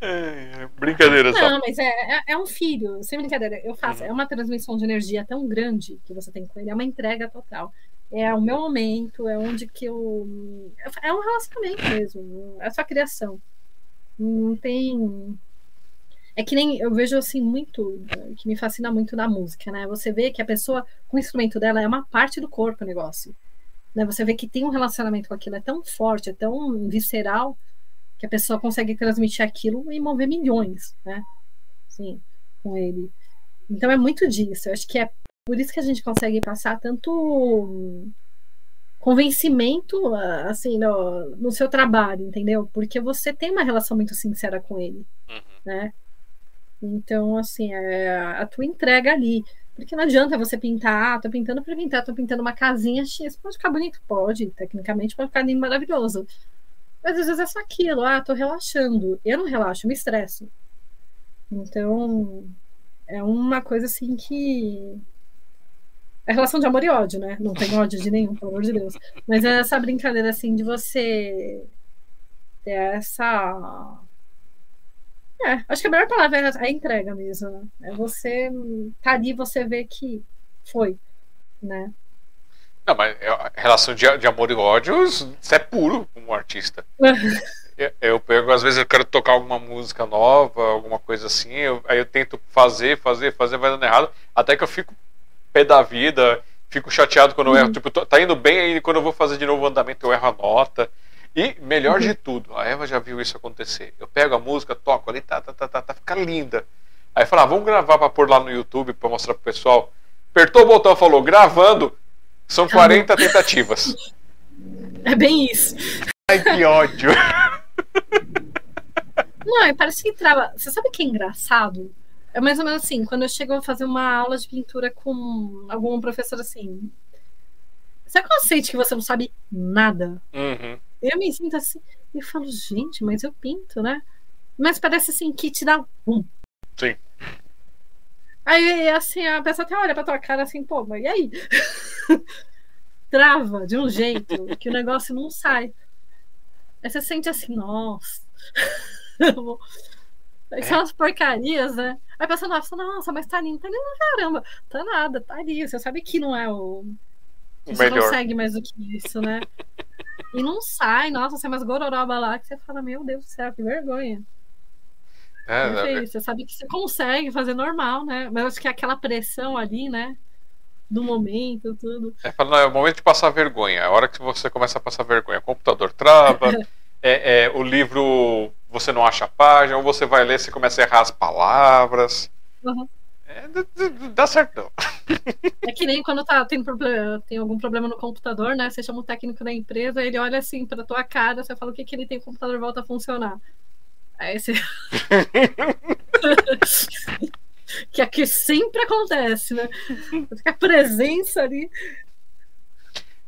É, brincadeira só. Não, mas é, é, é, um filho, sem brincadeira. Eu faço, uhum. é uma transmissão de energia tão grande que você tem com ele, é uma entrega total. É o meu momento, é onde que eu. É um relacionamento mesmo, é a sua criação. Não tem. É que nem eu vejo assim muito, que me fascina muito na música, né? Você vê que a pessoa, com o instrumento dela, é uma parte do corpo o negócio. Né? Você vê que tem um relacionamento com aquilo, é tão forte, é tão visceral, que a pessoa consegue transmitir aquilo e mover milhões, né? Sim, com ele. Então é muito disso. Eu acho que é por isso que a gente consegue passar tanto convencimento assim no, no, seu trabalho, entendeu? Porque você tem uma relação muito sincera com ele, uhum. né? Então, assim, é a tua entrega ali. Porque não adianta você pintar, ah, tô pintando para pintar, tô pintando uma casinha X, pode ficar bonito? Pode, tecnicamente pode ficar lindo, maravilhoso. Mas às vezes é só aquilo, ah, tô relaxando. Eu não relaxo, eu me estresso. Então, é uma coisa assim que É relação de amor e ódio, né? Não tem ódio de nenhum, pelo amor de Deus. Mas é essa brincadeira assim de você ter essa. É, acho que a melhor palavra é a entrega mesmo. Né? É você tá ali, você vê que foi, né? Não, mas é, relação de, de amor e ódio, isso é puro como artista. (laughs) eu, eu pego, às vezes eu quero tocar alguma música nova, alguma coisa assim, eu, aí eu tento fazer, fazer, fazer, vai dando errado, até que eu fico pé da vida, fico chateado quando eu erro. Uhum. Tipo, tá indo bem, aí quando eu vou fazer de novo o andamento, eu erro a nota. E melhor uhum. de tudo, a Eva já viu isso acontecer. Eu pego a música, toco ali, tá, tá, tá, tá, tá fica linda. Aí fala, ah, vamos gravar pra pôr lá no YouTube pra mostrar pro pessoal. Apertou o botão, falou, gravando, são 40 tentativas. É bem isso. Ai, que ódio. Não, parece que trava. Você sabe que é engraçado? É mais ou menos assim, quando eu chego a fazer uma aula de pintura com algum professor assim. Sabe quando sente que você não sabe nada? Uhum. Eu me sinto assim, e falo, gente, mas eu pinto, né? Mas parece assim que te dá um. Sim. Aí, assim, a pessoa até olha pra tua cara assim, pô, mas e aí? (laughs) Trava de um jeito que o negócio não sai. Aí você sente assim, nossa. (laughs) Aí são as porcarias, né? Aí a pessoa nossa, nossa, mas tá lindo, tá lindo caramba. Tá nada, tá ali. Você sabe que não é o. Você melhor. consegue mais do que isso, né? E não sai, nossa, você é mais gororoba lá que você fala, meu Deus do céu, que vergonha. É, não, é... Você sabe que você consegue fazer normal, né? Mas acho que é aquela pressão ali, né? Do momento, tudo. É, não, é o momento de passar vergonha. É a hora que você começa a passar vergonha. O computador trava, (laughs) é, é, o livro você não acha a página, ou você vai ler e começa a errar as palavras. Uhum. É, dá certo não. É que nem quando tá, tem, problema, tem algum problema no computador, né? Você chama o técnico da empresa, ele olha assim pra tua cara, você fala o que, que ele tem, o computador volta a funcionar. Aí você. (laughs) que aqui sempre acontece, né? A presença ali.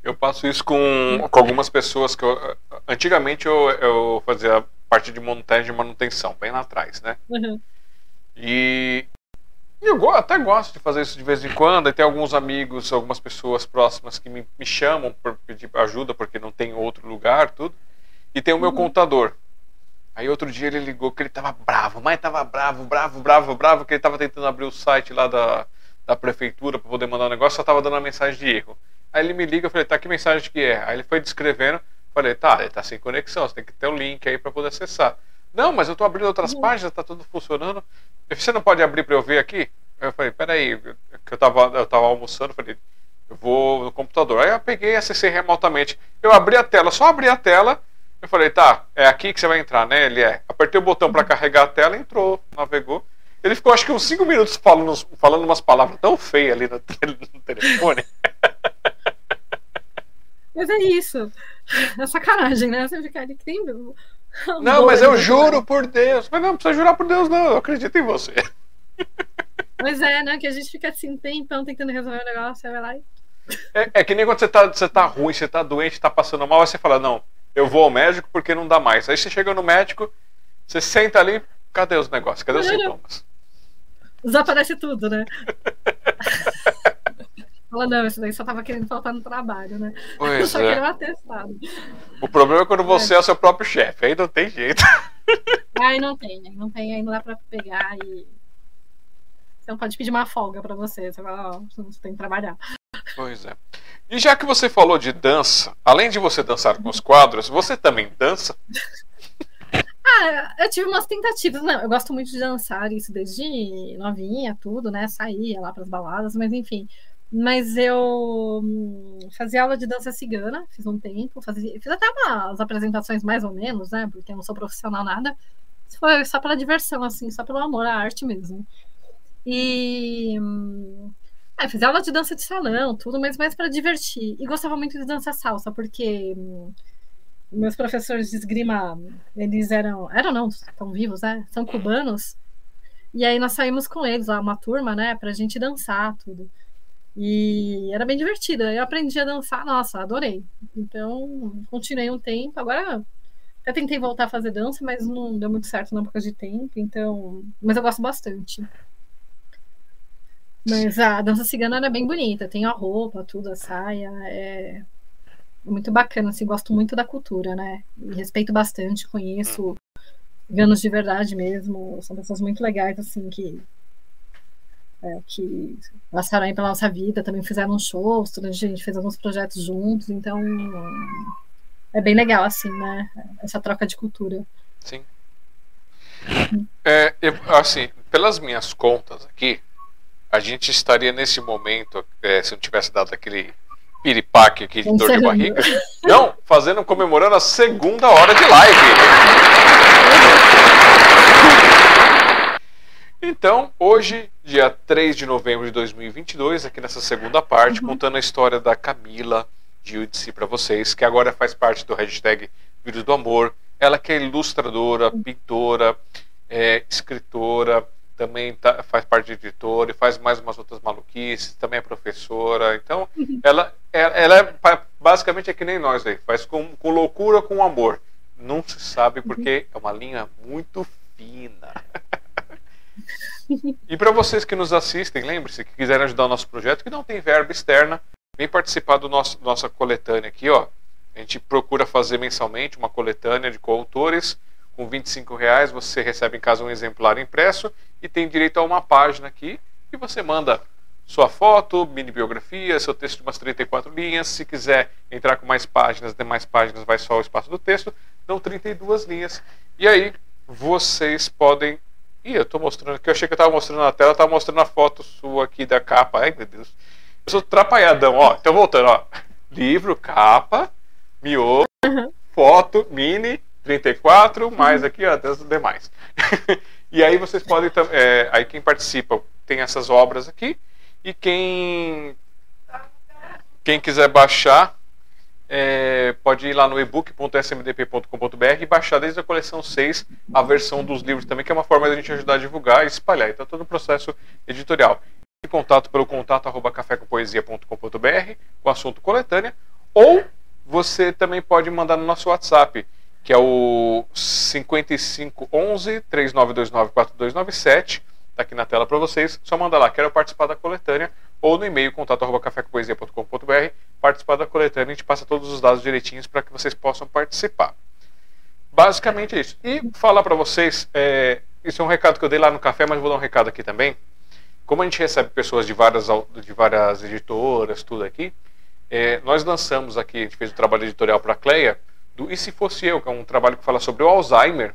Eu passo isso com, com algumas pessoas que eu. Antigamente eu, eu fazia parte de montagem e manutenção, bem lá atrás, né? Uhum. E eu até gosto de fazer isso de vez em quando. E tem alguns amigos, algumas pessoas próximas que me, me chamam para pedir ajuda porque não tem outro lugar, tudo. E tem o meu uhum. contador. Aí outro dia ele ligou que ele tava bravo, mas tava bravo, bravo, bravo, bravo, que ele tava tentando abrir o site lá da, da prefeitura para poder mandar um negócio, só tava dando uma mensagem de erro. Aí ele me liga, eu falei, tá, que mensagem que é? Aí ele foi descrevendo, falei, tá, ele tá sem conexão, você tem que ter o um link aí para poder acessar. Não, mas eu tô abrindo outras uhum. páginas, tá tudo funcionando. Você não pode abrir para eu ver aqui? Eu falei, peraí, que eu tava, eu tava almoçando, falei, eu vou no computador. Aí eu peguei e acessei remotamente. Eu abri a tela, só abri a tela, eu falei, tá, é aqui que você vai entrar, né? Ele é. Apertei o botão para carregar a tela, entrou, navegou. Ele ficou acho que uns 5 minutos falando, falando umas palavras tão feias ali no, (laughs) no telefone. Mas é isso. É sacanagem, né? Você ficar ali que tem. Não, mas eu juro por Deus. Mas não, não precisa jurar por Deus, não. Eu acredito em você. Pois é, né? Que a gente fica assim, tempão tentando resolver o negócio, você vai lá e. É, é, que nem quando você tá, você tá ruim, você tá doente, tá passando mal, aí você fala, não, eu vou ao médico porque não dá mais. Aí você chega no médico, você senta ali, cadê os negócios? Cadê os sintomas? Desaparece tudo, né? (laughs) Fala, não, isso daí só tava querendo faltar no trabalho, né? Pois (laughs) só é. queria um atestado. O problema é quando você é, é o seu próprio chefe, aí não tem jeito. (laughs) Aí não tem, aí não tem, aí não dá pra pegar e. Você não pode pedir uma folga pra você. Você fala, ó, você tem que trabalhar. Pois é. E já que você falou de dança, além de você dançar com os quadros, você também dança? (laughs) Ah, eu tive umas tentativas. Não, eu gosto muito de dançar isso desde novinha, tudo, né? Saía lá para as baladas, mas enfim. Mas eu hum, fazia aula de dança cigana, fiz um tempo, fazia, fiz até umas apresentações mais ou menos, né? Porque eu não sou profissional nada. Foi só pela diversão, assim, só pelo amor à arte mesmo. E hum, é, fiz aula de dança de salão, tudo, mas mais para divertir. E gostava muito de dança salsa, porque hum, meus professores de esgrima, eles eram. Eram não, estão vivos, né? São cubanos. E aí nós saímos com eles lá, uma turma, né, pra gente dançar, tudo. E era bem divertido. Eu aprendi a dançar, nossa, adorei. Então, continuei um tempo. Agora até tentei voltar a fazer dança, mas não deu muito certo na época de tempo. Então, mas eu gosto bastante. Mas a dança cigana é bem bonita, tem a roupa, tudo, a saia, é muito bacana, assim, gosto muito da cultura, né? E respeito bastante, conheço ciganos de verdade mesmo, são pessoas muito legais, assim, que é, que passaram aí pela nossa vida, também fizeram shows, a gente fez alguns projetos juntos, então é bem legal, assim, né? Essa troca de cultura. Sim. É, eu, assim, pelas minhas contas aqui, a gente estaria nesse momento, é, se não tivesse dado aquele piripaque aqui de dor de barriga, não, fazendo, comemorando a segunda hora de live. Então, hoje, dia 3 de novembro de 2022, aqui nessa segunda parte, uhum. contando a história da Camila Giudice para vocês, que agora faz parte do hashtag Vírus do Amor. Ela que é ilustradora, pintora, é, escritora, também tá, faz parte de editora e faz mais umas outras maluquices, também é professora. Então, uhum. ela, ela, ela é, basicamente é que nem nós aí, faz com, com loucura, com amor. Não se sabe porque uhum. é uma linha muito fina. E para vocês que nos assistem, lembre-se que quiserem ajudar o nosso projeto, que não tem verba externa, vem participar do nosso nossa coletânea aqui, ó. A gente procura fazer mensalmente uma coletânea de coautores. Com 25 reais você recebe em casa um exemplar impresso e tem direito a uma página aqui e você manda sua foto, mini biografia, seu texto de umas 34 linhas. Se quiser entrar com mais páginas, demais páginas, vai só o espaço do texto. Dão 32 linhas. E aí vocês podem Ih, eu tô mostrando aqui. Eu achei que eu tava mostrando na tela, eu tava mostrando a foto sua aqui da capa. Ai, meu Deus. Eu sou trapalhadão, ó. Então voltando, ó. Livro, capa, miolo, uhum. foto, mini, 34, mais aqui, ó, os demais. (laughs) e aí vocês podem. É, aí quem participa tem essas obras aqui. E quem. Quem quiser baixar, é, pode ir lá no ebook.smdp.com.br e baixar desde a coleção 6 a versão dos livros também, que é uma forma de a gente ajudar a divulgar e espalhar. Então, todo o processo editorial. E contato pelo contato arroba cafécompoesia.com.br com assunto coletânea, ou você também pode mandar no nosso WhatsApp, que é o 5511 3929 4297 Está aqui na tela para vocês. Só manda lá, quero participar da coletânea, ou no e-mail contato@cafécompoesia.com.br, participar da coletânea, a gente passa todos os dados direitinhos para que vocês possam participar. Basicamente é isso. E falar para vocês, é, isso é um recado que eu dei lá no café, mas vou dar um recado aqui também. Como a gente recebe pessoas de várias, de várias editoras, tudo aqui, é, nós lançamos aqui, a gente fez um trabalho editorial para a Cleia, do E Se Fosse Eu, que é um trabalho que fala sobre o Alzheimer,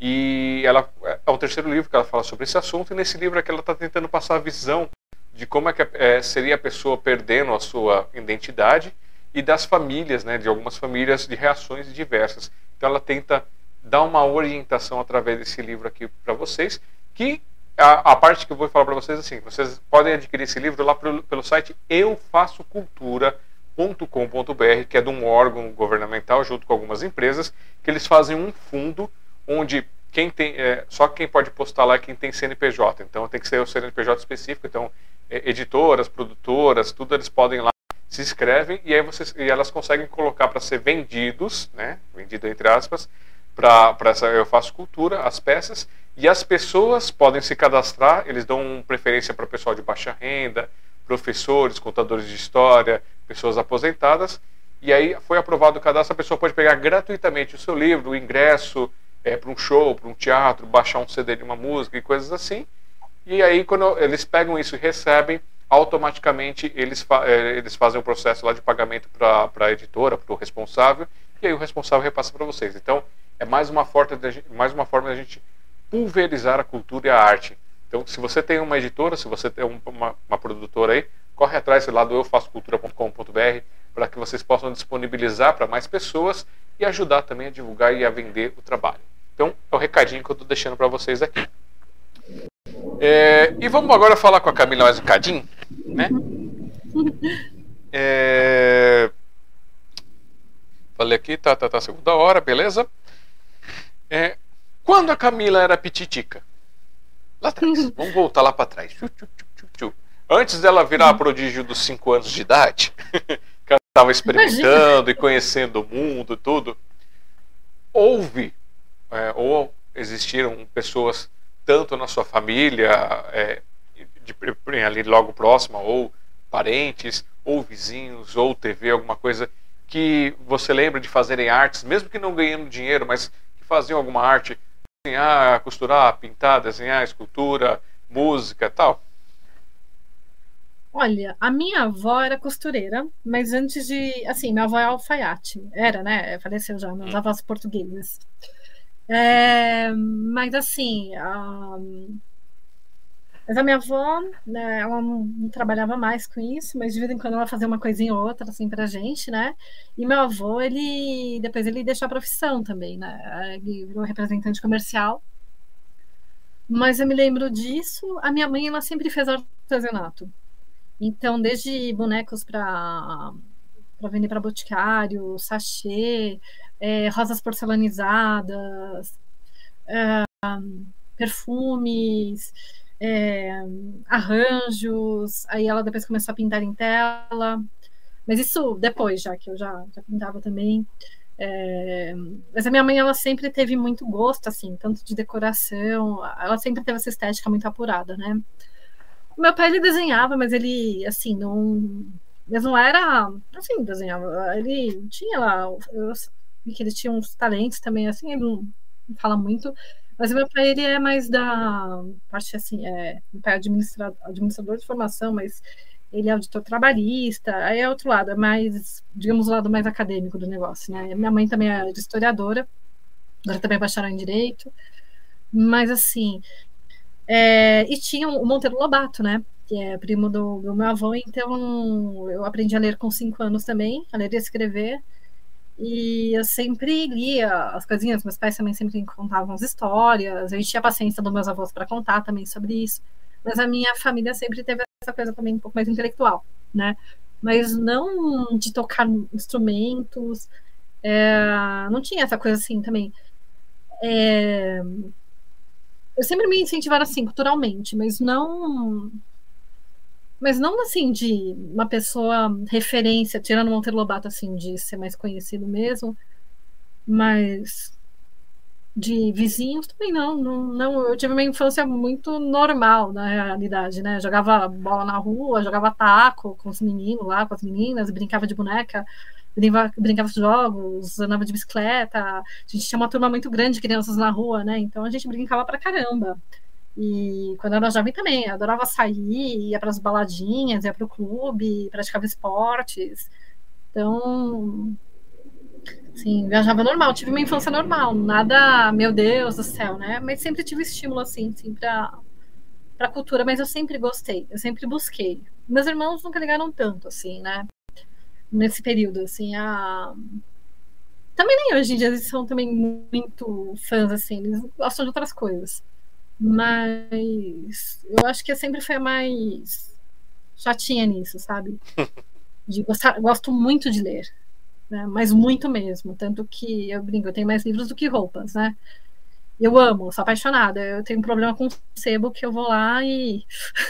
e ela é o terceiro livro que ela fala sobre esse assunto, e nesse livro é que ela está tentando passar a visão de como é que é, seria a pessoa perdendo a sua identidade e das famílias, né, de algumas famílias, de reações diversas. Então ela tenta dar uma orientação através desse livro aqui para vocês, que a, a, parte que eu vou falar para vocês assim, vocês podem adquirir esse livro lá pelo, pelo site eufaçocultura.com.br, que é de um órgão governamental junto com algumas empresas, que eles fazem um fundo onde quem tem é, só quem pode postar lá é quem tem CNPJ. Então tem que ser o CNPJ específico. Então é, editoras, produtoras, tudo eles podem lá se inscrevem e aí vocês e elas conseguem colocar para ser vendidos, né? Vendido entre aspas, para essa eu faço cultura as peças e as pessoas podem se cadastrar. Eles dão preferência para pessoal de baixa renda, professores, contadores de história, pessoas aposentadas. E aí foi aprovado o cadastro, a pessoa pode pegar gratuitamente o seu livro, o ingresso, é, para um show, para um teatro, baixar um CD de uma música e coisas assim. E aí, quando eles pegam isso e recebem, automaticamente eles, fa é, eles fazem o processo lá de pagamento para a editora, para o responsável, e aí o responsável repassa para vocês. Então, é mais uma, forma de mais uma forma de a gente pulverizar a cultura e a arte. Então, se você tem uma editora, se você tem uma, uma produtora aí, corre atrás lá do eufascultura.com.br para que vocês possam disponibilizar para mais pessoas e ajudar também a divulgar e a vender o trabalho. Então, é o recadinho que eu estou deixando para vocês aqui. É, e vamos agora falar com a Camila mais um cadinho, né? (laughs) É, falei aqui, tá, tá, tá, segunda hora, beleza? É, quando a Camila era pititica? Lá atrás, (laughs) vamos voltar lá para trás. Antes dela virar prodígio dos 5 anos de idade, (laughs) que ela estava experimentando Imagina. e conhecendo o mundo, tudo, houve é, ou existiram pessoas tanto na sua família, é, de, ali logo próxima, ou parentes, ou vizinhos, ou TV, alguma coisa que você lembra de fazerem artes, mesmo que não ganhando dinheiro, mas que faziam alguma arte, desenhar, costurar, pintar, desenhar, escultura, música, tal? Olha, a minha avó era costureira, mas antes de. Assim, minha avó é alfaiate. Era, né? Faleceu já, meus hum. avós portugueses. É, mas assim, a, mas a minha avó, né, ela não, não, trabalhava mais com isso, mas de vez em quando ela fazia uma coisinha ou outra assim pra gente, né? E meu avô, ele depois ele deixou a profissão também, né? Ele virou representante comercial. Mas eu me lembro disso, a minha mãe ela sempre fez artesanato. Então, desde bonecos para para vender para boticário, sachê, é, rosas porcelanizadas, é, perfumes, é, arranjos. Aí ela depois começou a pintar em tela. Mas isso depois, já que eu já, já pintava também. É, mas a minha mãe, ela sempre teve muito gosto, assim, tanto de decoração, ela sempre teve essa estética muito apurada, né? Meu pai, ele desenhava, mas ele, assim, não... Mas não era, assim, desenhava. Ele tinha lá, eu que ele tinha uns talentos também, assim, ele não fala muito, mas meu pai, ele é mais da parte, assim, é, meu pai é administrador, administrador de formação, mas ele é auditor trabalhista, aí é outro lado, é mais, digamos, o lado mais acadêmico do negócio, né? Minha mãe também é historiadora, agora também é bacharel em Direito, mas assim, é, e tinha o Monteiro Lobato, né? Que é primo do, do, meu avô, então eu aprendi a ler com cinco anos também, a ler e escrever. E eu sempre lia as coisinhas, meus pais também sempre contavam as histórias, a gente tinha paciência dos meus avós para contar também sobre isso. Mas a minha família sempre teve essa coisa também um pouco mais intelectual, né? Mas não de tocar instrumentos, é, não tinha essa coisa assim também. É, eu sempre me incentivaram assim, culturalmente, mas não. Mas não assim de uma pessoa referência, tirando Monteiro Lobato, assim, de ser mais conhecido mesmo, mas de vizinhos também não, não, não, eu tive uma infância muito normal na realidade, né? Jogava bola na rua, jogava taco com os meninos lá, com as meninas, brincava de boneca, brincava, brincava de jogos, andava de bicicleta. A gente tinha uma turma muito grande de crianças na rua, né? Então a gente brincava pra caramba. E quando eu era jovem também, adorava sair, ia para as baladinhas, ia para o clube, praticava esportes. Então, sim, viajava normal, tive uma infância normal, nada, meu Deus do céu, né? Mas sempre tive estímulo assim, assim para para cultura, mas eu sempre gostei, eu sempre busquei. Meus irmãos nunca ligaram tanto assim, né? nesse período, assim, a... Também nem hoje em dia eles são também muito fãs, assim, eles gostam de outras coisas. Mas eu acho que eu sempre foi mais chatinha nisso, sabe? (laughs) De gostar, gosto muito de ler, né? mas muito mesmo. Tanto que eu brinco, eu tenho mais livros do que roupas, né? Eu amo, sou apaixonada. Eu tenho um problema com sebo que eu vou lá e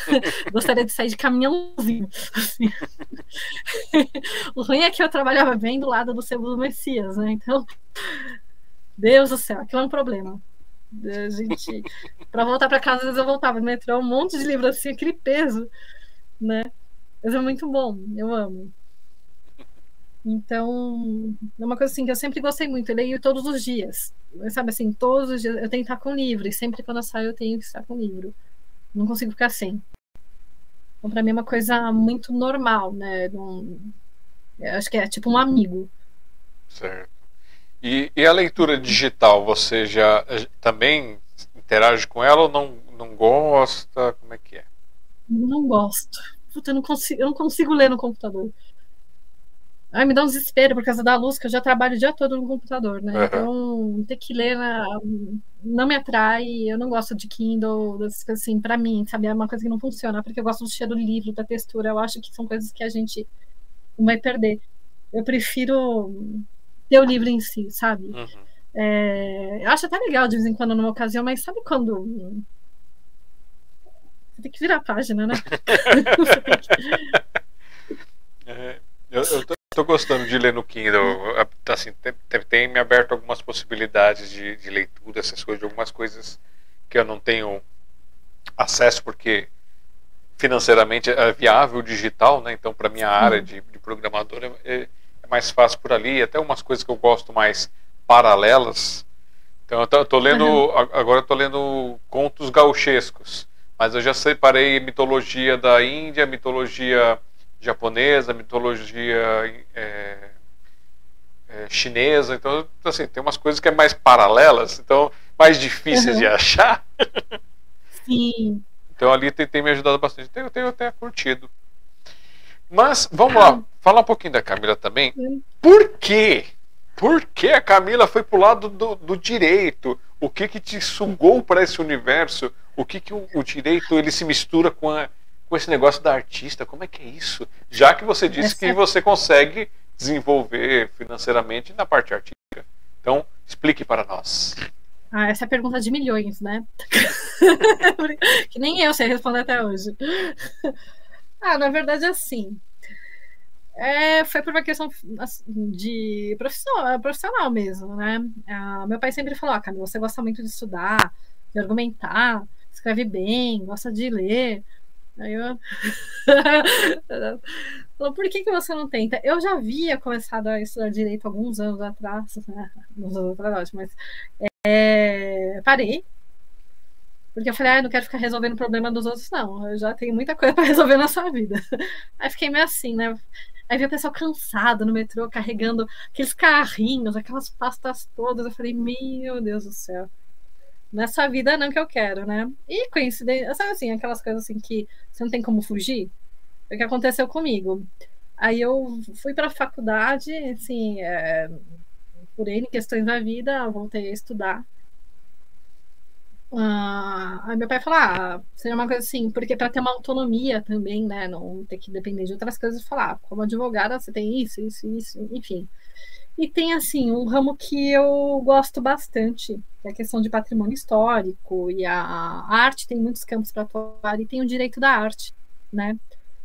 (laughs) gostaria de sair de caminhãozinho. Assim. (laughs) o ruim é que eu trabalhava bem do lado do sebo do Messias, né? Então, Deus do céu, aquilo é um problema. A gente, para voltar para casa, às vezes eu voltava no metrô, um monte de livro assim, aquele peso, né? Mas é muito bom, eu amo. Então, é uma coisa assim que eu sempre gostei muito, eu leio todos os dias. Sabe assim, todos os dias eu tenho que estar com livro, e sempre quando eu saio eu tenho que estar com livro. Não consigo ficar sem. Então, para mim é uma coisa muito normal, né? Não, acho que é tipo um amigo. Certo. E, e, a leitura digital, você já também interage com ela ou não, não gosta? Como é que é? Não gosto. Puta, eu não consigo, eu não consigo ler no computador. Ai, me dá um desespero por causa da luz, que eu já trabalho o dia todo no computador, né? Uhum. Então, ter que ler na... não me atrai, eu não gosto de Kindle, dessas coisas assim, pra mim, sabe? É uma coisa que não funciona, porque eu gosto do cheiro do livro, da textura, eu acho que são coisas que a gente não vai perder. Eu prefiro ter o livro em si, sabe? Uhum. É... eu acho até legal de vez em quando numa ocasião, mas sabe quando. Você tem que virar a página, né? (laughs) é, eu, eu tô Estou gostando de ler no Kindle. Assim, tem, tem, me aberto algumas possibilidades de, de, leitura, essas coisas, de algumas coisas que eu não tenho acesso, porque financeiramente é viável digital, né? Então, para minha área de, de programador é, é, mais fácil por ali. Até umas coisas que eu gosto mais paralelas. Então, eu tô, eu tô lendo uhum. agora eu tô lendo contos gauchescos, mas eu já separei mitologia da Índia, mitologia japonesa, mitologia é, é, chinesa. Então, assim, tem umas coisas que é mais paralelas, então mais difíceis uhum. de achar. Sim. Então ali tem, tem me ajudado bastante. Eu tenho até curtido. Mas vamos lá, falar um pouquinho da Camila também. Por quê? Por que a Camila foi pro lado do, do direito? O que que te sugou para esse universo? O que que o, o, direito ele se mistura com, a, com esse negócio da artista? Como é que é isso? Já que você disse que você consegue desenvolver financeiramente na parte artística. Então, explique para nós. Ah, essa é a pergunta de milhões, né? (laughs) que nem eu sei responder até hoje. ah, na verdade, assim. É, foi por uma questão assim, de profissional, profissional mesmo, né? Ah, meu pai sempre falou: ah, Camila, você gosta muito de estudar, de argumentar, escreve bem, gosta de ler. Aí eu. (laughs) Falou, por que, que você não tenta? Eu já havia começado a estudar direito alguns anos atrás, né? alguns anos atrás, mas é, parei. Porque eu falei, ah, não quero ficar resolvendo o problema dos outros, não. Eu já tenho muita coisa para resolver na sua vida. Aí fiquei meio assim, né? Aí vi o pessoal cansado no metrô, carregando aqueles carrinhos, aquelas pastas todas. Eu falei, meu Deus do céu. Nessa vida não que eu quero, né? E coincidência, sabe assim, aquelas coisas assim que você não tem como fugir? Foi o que aconteceu comigo. Aí eu fui para a faculdade, assim, é, por N questões da vida, voltei a estudar. Ah, aí meu pai falou: ah, seria uma coisa assim, porque para ter uma autonomia também, né? Não ter que depender de outras coisas, falar, ah, como advogada, você tem isso, isso, isso, enfim. E tem, assim, um ramo que eu gosto bastante, que é a questão de patrimônio histórico, e a, a arte tem muitos campos para atuar, e tem o direito da arte, né?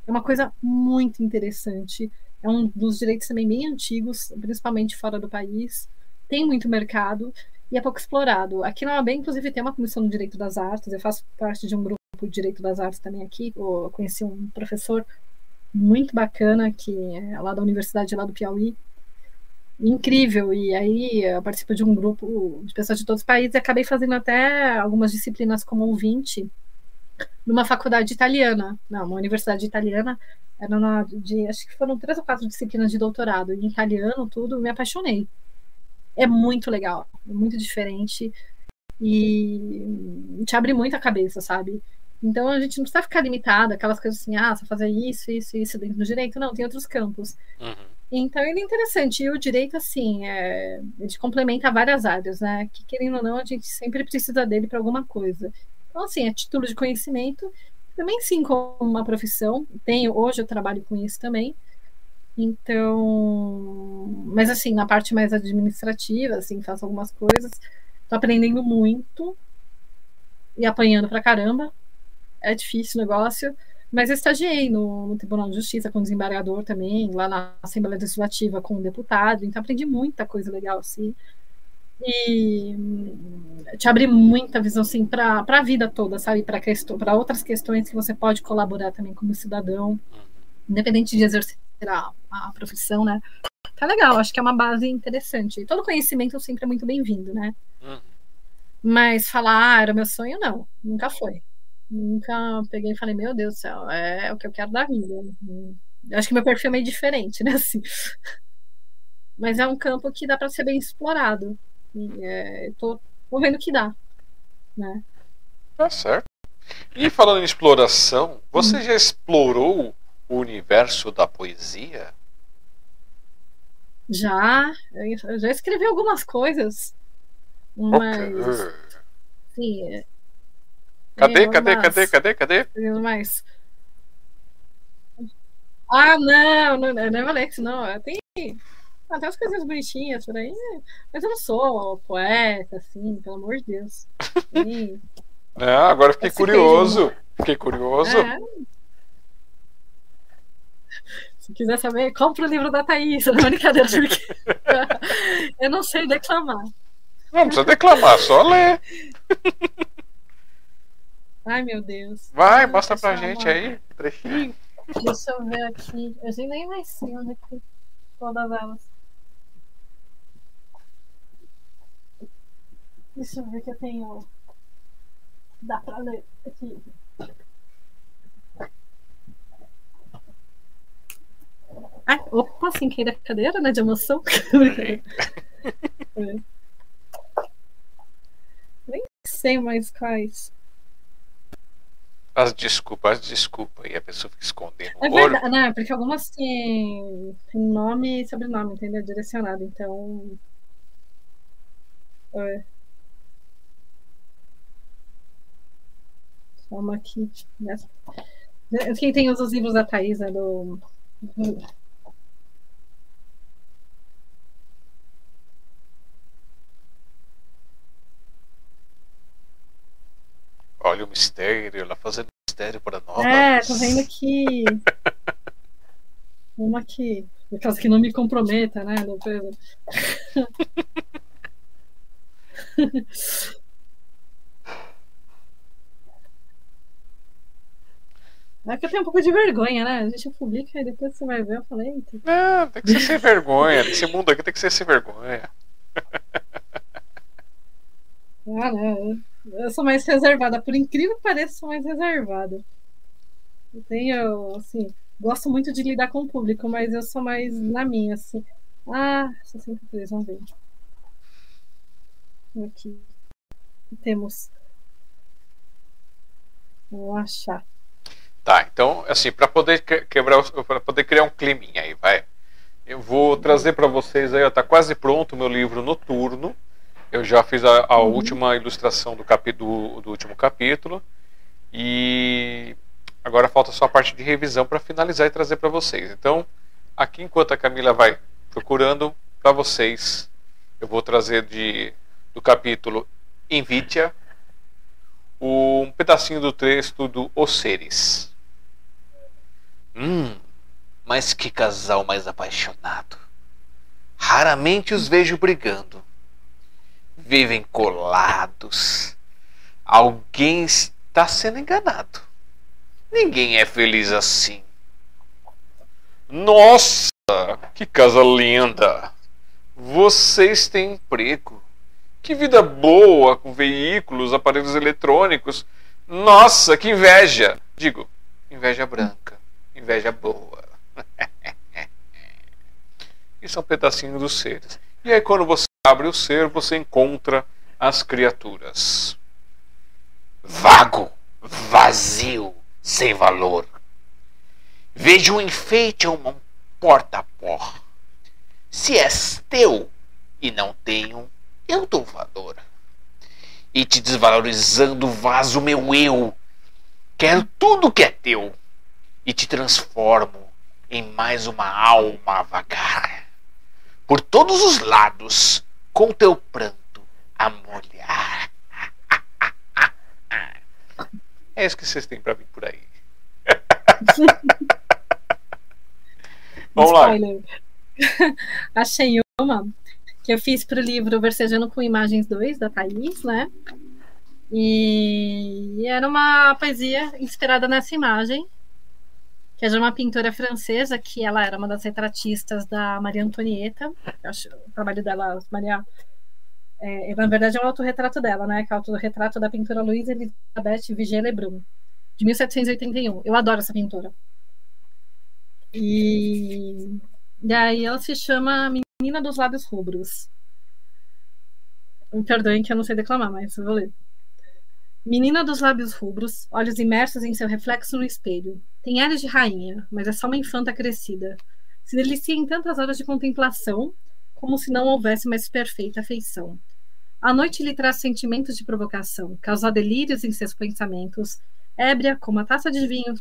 É uma coisa muito interessante. É um dos direitos também bem antigos, principalmente fora do país. Tem muito mercado e é pouco explorado. Aqui na UAB, inclusive, tem uma comissão do Direito das Artes. Eu faço parte de um grupo de Direito das Artes também aqui. Eu conheci um professor muito bacana que é lá da Universidade lá do Piauí. Incrível. E aí eu participo de um grupo de pessoas de todos os países e acabei fazendo até algumas disciplinas como ouvinte numa faculdade italiana, não, uma universidade italiana, era na, de, acho que foram três ou quatro disciplinas de doutorado, em italiano, tudo, me apaixonei. É muito legal, é muito diferente e te abre muito a cabeça, sabe? Então a gente não precisa ficar limitada, aquelas coisas assim, ah, só fazer isso, isso, isso dentro do direito, não, tem outros campos. Uhum. Então ele é interessante, e o direito, assim, é, ele complementa várias áreas, né? Que querendo ou não, a gente sempre precisa dele para alguma coisa. Então, assim, é título de conhecimento, também sim como uma profissão. Tenho, hoje eu trabalho com isso também. Então, mas assim, na parte mais administrativa, assim, faço algumas coisas. Tô aprendendo muito e apanhando pra caramba. É difícil o negócio. Mas eu estagiei no, no, Tribunal de Justiça com o desembargador também, lá na Assembleia Legislativa com o deputado, então aprendi muita coisa legal, assim e te abre muita visão assim para a vida toda, sabe? Para outras questões que você pode colaborar também como cidadão, independente de exercer a, a profissão, né? Tá legal, acho que é uma base interessante. Todo conhecimento sempre é muito bem-vindo, né? Uhum. Mas falar, ah, era meu sonho, não, nunca foi. Nunca peguei e falei, meu Deus do céu, é o que eu quero da vida. Eu acho que meu perfil é meio diferente, (laughs) né? Assim. Mas é um campo que dá para ser bem explorado. É, tô, tô vendo que dá. Né? Tá certo. E falando em exploração, você hum. já explorou o universo da poesia? Já, eu já escrevi algumas coisas, mas okay. sim. É, cadê, cadê, cadê, cadê, cadê? Mas ah, não, não, não é Alex, não. Tem até as coisas bonitinhas por aí. Mas eu não sou poeta, assim, pelo amor de Deus. (laughs) E... É, agora fiquei curioso. Fiquei curioso. É. Se quiser saber, compra o livro da Thaís. Não (laughs) é brincadeira, porque (laughs) eu não sei declamar. Não precisa declamar, só ler. Ai, meu Deus. Vai, Ah, mostra pra gente aí, trechinho. Deixa eu ver aqui. Eu já nem mais sei onde é que todas elas. Deixa eu ver que eu tenho. Dá pra ler aqui. Ai, opa, sem cair da cadeira, né? De emoção. É. (laughs) Nem sei mais quais. As desculpas, as desculpas. E a pessoa fica escondendo É olho. verdade, né? Porque algumas têm nome e sobrenome, entendeu? Direcionado, então. É. Só uma aqui. Nessa. Quem tem os livros da Thaís, né? Do. do- Olha o mistério, ela fazendo mistério para nós. É, tô vendo aqui. Uma aqui. Aquelas que não me comprometa, né? Não coisa. É que eu tenho um pouco de vergonha, né? A gente publica e depois você vai ver. Eu falei, eita. Não, tem que ser sem vergonha. Esse mundo aqui tem que ser sem vergonha. Ah, não. Eu sou mais reservada. Por incrível que pareça, sou mais reservada. Eu tenho, assim, gosto muito de lidar com o público, mas eu sou mais na minha, assim. Ah, 63, vamos ver. Aqui. Temos. Vou achar. Tá, então, assim, para poder que- quebrar, para poder criar um climinha aí, vai. Eu vou trazer para vocês aí, ó, tá quase pronto o meu livro noturno. Eu já fiz a, a Uhum. última ilustração do, capi, do, do último capítulo. E agora falta só a parte de revisão para finalizar e trazer para vocês. Então, aqui enquanto a Camila vai procurando para vocês, eu vou trazer de, do capítulo Invitia um pedacinho do texto do Os Seres. Hum, mas que casal mais apaixonado. Raramente os vejo brigando. Vivem colados. Alguém está sendo enganado. Ninguém é feliz assim. Nossa, que casa linda! Vocês têm emprego. Que vida boa com veículos, aparelhos eletrônicos. Nossa, que inveja! Digo, inveja branca, inveja boa. (laughs) Isso é um pedacinho dos seres. E aí, quando você abre o ser, você encontra as criaturas. Vago, vazio, sem valor. Vejo um enfeite ou um porta-pó. Se és teu e não tenho, eu dou valor. E te desvalorizando, vaso meu eu. Quero tudo que é teu e te transformo em mais uma alma a vagar. Por todos os lados, com teu pranto a molhar. É isso que vocês têm pra vir por aí. (laughs) Vamos lá. (laughs) Achei uma que eu fiz para o livro Versejando com Imagens 2, da Thaís, né? E era uma poesia inspirada nessa imagem, que é de uma pintora francesa, que ela era uma das retratistas da Maria Antonieta. Acho o trabalho dela, Maria. É, na verdade, é um autorretrato dela, né? Que é o autorretrato da pintora Louise Elisabeth Vigier Lebrun, de 1781. Eu adoro essa pintora. E, e aí ela se chama Menina dos Lábios Rubros. Me perdoem que eu não sei declamar, mas eu vou ler. Menina dos lábios rubros, olhos imersos em seu reflexo no espelho. Tem ares de rainha, mas é só uma infanta crescida. Se delicia em tantas horas de contemplação, como se não houvesse mais perfeita afeição. A noite lhe traz sentimentos de provocação, causa delírios em seus pensamentos, ébria como uma taça de vinho.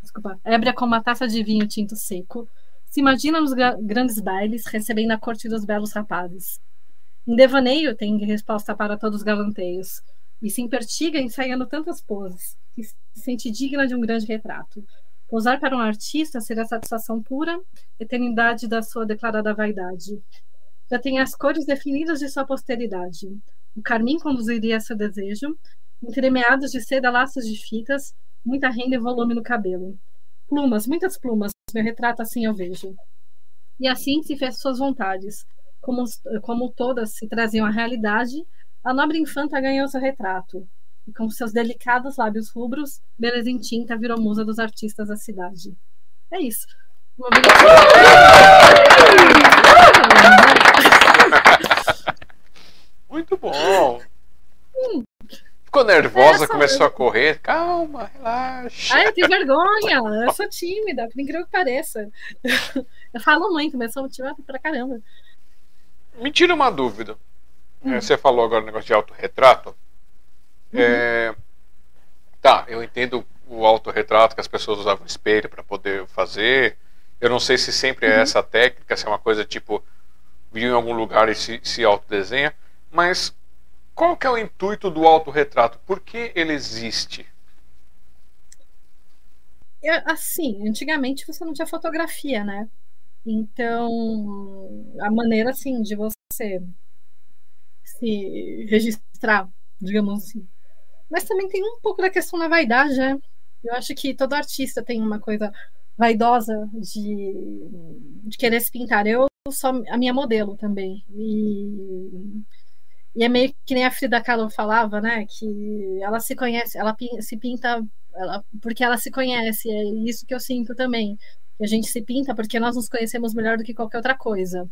Desculpa, ébria como uma taça de vinho tinto seco, se imagina nos gra- grandes bailes, recebendo a corte dos belos rapazes. Em devaneio tem resposta para todos os galanteios, e se impertiga ensaiando tantas poses, que se sente digna de um grande retrato. Posar para um artista será satisfação pura, eternidade da sua declarada vaidade. Já tem as cores definidas de sua posteridade. O carmim conduziria seu desejo, entremeados de seda, laços de fitas, muita renda e volume no cabelo. Plumas, muitas plumas, meu retrato assim eu vejo. E assim se fez suas vontades. Como, como todas se traziam à realidade, a nobre infanta ganhou seu retrato. E com seus delicados lábios rubros, beleza em tinta virou musa dos artistas da cidade. É isso. Muito bom. Hum. Ficou nervosa, começou a correr. Calma, relaxa. Ai, eu tenho vergonha. Eu sou tímida, por incrível que pareça. Eu falo muito, mas sou tímida pra caramba. Me tira uma dúvida. Hum. Você falou agora o negócio de autorretrato. Uhum. É... Tá, eu entendo o autorretrato que as pessoas usavam espelho para poder fazer. Eu não sei se sempre é uhum. essa técnica, se é uma coisa tipo viu em algum lugar e se, se autodesenha, mas qual que é o intuito do autorretrato? Por que ele existe? assim, antigamente você não tinha fotografia, né? Então, a maneira assim de você se registrar, digamos assim. Mas também tem um pouco da questão da vaidade, né? Eu acho que todo artista tem uma coisa vaidosa de, de querer se pintar. Eu sou a minha modelo também. E e é meio que nem a Frida Kahlo falava, né? Que ela se conhece, ela se pinta ela, porque ela se conhece. É isso que eu sinto também. A gente se pinta porque nós nos conhecemos melhor do que qualquer outra coisa.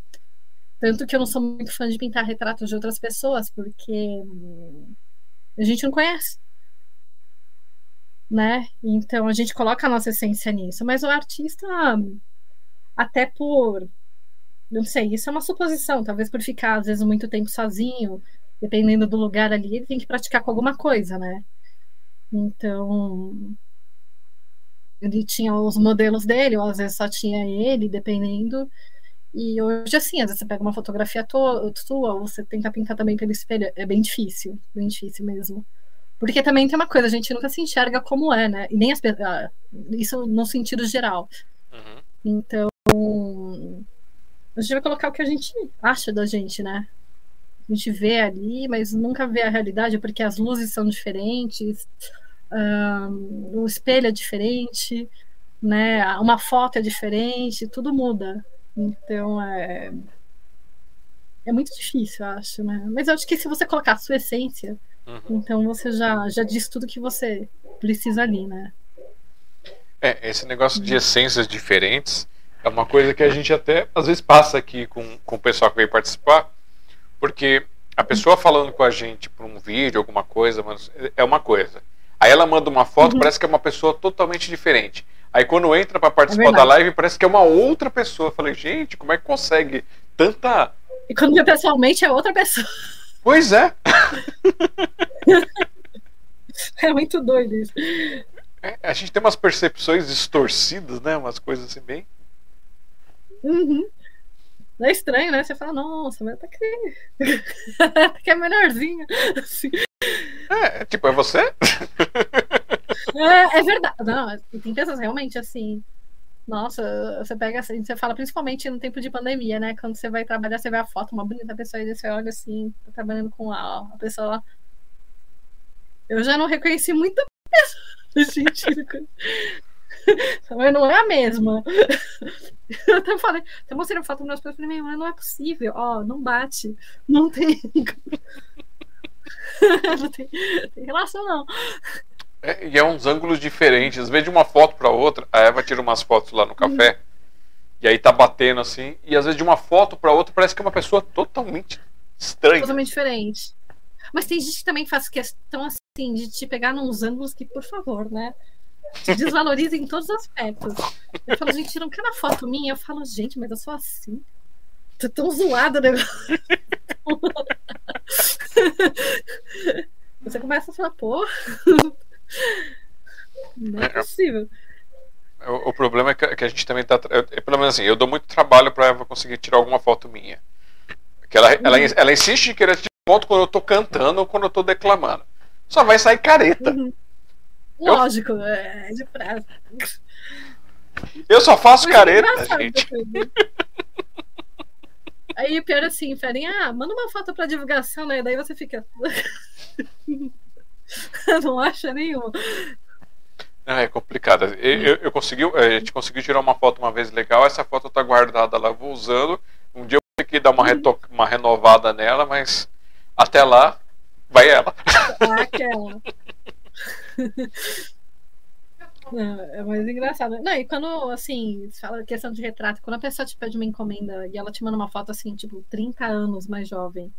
Tanto que eu não sou muito fã de pintar retratos de outras pessoas, porque a gente não conhece. Né? Então a gente coloca a nossa essência nisso. Mas o artista, até por não sei, isso é uma suposição, talvez por ficar, às vezes, muito tempo sozinho, dependendo do lugar ali, ele tem que praticar com alguma coisa, né? Então, ele tinha os modelos dele, ou às vezes só tinha ele, dependendo. E hoje, assim, às vezes você pega uma fotografia sua, ou você tenta pintar também pelo espelho, é bem difícil, bem difícil mesmo. Porque também tem uma coisa, a gente nunca se enxerga como é, né? E nem as ah, isso no sentido geral. Uhum. Então, a gente vai colocar o que a gente acha da gente, né? A gente vê ali, mas nunca vê a realidade, porque as luzes são diferentes, um, o espelho é diferente, né? Uma foto é diferente, tudo muda. Então é. É muito difícil, eu acho, né? Mas eu acho que se você colocar a sua essência, uhum. então você já, já diz tudo que você precisa ali, né? É, esse negócio de essências diferentes é uma coisa que a gente até às vezes passa aqui com, com o pessoal que veio participar, porque a pessoa falando com a gente por um vídeo, alguma coisa, mas é uma coisa. Aí ela manda uma foto, uhum. parece que é uma pessoa totalmente diferente. Aí quando entra para participar é da live, parece que é uma outra pessoa. Eu falei, gente, como é que consegue tanta. E quando vê pessoalmente é outra pessoa. Pois é. (laughs) é muito doido isso. É, a gente tem umas percepções distorcidas, né? Umas coisas assim bem. Uhum. Não é estranho, né? Você fala, nossa, mas tá que. (laughs) tá que é melhorzinho. Assim. É, tipo, é você? (laughs) é, é verdade. Não, tem pessoas realmente assim. Nossa, você pega assim, você fala principalmente no tempo de pandemia, né? Quando você vai trabalhar, você vê a foto, uma bonita pessoa, e você olha assim, tá trabalhando com a, a pessoa lá. Eu já não reconheci muita pessoa, (laughs) gente. Mas não é a mesma. Eu até falei, até mostrei uma foto meus pais falei, mas não é possível, ó, não bate, não tem. (laughs) não tem, tem relação, não. É, e é uns ângulos diferentes. Às vezes de uma foto para outra, a Eva tira umas fotos lá no café, e aí tá batendo assim, e às vezes de uma foto para outra parece que é uma pessoa totalmente estranha. Totalmente diferente. Mas tem gente que também faz questão assim de te pegar nos ângulos que, por favor, né? te desvaloriza em todos os aspectos. Eu falo, gente, tiram cada foto minha. Eu falo, gente, mas eu sou assim. Tô tão zoada o negócio. (laughs) Você começa a falar, pô. Não é possível. O, o problema é que, que, a gente também tá. Eu, pelo menos assim, eu dou muito trabalho pra Eva conseguir tirar alguma foto minha. Que ela, uhum. ela, ela insiste em querer tirar foto quando eu tô cantando ou quando eu tô declamando. Só vai sair careta. Uhum. Lógico, eu... é de prazo. Eu só faço Mas é careta, é gente. Aí o pior é assim, Feren, ah, manda uma foto pra divulgação, né? Daí você fica. (laughs) não acha nenhuma. É complicado. Eu, eu, consegui, a gente conseguiu tirar uma foto uma vez legal, essa foto tá guardada lá, vou usando. Um dia eu vou ter que dar uma, reto uma renovada nela, mas até lá vai ela. Ah, aquela. (laughs) Não, é mais engraçado. Não, e quando, assim, fala questão de retrato, quando a pessoa te pede uma encomenda e ela te manda uma foto, assim, tipo, 30 anos mais jovem,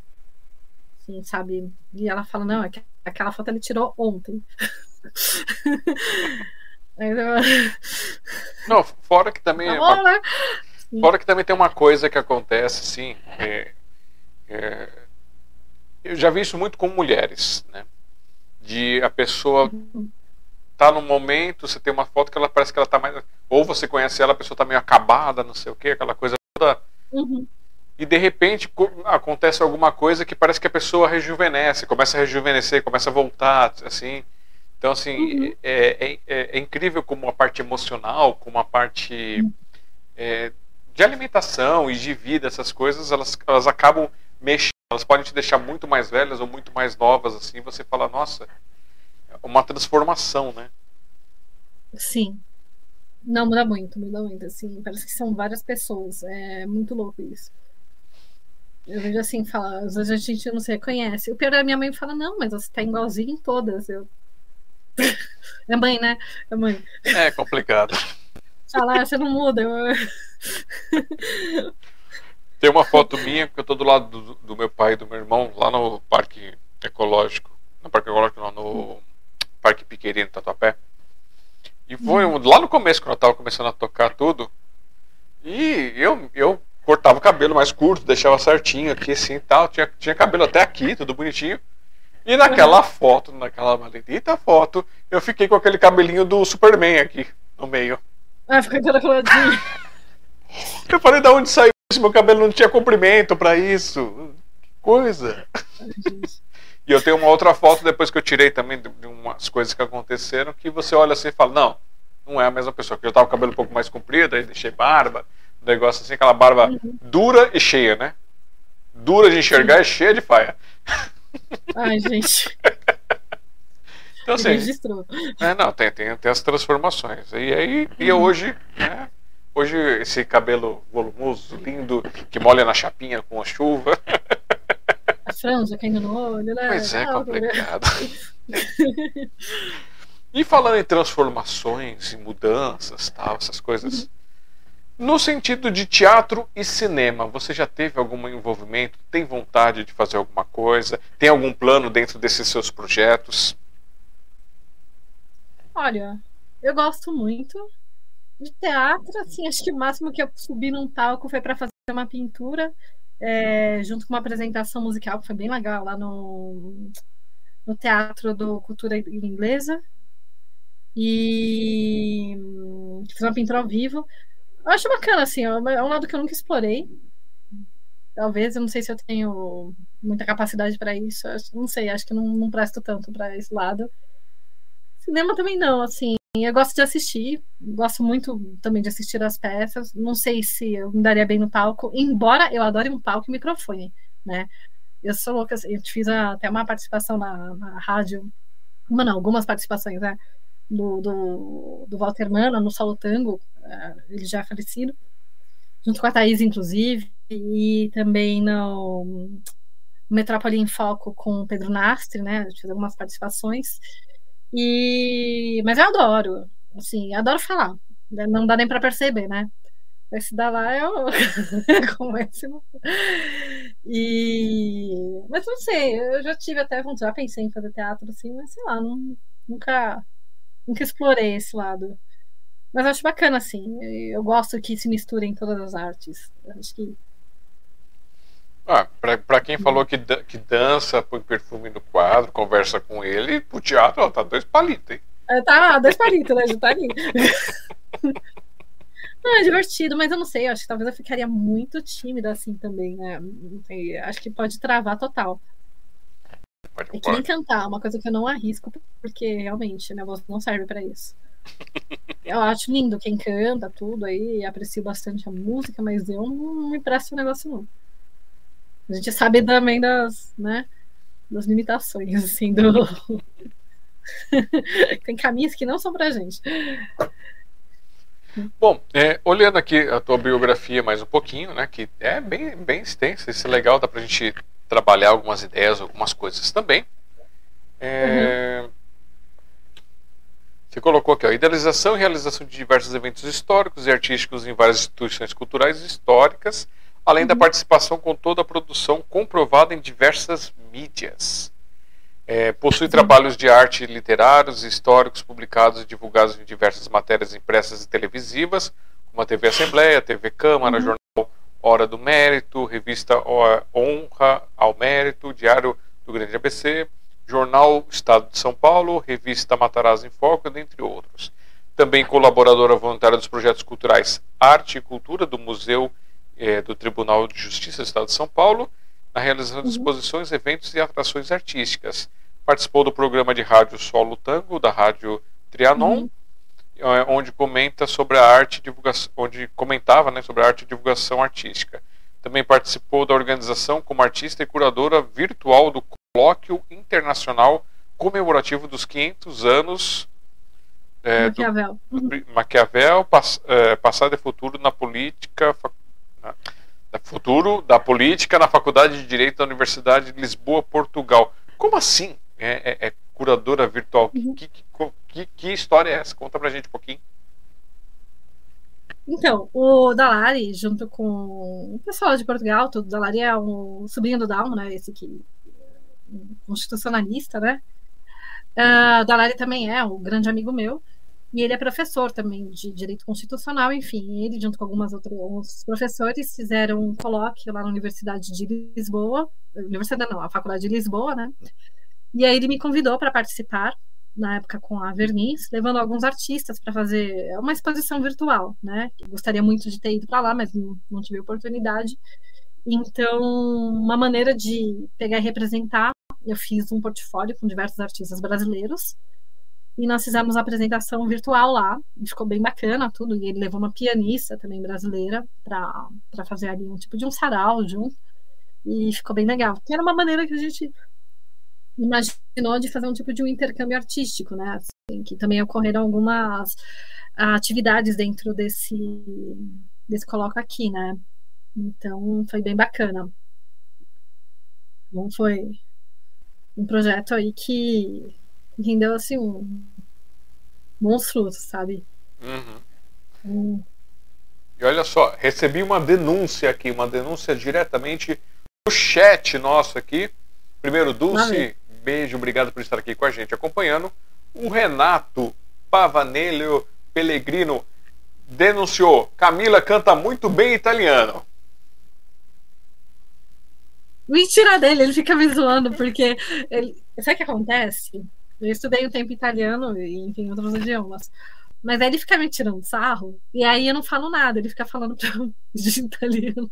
assim, sabe? E ela fala, não, aquela foto ele tirou ontem. Não, fora que também. Tá uma... né? Fora que também tem uma coisa que acontece, assim. É, é, eu já vi isso muito com mulheres, né? De a pessoa tá no momento, você tem uma foto que ela parece que ela tá mais. Ou você conhece ela, a pessoa tá meio acabada, não sei o que, aquela coisa toda. Uhum. E de repente acontece alguma coisa que parece que a pessoa rejuvenesce, começa a rejuvenescer, começa a voltar, assim. Então, assim, uhum. é, é, é, é, incrível como a parte emocional, como a parte é, de alimentação e de vida, essas coisas, elas, elas acabam mexendo. Elas podem te deixar muito mais velhas ou muito mais novas, assim. Você fala, nossa, uma transformação, né? Sim. Não, muda muito, muda muito, assim. Parece que são várias pessoas. É muito louco isso. Eu vejo assim, fala, às vezes a gente não se reconhece. O pior é a minha mãe fala, não, mas você tá igualzinho em todas. Eu, é mãe, né? É mãe. É complicado. Falar, você não muda. Eu... Tem uma foto minha que eu tô do lado do, do, meu pai e do meu irmão lá no Parque Ecológico. No Parque Ecológico, não, no Parque Piquerino, Tatuapé. E foi hum. lá no começo, quando eu tava começando a tocar tudo. E eu, eu cortava o cabelo mais curto, deixava certinho aqui assim e tal. Tinha, tinha cabelo até aqui, tudo bonitinho. E naquela foto, naquela maldita foto, eu fiquei com aquele cabelinho do Superman aqui no meio. Ah, ficou encaracoladinho. eu falei, da onde saiu isso? Meu cabelo não tinha comprimento para isso. Que coisa. e eu tenho uma outra foto depois que eu tirei também de umas coisas que aconteceram que você olha assim e fala, não, não é a mesma pessoa. Porque eu tava com o cabelo um pouco mais comprido, aí deixei barba, um negócio assim, aquela barba uhum. dura e cheia, né? Dura de enxergar Sim. e cheia de faia. Ai, gente. Então, assim, registrou. É, não, tem, tem, tem as transformações. E aí, e uhum. hoje, né? Hoje, esse cabelo volumoso, lindo, que molha na chapinha com a chuva. A franja caindo no olho, né? Pois é, complicado. (laughs) e falando em transformações, em mudanças, tal, essas coisas. No sentido de teatro e cinema, você já teve algum envolvimento? Tem vontade de fazer alguma coisa? Tem algum plano dentro desses seus projetos? Olha, eu gosto muito de teatro. Assim, acho que o máximo que eu subi num palco foi para fazer uma pintura, é, junto com uma apresentação musical que foi bem legal lá no, no Teatro do Cultura Inglesa. E fiz uma pintura ao vivo. Eu acho bacana, assim, é um lado que eu nunca explorei. Talvez, eu não sei se eu tenho muita capacidade para isso. Não sei, acho que não, não presto tanto para esse lado. Cinema também não, assim. Eu gosto de assistir, gosto muito também de assistir as peças. Não sei se eu me daria bem no palco, embora eu adore um palco e microfone, né? Eu sou louca, assim, eu fiz até uma participação na, na rádio, uma não, algumas participações, né? Do, do, do Walter Mana no Solo Tango, é, ele já é falecido, junto com a Thaís, inclusive, e também no Metrópole em Foco com o Pedro Nastre, né? Fiz algumas participações. E... Mas eu adoro, assim, adoro falar. Né, não dá nem para perceber, né? Esse da lá eu (laughs) começo. E... Mas não sei, eu já tive até, já pensei em fazer teatro, assim, mas sei lá, não, nunca, nunca explorei esse lado. Mas acho bacana, assim. Eu gosto que se misturem todas as artes. acho que. Ah, pra, pra quem falou que, que dança, põe perfume no quadro, conversa com ele, pro teatro, ó, tá dois palitos, hein? É, tá, dois palitos, né? Já tá ali. (laughs) Não, é divertido, mas eu não sei, acho que talvez eu ficaria muito tímida assim também, né? Sei, acho que pode travar total. Pode, é que nem cantar, uma coisa que eu não arrisco, porque realmente, né, voz não serve para isso. (laughs) Eu acho lindo quem canta, tudo aí, aprecio bastante a música, mas eu não me presto o negócio não. A gente sabe também das, né, das limitações, (laughs) assim, do... (laughs) Tem caminhos que não são pra gente. Bom, é, olhando aqui a tua biografia mais um pouquinho, né, que é bem, bem extensa, isso é legal, dá pra gente trabalhar algumas ideias, algumas coisas também. É, uhum. Você colocou aqui, ó, idealização e realização de diversos eventos históricos e artísticos em várias instituições culturais e históricas, além uhum. da participação com toda a produção comprovada em diversas mídias. É, possui uhum. trabalhos de arte literários e históricos publicados e divulgados em diversas matérias impressas e televisivas, como a TV Assembleia, a TV Câmara, uhum. Hora do Mérito, Revista Honra ao Mérito, Diário do Grande ABC, Jornal Estado de São Paulo, Revista Matarazzo em Foco, dentre outros. Também colaboradora voluntária dos projetos culturais Arte e Cultura do Museu é, do Tribunal de Justiça do Estado de São Paulo, na realização de uhum. exposições, eventos e atrações artísticas. Participou do programa de rádio Solo Tango, da Rádio Trianon, uhum. É, onde comenta sobre a arte divulgação, onde comentava né, sobre a arte e divulgação artística. Também participou da organização como artista e curadora virtual do colóquio internacional comemorativo dos 500 anos é, Maquiavel, do, do, Maquiavel pass, é, passado e futuro na política na, da futuro da política na Faculdade de Direito da Universidade de Lisboa, Portugal. Como assim? É, é, é curadora virtual? Uhum. Que, que, que, história é essa? Conta pra gente um pouquinho. Então, o Dalari, junto com o pessoal de Portugal, o Dalari é um sobrinho do Dalmo, né? Esse que constitucionalista, né? Uh, Dalari também é um grande amigo meu. E ele é professor também de direito constitucional, enfim, ele junto com algumas outros professores fizeram um colóquio lá na Universidade de Lisboa, Universidade não, a Faculdade de Lisboa, né? E aí ele me convidou para participar na época com a Verniz, levando alguns artistas para fazer uma exposição virtual, né? Gostaria muito de ter ido para lá, mas não, tive oportunidade. Então, uma maneira de pegar e representar, eu fiz um portfólio com diversos artistas brasileiros e nós fizemos a apresentação virtual lá, ficou bem bacana tudo, e ele levou uma pianista também brasileira para fazer ali um tipo de um sarau junto, e ficou bem legal. Que era uma maneira que a gente imaginou de fazer um tipo de um intercâmbio artístico, né? Assim, que também ocorreram algumas atividades dentro desse, desse coloca aqui, né? Então foi bem bacana. Então foi um projeto aí que rendeu assim um bons frutos, sabe? Uhum. Hum. E olha só, recebi uma denúncia aqui, uma denúncia diretamente no chat nosso aqui. Primeiro, Dulce, beijo, obrigado por estar aqui com a gente acompanhando. O Renato Pavanello Pellegrino denunciou: Camila canta muito bem italiano. Mentira dele, ele fica me zoando, porque ele... sabe o que acontece? Eu estudei um tempo italiano e, enfim, outros idiomas. Mas aí ele fica me tirando sarro, e aí eu não falo nada, ele fica falando (laughs) de italiano,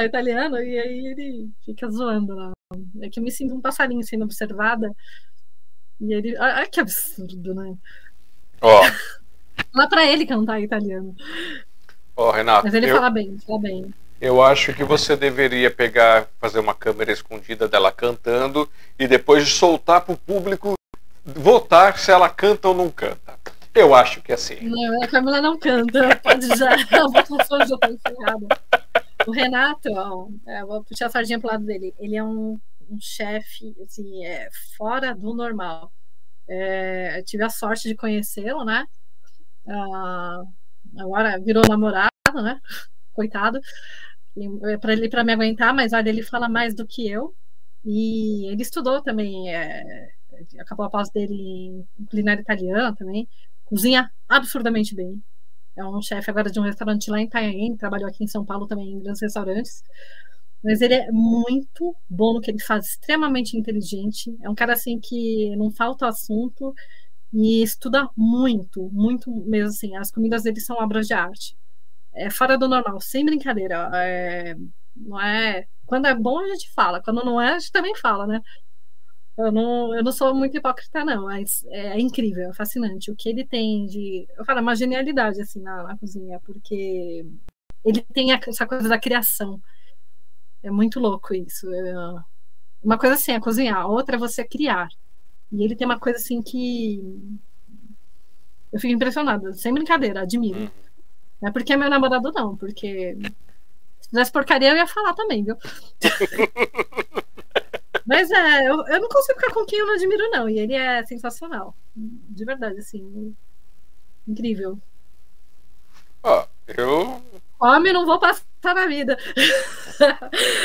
italiano, e aí ele fica zoando lá. É que eu me sinto um passarinho sendo observada, e ele. Ai, que absurdo, né? Ó. Fala pra ele cantar italiano. Ó, Renato. Mas ele eu, fala bem, fala bem. Eu acho que você deveria pegar, fazer uma câmera escondida dela cantando e depois soltar pro público votar se ela canta ou não canta. Eu acho que é assim. Não, a Camila não canta. Pode já. (laughs) A votação já está encerrada. O Renato, ó, é, vou puxar a sardinha pro lado dele. Ele é um, um chefe, assim, é, fora do normal. É, tive a sorte de conhecê-lo, né? Ah, agora virou namorado, né? (laughs) Coitado. É para ele para me aguentar, mas olha, ele fala mais do que eu. E ele estudou também é, acabou a pós dele em culinária italiana também. Cozinha absurdamente bem. É um chefe agora de um restaurante lá em Itanhaém, trabalhou aqui em São Paulo também em grandes restaurantes. Mas ele é muito bom no que ele faz, extremamente inteligente. É um cara assim que não falta assunto e estuda muito, muito mesmo assim. As comidas dele são obras de arte. É fora do normal, sem brincadeira. É, não é. Quando é bom a gente fala, quando não é a gente também fala, né? Eu não, eu não sou muito hipócrita, não, mas é incrível, é fascinante. O que ele tem de. Eu falo, é uma genialidade, assim, na, na cozinha, porque ele tem essa coisa da criação. É muito louco isso. É uma coisa assim é cozinhar, outra é você criar. E ele tem uma coisa assim que eu fico impressionada, sem brincadeira, admiro. Uhum. Não é porque é meu namorado, não, porque se fizesse porcaria eu ia falar também, viu? (laughs) Mas é, eu, eu não consigo ficar com quem eu não admiro, não. E ele é sensacional. De verdade, assim. Incrível. Ó, eu. Homem, não vou passar na vida.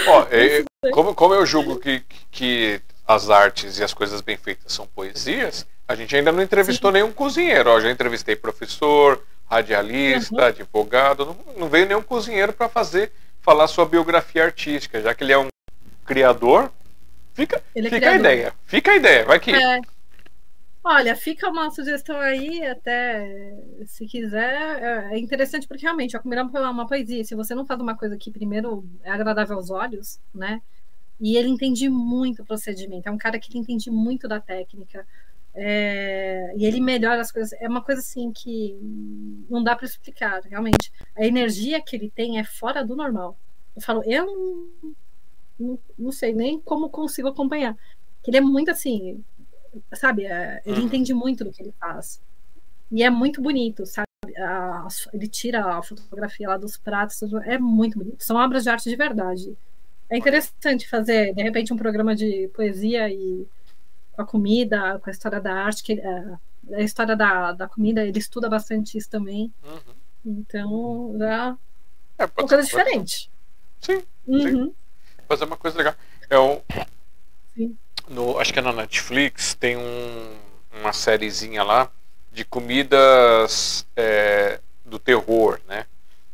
Ó, (laughs) é, como, como eu julgo que, que as artes e as coisas bem feitas são poesias, a gente ainda não entrevistou Sim. nenhum cozinheiro. Ó, já entrevistei professor, radialista, uhum. advogado. Não, não, veio nenhum cozinheiro para fazer falar sua biografia artística, já que ele é um criador. Fica, é fica criador. a ideia. Fica a ideia, vai que. É. Olha, fica uma sugestão aí, até se quiser. É, é interessante porque realmente a comida é uma poesia. Se você não faz uma coisa que primeiro é agradável aos olhos, né? E ele entende muito o procedimento. É um cara que entende muito da técnica. É, e ele melhora as coisas. É uma coisa assim que não dá para explicar, realmente. A energia que ele tem é fora do normal. Eu falo, eu não, não, não sei nem como consigo acompanhar. Ele é muito assim, sabe? É, ele uhum. entende muito do que ele faz. E é muito bonito, sabe? A, ele tira a fotografia lá dos pratos, é muito bonito. São obras de arte de verdade. É interessante fazer, de repente, um programa de poesia e com a comida, com a história da arte, que é, a história da, da comida, ele estuda bastante isso também. Uhum. Então, já é uma coisa diferente. Sim, uhum. sim. Fazer uma coisa legal. É sim no, acho que é na Netflix, tem um, uma sériezinha lá de comidas é, do terror, né?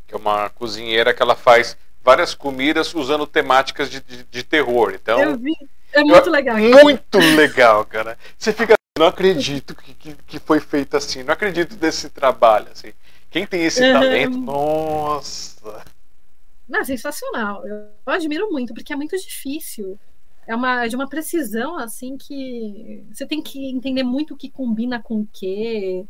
Que é uma cozinheira que ela faz várias comidas usando temáticas de, de, de terror. Então, eu vi. É muito eu, legal. Muito legal, cara. Você fica não acredito que, que, que, foi feito assim, não acredito desse trabalho, assim. Quem tem esse uhum. talento, nossa. Não, sensacional. Eu admiro muito, porque é muito difícil é uma de uma precisão assim que você tem que entender muito o que combina com o que.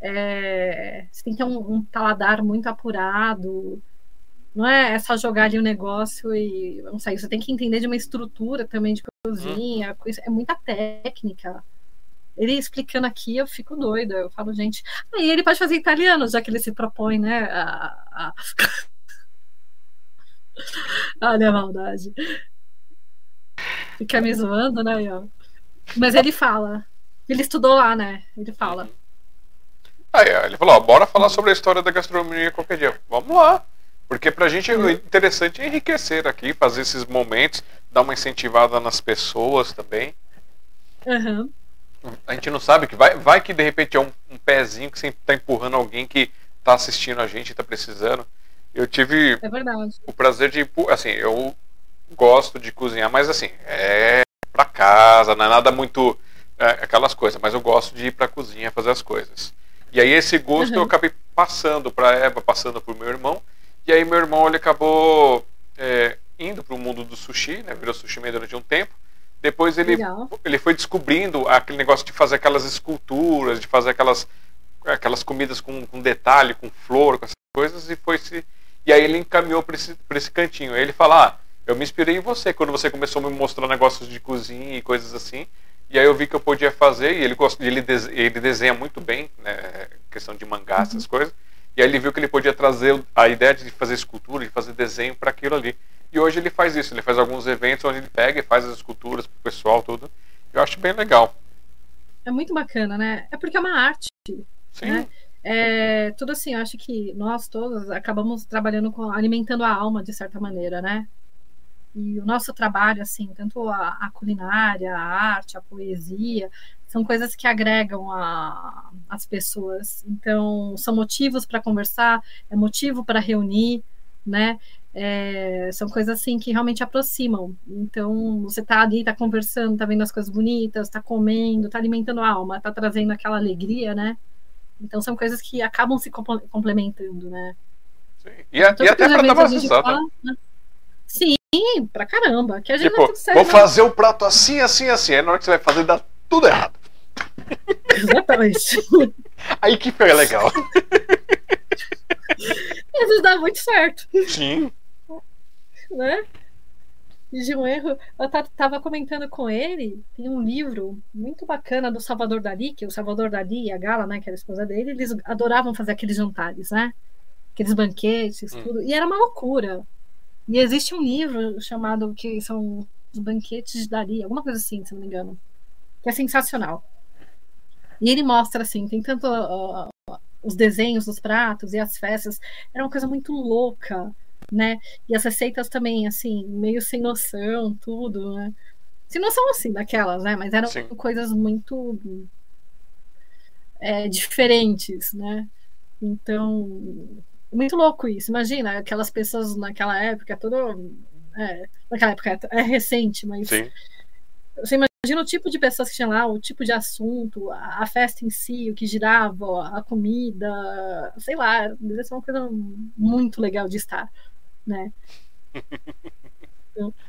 É, você tem que ter um, um, paladar muito apurado. Não é, é só jogar ali o um negócio e não sei. Você tem que entender de uma estrutura também de cozinha. Uhum. É muita técnica. Ele explicando aqui, eu fico doida. Eu falo, gente. Aí ele pode fazer italiano, já que ele se propõe, né? A, a... (laughs) Olha a maldade. Fica me zoando, né. Mas ele fala. Ele estudou lá, né? Ele fala. Aí, ele falou, ó, bora falar sobre a história da gastronomia qualquer dia. Vamos lá. Porque pra gente é uhum. interessante enriquecer aqui, fazer esses momentos, dar uma incentivada nas pessoas também. Uhum. A gente não sabe que vai, vai que de repente é um, um pezinho que sempre tá empurrando alguém que tá assistindo a gente, tá precisando. Eu tive é o prazer de, assim, eu gosto de cozinhar, mas assim, é para casa, não é nada muito é, aquelas coisas, mas eu gosto de ir para cozinha fazer as coisas. E aí esse gosto uhum. eu acabei passando para Eva, passando por meu irmão, e aí meu irmão ele acabou é, indo para o mundo do sushi, né, virou sushi meio durante um tempo. Depois ele, ele foi descobrindo aquele negócio de fazer aquelas esculturas, de fazer aquelas, aquelas comidas com, com detalhe, com flor, com essas coisas, e foi se. E aí ele encaminhou para esse, esse cantinho. Aí ele fala: ah, eu me inspirei em você quando você começou a me mostrar negócios de cozinha e coisas assim. E aí eu vi que eu podia fazer, e ele, gosta, ele, ele desenha muito bem, né, questão de mangá, uhum. essas coisas. E aí ele viu que ele podia trazer a ideia de fazer escultura, de fazer desenho para aquilo ali. E hoje ele faz isso, ele faz alguns eventos onde ele pega e faz as esculturas pro pessoal, tudo. Eu acho bem legal. É muito bacana, né? É porque é uma arte. Sim. Né? É, tudo assim, eu acho que nós todos acabamos trabalhando com alimentando a alma de certa maneira, né? E o nosso trabalho, assim, tanto a, a culinária, a arte, a poesia, são coisas que agregam a, as pessoas. Então, são motivos para conversar, é motivo para reunir, né? É, são coisas assim que realmente aproximam. Então, você está ali, está conversando, está vendo as coisas bonitas, está comendo, está alimentando a alma, está trazendo aquela alegria, né? Então, são coisas que acabam se complementando, né? Sim. E, então, e até para dar uma risada. Né? Sim, pra caramba. Que a gente tipo, vou fazer o prato assim, assim, assim. Aí na hora que você vai fazer, dá tudo errado. Exatamente. (laughs) Aí que foi legal. Às vezes dá muito certo. Sim. Né? De um erro. Eu estava comentando com ele, tem um livro muito bacana do Salvador Dali, que o Salvador Dali e a Gala, né, que era a esposa dele, eles adoravam fazer aqueles jantares, né? Aqueles banquetes, hum. tudo. E era uma loucura. E existe um livro chamado que são os banquetes de Dali, alguma coisa assim, se não me engano. Que é sensacional. E ele mostra assim, tem tanto uh, os desenhos dos pratos e as festas, era uma coisa muito louca né? E as receitas também, assim, meio sem noção, tudo, né? Sem noção, assim, daquelas, né? Mas eram Sim. coisas muito é, diferentes, né? Então, muito louco isso. Imagina, aquelas pessoas naquela época, tudo. É, naquela época é recente, mas. Sim. Você imagina o tipo de pessoas que tinham lá, o tipo de assunto, a, a festa em si, o que girava, a comida, sei lá, deve ser uma coisa muito legal de estar né? então... (laughs)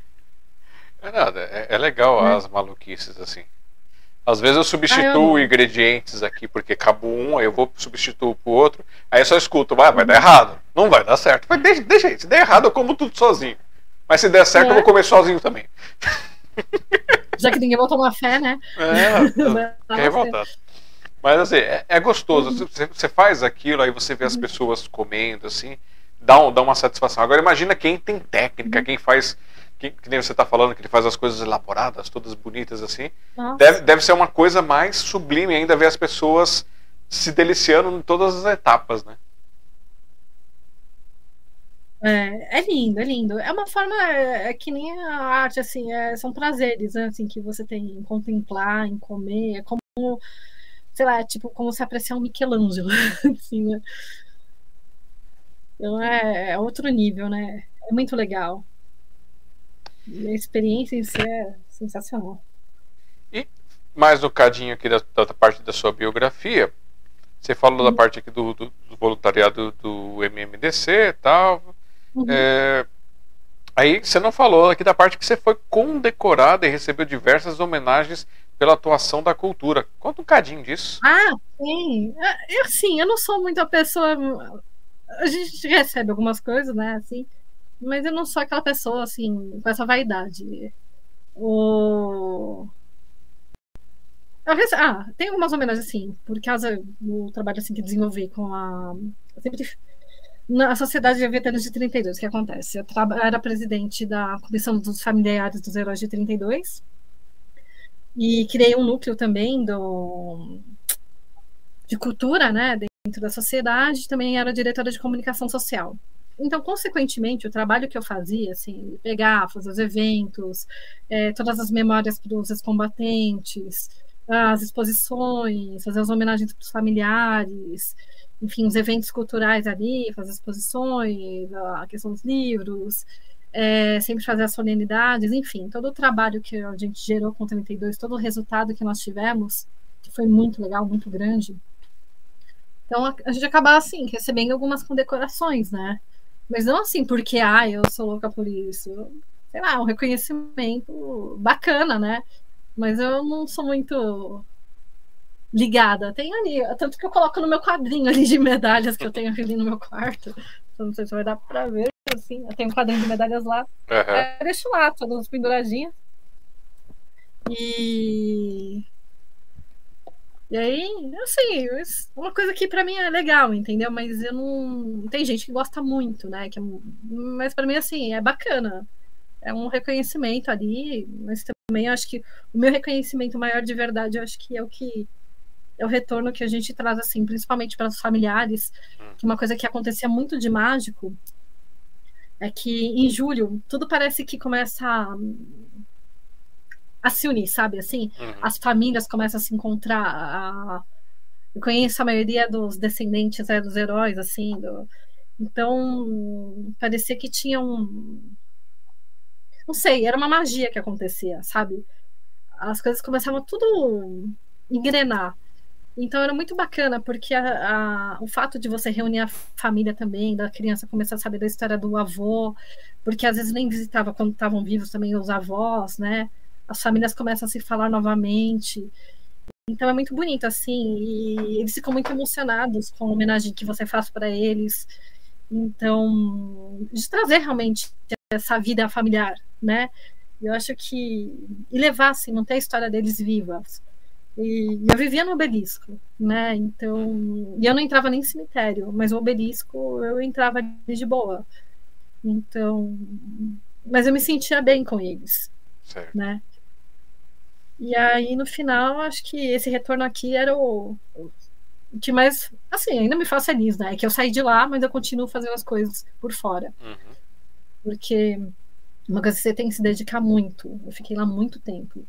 É nada, é, é legal é. as maluquices assim. Às vezes eu substituo ah, eu ingredientes aqui porque acabou um, aí eu vou substituir pro outro, aí eu só escuto, vai, vai dar errado, não vai dar certo. Mas deixa, deixa aí, se der errado eu como tudo sozinho. Mas se der certo é. eu vou comer sozinho também. (laughs) Já que ninguém botou uma fé, né? É, é (laughs) revoltado. Mas assim, é, é gostoso. Você, você, faz aquilo, aí você vê as uhum. pessoas comendo, assim dá, um, dá uma satisfação. Agora imagina quem tem técnica, uhum. quem faz. Que, que nem você está falando, que ele faz as coisas elaboradas, todas bonitas assim. Deve, deve ser uma coisa mais sublime ainda ver as pessoas se deliciando em todas as etapas, né? É, é lindo, é lindo. É uma forma, é, é que nem a arte, assim, é, são prazeres, né, assim, que você tem em contemplar, em comer, é como, sei lá, é tipo, como se apreciar um Michelangelo, (laughs) assim, né? Então é, é outro nível, né? É muito legal. E a experiência em si é sensacional. E mais um cadinho aqui da, da parte da sua biografia. Você falou uhum. da parte aqui do, do, do, voluntariado do MMDC e tal. Uhum. É, aí você não falou aqui da parte que você foi condecorada e recebeu diversas homenagens pela atuação da cultura. Conta um cadinho disso. Ah, sim. É, eu sim, eu não sou muito a pessoa a gente recebe algumas coisas, né, assim, mas eu não sou aquela pessoa, assim, com essa vaidade. O... Rece... Ah, tem algumas homenagens, assim, por causa do trabalho, assim, que desenvolvi com a... Eu sempre na Sociedade de Veteranos de 32, o que acontece? Eu tra... era presidente da Comissão dos Familiares dos Heróis de 32 e criei um núcleo também do... de cultura, né, da sociedade, também era diretora de comunicação social. Então, consequentemente, o trabalho que eu fazia, assim, pegar, fazer os eventos, é, todas as memórias para os ex-combatentes, as exposições, fazer as homenagens para os familiares, enfim, os eventos culturais ali, fazer exposições, a questão dos livros, é, sempre fazer as solenidades, enfim, todo o trabalho que a gente gerou com 32, todo o resultado que nós tivemos, que foi muito legal, muito grande, então a, gente acaba assim, recebendo algumas condecorações, né? Mas não assim, porque ah, eu sou louca por isso. Sei lá, um reconhecimento bacana, né? Mas eu não sou muito ligada. Tem ali, tanto que eu coloco no meu quadrinho ali de medalhas que eu tenho ali no meu quarto. Não sei se vai dar pra ver, assim. Eu tenho um quadrinho de medalhas lá. Uhum. É, deixo lá, todas penduradinhas. E e aí, assim, uma coisa que para mim é legal, entendeu? Mas eu não. Tem gente que gosta muito, né? Que é... Mas para mim, assim, é bacana. É um reconhecimento ali, mas também acho que o meu reconhecimento maior de verdade, eu acho que é o que é o retorno que a gente traz, assim, principalmente para os familiares, que uma coisa que acontecia muito de mágico é que em julho tudo parece que começa a a se unir, sabe? Assim, uhum. as famílias começam a se encontrar. A... Eu conheço a maioria dos descendentes é, dos heróis, assim. Do... Então, parecia que tinha um. Não sei, era uma magia que acontecia, sabe? As coisas começavam tudo engrenar. Então era muito bacana, porque a, a, o fato de você reunir a família também, da criança começar a saber da história do avô, porque às vezes nem visitava quando estavam vivos também os avós, né? As famílias começam a se falar novamente. Então é muito bonito, assim, e eles ficam muito emocionados com a homenagem que você faz para eles. Então, de trazer realmente essa vida familiar, né? Eu acho que e levar assim, manter a história deles vivas. E eu vivia no obelisco, né? Então, e eu não entrava nem em cemitério, mas o obelisco eu entrava de boa. Então, mas eu me sentia bem com eles, certo. né? E aí no final, acho que esse retorno aqui era o, o que mais, assim, ainda me faz feliz, né? É que eu saí de lá, mas eu continuo fazendo as coisas por fora. Uhum. Porque uma coisa que você tem que se dedicar muito. Eu fiquei lá muito tempo.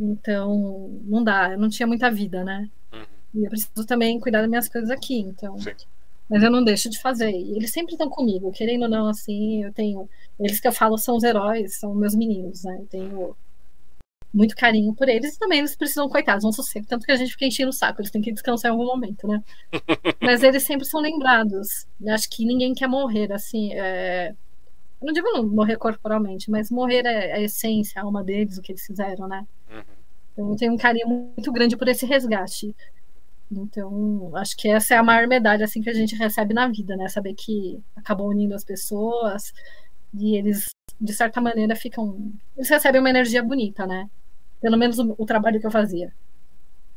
Então, não dá, eu não tinha muita vida, né? Uhum. E eu preciso também cuidar das minhas coisas aqui, então. Sim. Mas eu não deixo de fazer. E eles sempre estão comigo, querendo ou não, assim, eu tenho. Eles que eu falo são os heróis, são meus meninos, né? Eu tenho muito carinho por eles e também eles precisam, coitados, um sossego. Tanto que a gente fica enchendo o saco, eles têm que descansar em algum momento, né? (laughs) Mas eles sempre são lembrados. Eu acho que ninguém quer morrer, assim. É... Eu não digo não morrer corporalmente, mas morrer é a essência, a alma deles, o que eles fizeram, né? Uhum. Então, eu tenho um carinho muito grande por esse resgate. Então, acho que essa é a maior medalha assim que a gente recebe na vida, né? Saber que acabou unindo as pessoas e eles, de certa maneira, ficam. Eles recebem uma energia bonita, né? Pelo menos o, o trabalho que eu fazia.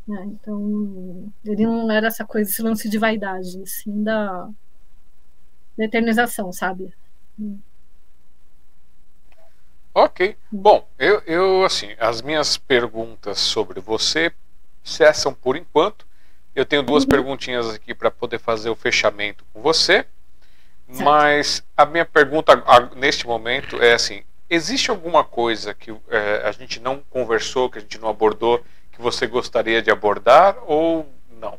Né? Então, ele não era essa coisa, esse lance de vaidade, sim da, da eternização, sabe? Ok. Bom, eu, eu, assim, as minhas perguntas sobre você cessam por enquanto. Eu tenho duas uhum. perguntinhas aqui para poder fazer o fechamento com você. Certo. Mas a minha pergunta neste momento é assim: Existe alguma coisa que é, a gente não conversou, que a gente não abordou, que você gostaria de abordar ou não?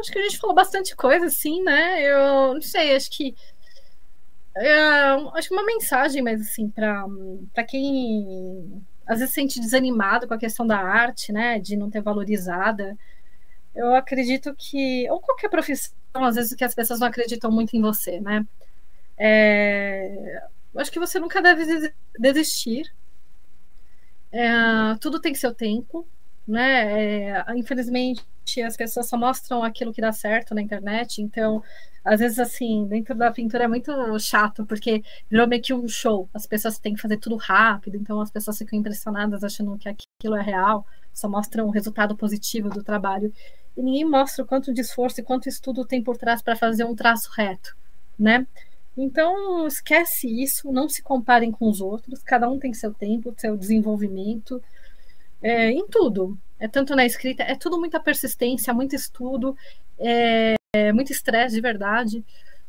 acho que a gente falou bastante coisa, sim, né? Eu não sei, acho que. É, acho que uma mensagem, mas assim, para quem às vezes se sente desanimado com a questão da arte, né? De não ter valorizada. Eu acredito que. Ou qualquer profissão, às vezes, que as pessoas não acreditam muito em você, né? É, eu acho que você nunca deve desistir. É, tudo tem seu tempo, né? É, infelizmente, as pessoas só mostram aquilo que dá certo na internet, então, às vezes, assim, dentro da pintura é muito chato, porque virou meio que um show. As pessoas têm que fazer tudo rápido, então as pessoas ficam impressionadas achando que aquilo é real, só mostram o resultado positivo do trabalho. E ninguém mostra o quanto de esforço e quanto estudo tem por trás para fazer um traço reto, né? Então, esquece isso, não se comparem com os outros, cada um tem seu tempo, seu desenvolvimento, é, em tudo. É tanto na escrita, é tudo muita persistência, muito estudo, é, é muito estresse de verdade.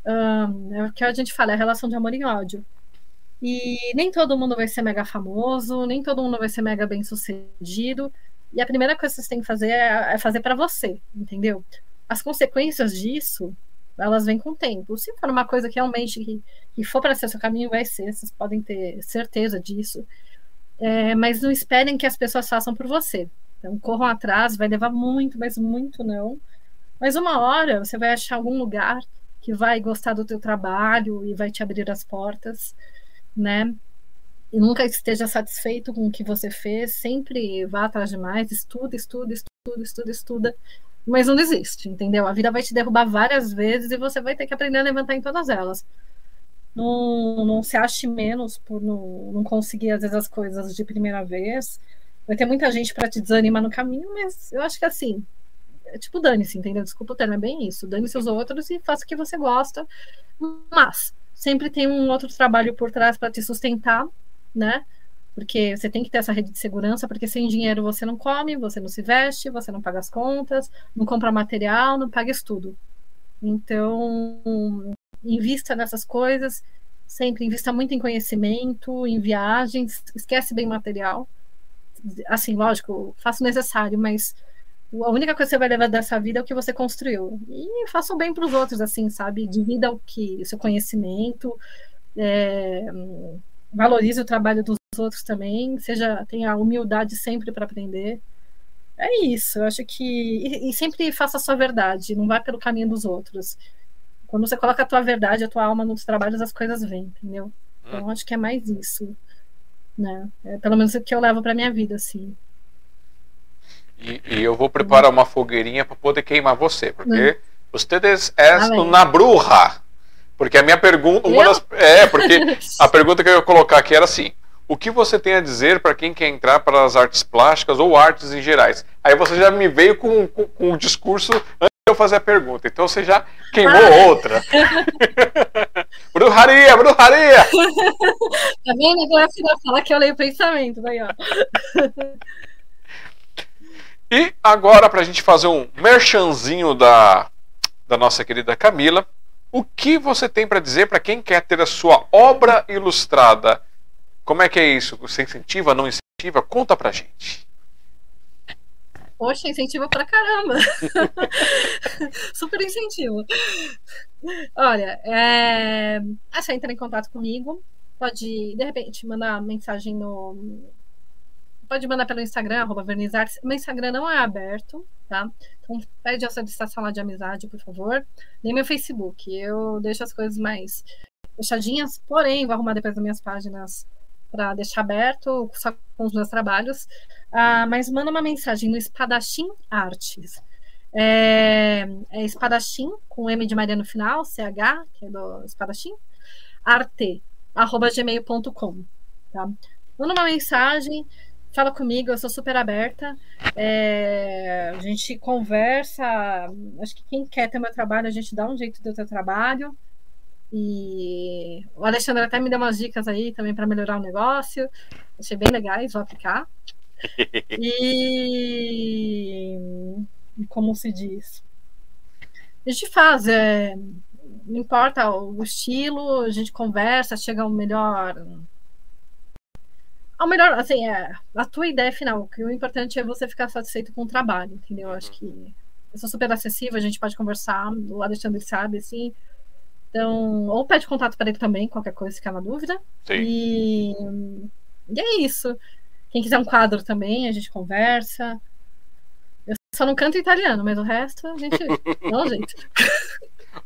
Um, é o que a gente fala, é a relação de amor e ódio. E nem todo mundo vai ser mega famoso, nem todo mundo vai ser mega bem sucedido. E a primeira coisa que você tem que fazer é, é fazer para você, entendeu? As consequências disso elas vêm com o tempo. Se for uma coisa que realmente que, que for para ser seu caminho, vai ser, vocês podem ter certeza disso. É, mas não esperem que as pessoas façam por você. Então, corram atrás, vai levar muito, mas muito não. Mas uma hora você vai achar algum lugar que vai gostar do teu trabalho e vai te abrir as portas, né? E nunca esteja satisfeito com o que você fez, sempre vá atrás de mais, estuda, estuda, estuda, estuda, estuda, mas não desiste, entendeu? A vida vai te derrubar várias vezes e você vai ter que aprender a levantar em todas elas. Não, não se ache menos por não, não conseguir, às vezes, as coisas de primeira vez. Vai ter muita gente para te desanimar no caminho, mas eu acho que assim, é tipo, dane-se, entendeu? Desculpa o termo, é bem isso. Dane-se os outros e faça o que você gosta. Mas sempre tem um outro trabalho por trás para te sustentar, né? Porque você tem que ter essa rede de segurança, porque sem dinheiro você não come, você não se veste, você não paga as contas, não compra material, não paga estudo. Então, invista nessas coisas, sempre invista muito em conhecimento, em viagens, esquece bem material. Assim, lógico, faça o necessário, mas a única coisa que você vai levar dessa vida é o que você construiu. E faça o bem para os outros, assim, sabe? Divida o que, o seu conhecimento, é, valorize o trabalho dos outros também, seja tenha humildade sempre para aprender. É isso, eu acho que. E, e, sempre faça a sua verdade, não vá pelo caminho dos outros. Quando você coloca a tua verdade, a tua alma nos trabalhos, as coisas vêm, entendeu? Então hum. acho que é mais isso. Né? É pelo menos o que eu levo para minha vida, assim. E, e, eu vou preparar uma fogueirinha para poder queimar você, porque hum. ustedes é una bruja. Porque a minha pergunta. Uma das, é, porque a pergunta que eu ia colocar aqui era assim: o que você tem a dizer para quem quer entrar para as artes plásticas ou artes em gerais? Aí você já me veio com, com, com o discurso antes de eu fazer a pergunta. Então você já queimou ah. outra. (laughs) bruxaria, bruxaria! (laughs) tá vendo? Agora você vai falar que eu leio pensamento. Daí, ó. E agora, para a gente fazer um merchanzinho da, da nossa querida Camila, o que você tem para dizer para quem quer ter a sua obra ilustrada? Como é que é isso? Você incentiva, não incentiva? Conta pra gente. Poxa, incentiva pra caramba. (laughs) Super incentivo. Olha, é... é só entrar em contato comigo. Pode, de repente, mandar mensagem no. Pode mandar pelo Instagram, arroba Vernizartes. Meu Instagram não é aberto, tá? Então pede a solicitação lá de amizade, por favor. Nem meu Facebook. Eu deixo as coisas mais fechadinhas, porém, vou arrumar depois das minhas páginas para deixar aberto só com os meus trabalhos. Uh, mas manda uma mensagem no Espadachim Artes. É, é espadachim, com M de Maria no final, CH, que é do espadachim, arte, arroba gmail.com. Tá? Manda uma mensagem, fala comigo, eu sou super aberta. É, a gente conversa. Acho que quem quer ter meu trabalho, a gente dá um jeito do teu trabalho. E o Alexandre até me deu umas dicas aí também para melhorar o negócio. Achei bem legais, vou aplicar. (laughs) E como se diz? A gente faz, é, não importa o estilo, a gente conversa, chega ao melhor. Ao melhor, assim, é, a tua ideia final, que o importante é você ficar satisfeito com o trabalho, entendeu? Acho que eu sou super acessível, a gente pode conversar, o Alexandre sabe, assim. Então, ou pede contato para ele também, qualquer coisa, ficar na dúvida. Sim. E, e é isso. Quem quiser um quadro também, a gente conversa. Só não canto italiano, mas o resto a gente (laughs) um jeito.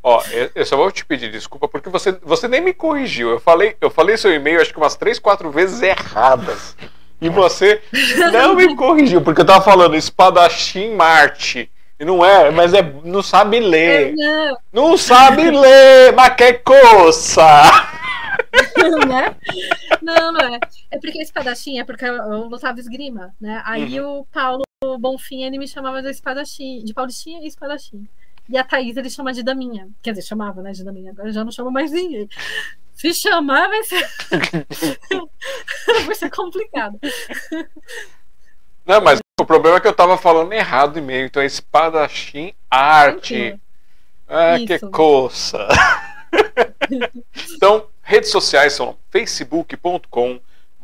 Ó, eu só vou te pedir desculpa porque você, você nem me corrigiu. Eu falei, eu falei seu e-mail acho que umas três, quatro vezes erradas. E você (laughs) não me corrigiu, porque eu tava falando espadachim Marte. E não é, mas é, não sabe ler. Não, não sabe ler, mas que coça! (laughs) né? Não, não é. É porque espadachim é porque eu lutava esgrima, né? Aí uhum. o Paulo Bonfim, ele me chamava de espadachim, de Paulistinha e espadachim. E a Thaís ele chama de Daminha. Quer dizer, chamava, né, de Daminha. Agora já não chama mais ninguém. Se chamar, vai ser. vai ser complicado. Não, mas o problema é que eu tava falando errado e meio. Então é espadachim arte. Ah, Isso. que coça. (laughs) então, redes sociais são facebook.com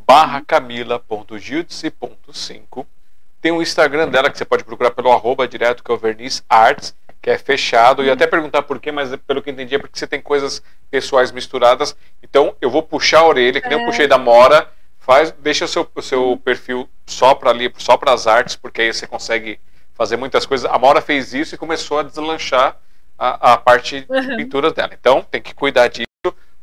barra camila.judice.5 tem o Instagram dela que você pode procurar pelo arroba direto, que é o Verniz Arts, que é fechado. E até perguntar por quê, mas pelo que entendi é porque você tem coisas pessoais misturadas. Então eu vou puxar a orelha, que nem é. eu puxei da Mora. Faz, deixa o seu, o seu perfil só para ali, só para as artes, porque aí você consegue fazer muitas coisas. A Mora fez isso e começou a deslanchar a, a parte uhum. de pinturas dela. Então tem que cuidar disso,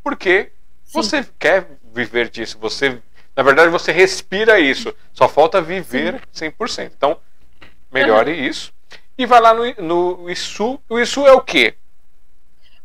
porque Sim. você quer viver disso. Você na verdade, você respira isso. Só falta viver Sim. 100%. Então, melhore uhum. isso. E vai lá no, no ISU. O ISU é o quê?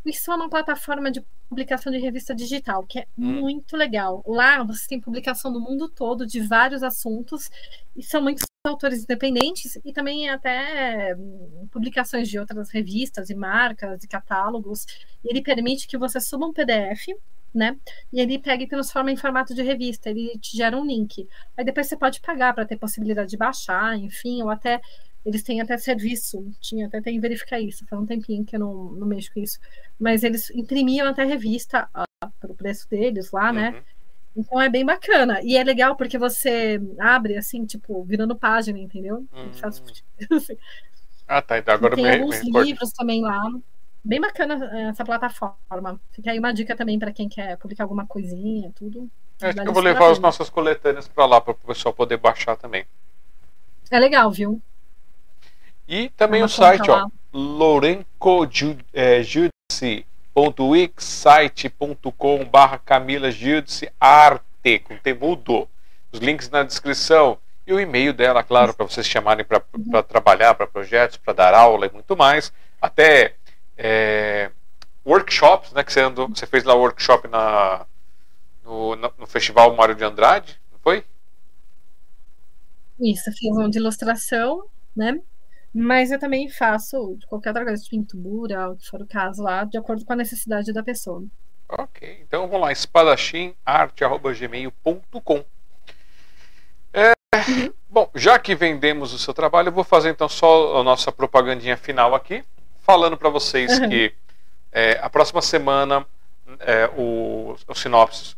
O ISU é uma plataforma de publicação de revista digital, que é hum. muito legal. Lá você tem publicação do mundo todo de vários assuntos e são muitos autores independentes e também até hum, publicações de outras revistas e marcas e catálogos. Ele permite que você suba um PDF né? E ele pega e transforma em formato de revista, ele te gera um link. Aí depois você pode pagar para ter possibilidade de baixar, enfim, ou até eles têm até serviço, tinha até tem que verificar isso, faz um tempinho que eu não, não mexo com isso. Mas eles imprimiam até revista uh, pelo preço deles lá, né? uhum. né? Então é bem bacana. E é legal porque você abre assim, tipo, virando página, entendeu? Uhum. (laughs) Ah, tá. Então agora tem me, alguns me livros também lá bem bacana eh, essa plataforma. Fica aí uma dica também para quem quer publicar alguma coisinha, tudo. É, acho que eu vou levar as nossas coletâneas para lá para o pessoal poder baixar também. É legal, viu? E também o site, ó, lourencojudice.wixsite.com barra Camila Judice Arte, com temudo. Os links na descrição e o e-mail dela, claro, para vocês chamarem para trabalhar, para projetos, para dar aula e muito mais. Até é, workshops, né? Que você, andou, você fez lá o workshop na, no, no Festival Mário de Andrade, não foi? Isso, fiz um de ilustração, né? Mas eu também faço qualquer outra coisa, de pintura, o que for o caso lá, de acordo com a necessidade da pessoa. Ok, então vamos lá, espadachimarte.gmail.com é, uhum. Bom, já que vendemos o seu trabalho, eu vou fazer então só a nossa propagandinha final aqui, falando para vocês uhum. que é, a próxima semana é, o, o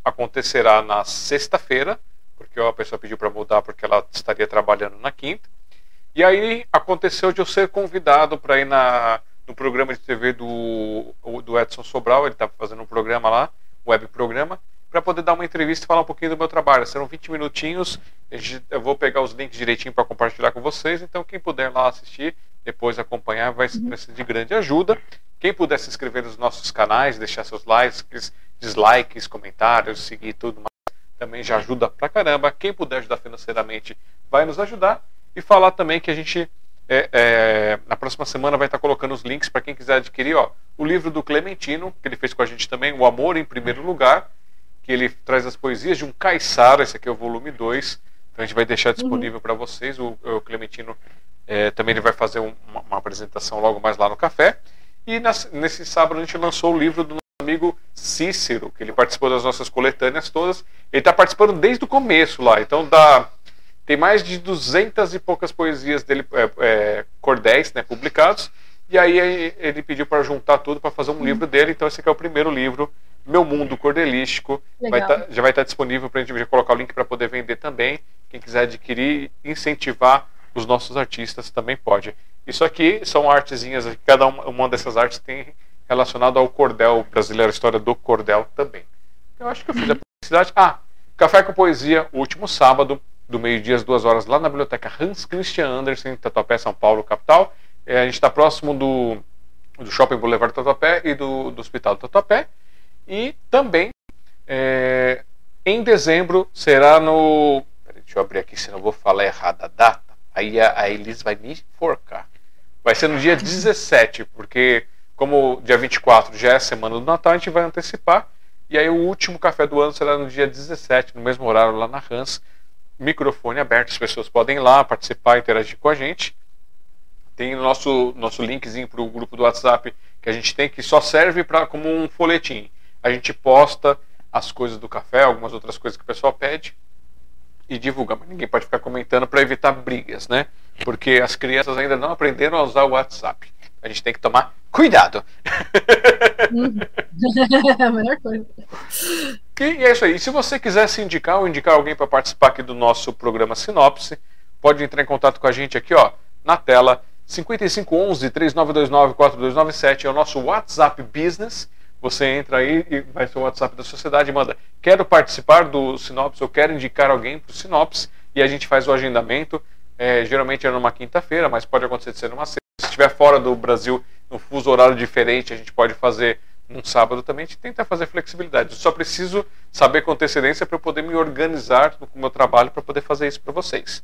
acontecerá na sexta-feira, porque a pessoa pediu para mudar porque ela estaria trabalhando na quinta. E aí aconteceu de eu ser convidado para ir na, no programa de TV do, do Edson Sobral, ele estava fazendo um programa lá, web programa, para poder dar uma entrevista e falar um pouquinho do meu trabalho. Serão 20 minutinhos, eu vou pegar os links direitinho para compartilhar com vocês, então quem puder lá assistir, depois acompanhar, vai ser uhum. de grande ajuda. Quem puder se inscrever nos nossos canais, deixar seus likes, dislikes, comentários, seguir tudo mais, também já ajuda pra caramba. Quem puder ajudar financeiramente vai nos ajudar. E falar também que a gente é, é, na próxima semana vai estar colocando os links para quem quiser adquirir ó, o livro do Clementino, que ele fez com a gente também, O Amor em Primeiro Lugar, que ele traz as poesias de um Caissara, esse aqui é o volume 2. Então a gente vai deixar disponível uhum. para vocês. O, o Clementino é, também ele vai fazer um, uma, uma, apresentação logo mais lá no café. E nas, nesse sábado a gente lançou o livro do nosso amigo Cícero, que ele participou das nossas coletâneas todas. Ele está participando desde o começo lá, então dá, tem mais de duzentas e poucas poesias dele, é, é, cordéis, né, publicados. E aí ele pediu para juntar tudo para fazer um hum. livro dele. Então esse aqui é o primeiro livro, Meu Mundo Cordelístico. Vai tá, já vai estar tá disponível para a gente colocar o link para poder vender também. Quem quiser adquirir, incentivar os nossos artistas também pode. Isso aqui são artezinhas, cada uma dessas artes tem relacionado ao cordel brasileiro, a história do cordel também. Eu acho que eu fiz a publicidade. Ah, Café com Poesia, último sábado, do meio-dia às duas horas, lá na biblioteca Hans Christian Andersen, Tatuapé, São Paulo, capital. É, a gente está próximo do, do Shopping Boulevard Tatuapé e do, do Hospital do Tatuapé. E também, é, em dezembro, será no. Deixa eu abrir aqui, senão eu vou falar errada a data. Aí a, a Elis vai me forcar. Vai ser no dia (laughs) 17, porque como dia 24 já é semana do Natal, a gente vai antecipar. E aí o último café do ano será no dia 17, no mesmo horário lá na Hans. Microfone aberto, as pessoas podem ir lá participar, interagir com a gente. Tem o nosso, nosso linkzinho para o grupo do WhatsApp que a gente tem, que só serve para como um folhetim. A gente posta as coisas do café, algumas outras coisas que o pessoal pede e divulga, mas ninguém pode ficar comentando para evitar brigas, né? Porque as crianças ainda não aprenderam a usar o WhatsApp. A gente tem que tomar cuidado. (laughs) a melhor coisa. E, é isso aí. E se você quiser se indicar ou indicar alguém para participar aqui do nosso programa Sinopse, pode entrar em contato com a gente aqui, ó, na tela. 5511 3929 4297 é o nosso WhatsApp Business. Você entra aí e vai ser o WhatsApp da sociedade e manda: Quero participar do Sinopse, ou quero indicar alguém para o Sinopse, e a gente faz o agendamento. É, geralmente é numa quinta-feira, mas pode acontecer de ser numa sexta. Se estiver fora do Brasil, num fuso horário diferente, a gente pode fazer num sábado também. A gente tenta fazer flexibilidade. Eu só preciso saber com antecedência para eu poder me organizar com o meu trabalho para poder fazer isso para vocês.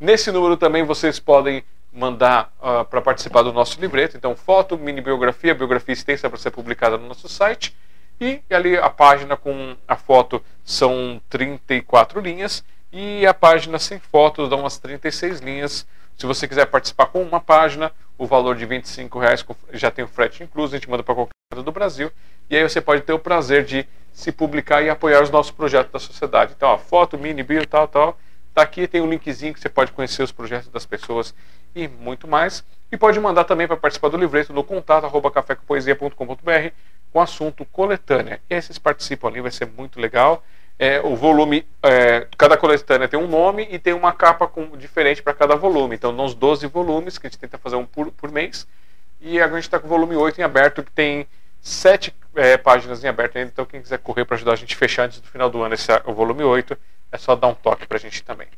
Nesse número também vocês podem mandar uh, ah, para participar do nosso livreto. Então, foto, mini biografia, biografia extensa para ser publicada no nosso site. E ali a página com a foto são 34 linhas e a página sem fotos dá umas 36 linhas. Se você quiser participar com uma página, o valor de 25 reais já tem o frete incluso, a gente manda para qualquer do Brasil. E aí você pode ter o prazer de se publicar e apoiar os nossos projetos da sociedade. Então, a foto, mini bio, tal, tal. Tá aqui, tem um linkzinho que você pode conhecer os projetos das pessoas e muito mais. E pode mandar também para participar do livreto no contato arroba cafécompoesia.com.br com assunto coletânea. E aí vocês participam ali, vai ser muito legal. É, o volume, é, cada coletânea tem um nome e tem uma capa com, diferente para cada volume. Então, nos 12 volumes, que a gente tenta fazer um por, por mês. E agora a gente está com o volume 8 em aberto, que tem sete é, páginas em aberto ainda. Então, quem quiser correr para ajudar a gente a fechar antes do final do ano esse, o volume 8, é só dar um toque para a gente também.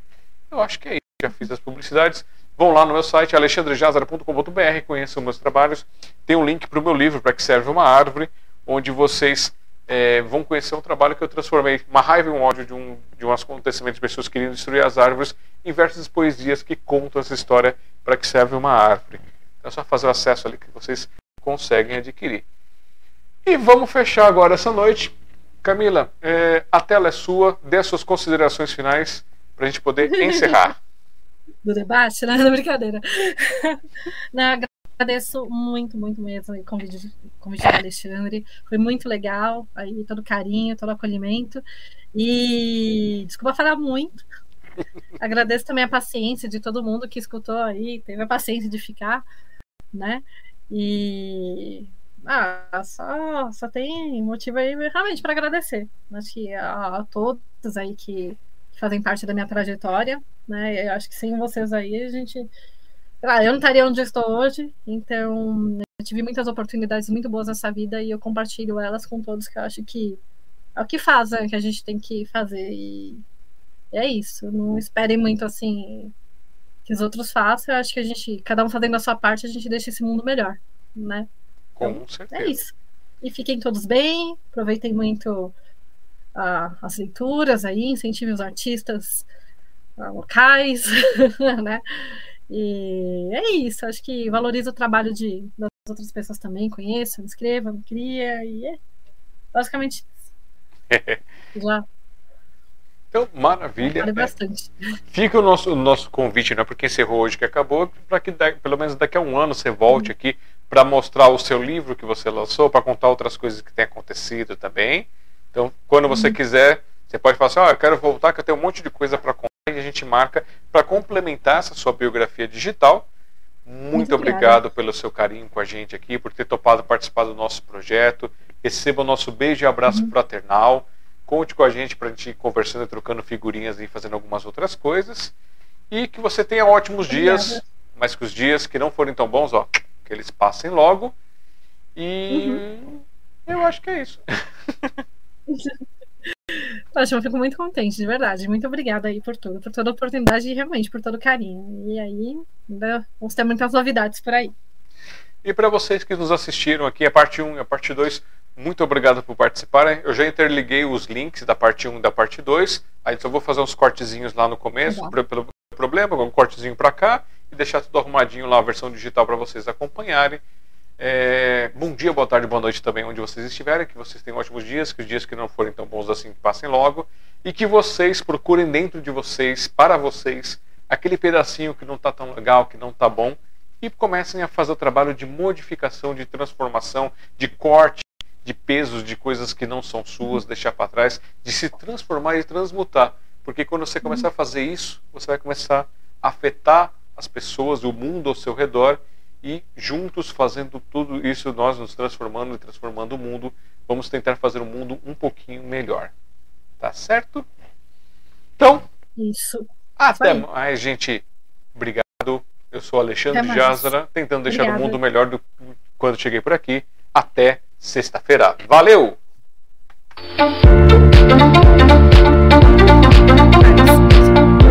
Eu acho que é isso. Já fiz as publicidades. Vão lá no meu site, alexandrejazara.com.br, conheçam meus trabalhos. Tem um link para o meu livro, para que serve uma árvore, onde vocês é, vão conhecer um trabalho que eu transformei uma raiva e um ódio de um, de um acontecimento de pessoas querendo destruir as árvores em versos poesias que contam essa história para que serve uma árvore. Então é só fazer o acesso ali que vocês conseguem adquirir. E vamos fechar agora essa noite. Camila, é, a tela é sua, dê as suas considerações finais para a gente poder (laughs) encerrar. Do debate, né? Não, brincadeira. (laughs) Não, agradeço muito, muito mesmo o convite, convite do Alexandre. Foi muito legal, aí todo carinho, todo acolhimento. E desculpa falar muito. Agradeço também a paciência de todo mundo que escutou aí, teve a paciência de ficar, né? E ah, só, só tem motivo aí realmente para agradecer. Acho que a, a todos aí que, que, fazem parte da minha trajetória, né? Eu acho que sem vocês aí a gente. Ah, eu não estaria onde estou hoje, então eu tive muitas oportunidades muito boas nessa vida e eu compartilho elas com todos que eu acho que é o que fazem, né, que a gente tem que fazer. E é isso. Não esperem muito assim que os outros façam. Eu acho que a gente, cada um fazendo a sua parte, a gente deixa esse mundo melhor, né? Com então, certeza. É isso. E fiquem todos bem, aproveitem muito uh, as leituras aí, incentivem os artistas uh, locais, (laughs) né? E é isso, acho que valoriza o trabalho de, das outras pessoas também, conheçam, escrevam, cria, e é basicamente (laughs) já. Então, maravilha. Vale bastante. Fica o nosso, o nosso convite, não é porque encerrou hoje que acabou, para que pelo menos daqui a um ano você volte uhum. aqui para mostrar o seu livro que você lançou, para contar outras coisas que têm acontecido também. Então, quando você uhum. quiser, você pode falar assim: oh, eu quero voltar, que eu tenho um monte de coisa para contar e a gente marca para complementar essa sua biografia digital. Muito, Muito obrigado pelo seu carinho com a gente aqui, por ter topado participar do nosso projeto. Receba o nosso beijo e abraço uhum. fraternal. Conte com a gente para a gente ir conversando, trocando figurinhas e fazendo algumas outras coisas. E que você tenha ótimos Obrigada. dias, mas que os dias que não forem tão bons, ó, que eles passem logo. E uhum. eu acho que é isso. (laughs) Poxa, eu fico muito contente, de verdade. Muito obrigada aí por tudo, por toda a oportunidade e realmente por todo o carinho. E aí, ainda vamos ter muitas novidades por aí. E para vocês que nos assistiram aqui, a parte 1 e a parte 2, muito obrigado por participarem. Eu já interliguei os links da parte 1 e da parte 2. Aí só vou fazer uns cortezinhos lá no começo, pelo problema, um cortezinho para cá e deixar tudo arrumadinho lá, a versão digital para vocês acompanharem. É, bom dia, boa tarde, boa noite também, onde vocês estiverem. Que vocês tenham ótimos dias, que os dias que não forem tão bons assim passem logo. E que vocês procurem dentro de vocês, para vocês, aquele pedacinho que não está tão legal, que não está bom, e comecem a fazer o trabalho de modificação, de transformação, de corte de pesos de coisas que não são suas, deixar para trás, de se transformar e transmutar. Porque quando você começar a fazer isso, você vai começar a afetar as pessoas, o mundo ao seu redor e juntos fazendo tudo isso, nós nos transformando e transformando o mundo, vamos tentar fazer o mundo um pouquinho melhor. Tá certo? Então, isso. Até mais, gente. Obrigado. Eu sou Alexandre Jazara, tentando deixar Obrigada. o mundo melhor do quando cheguei por aqui. Até sexta-feira. Valeu!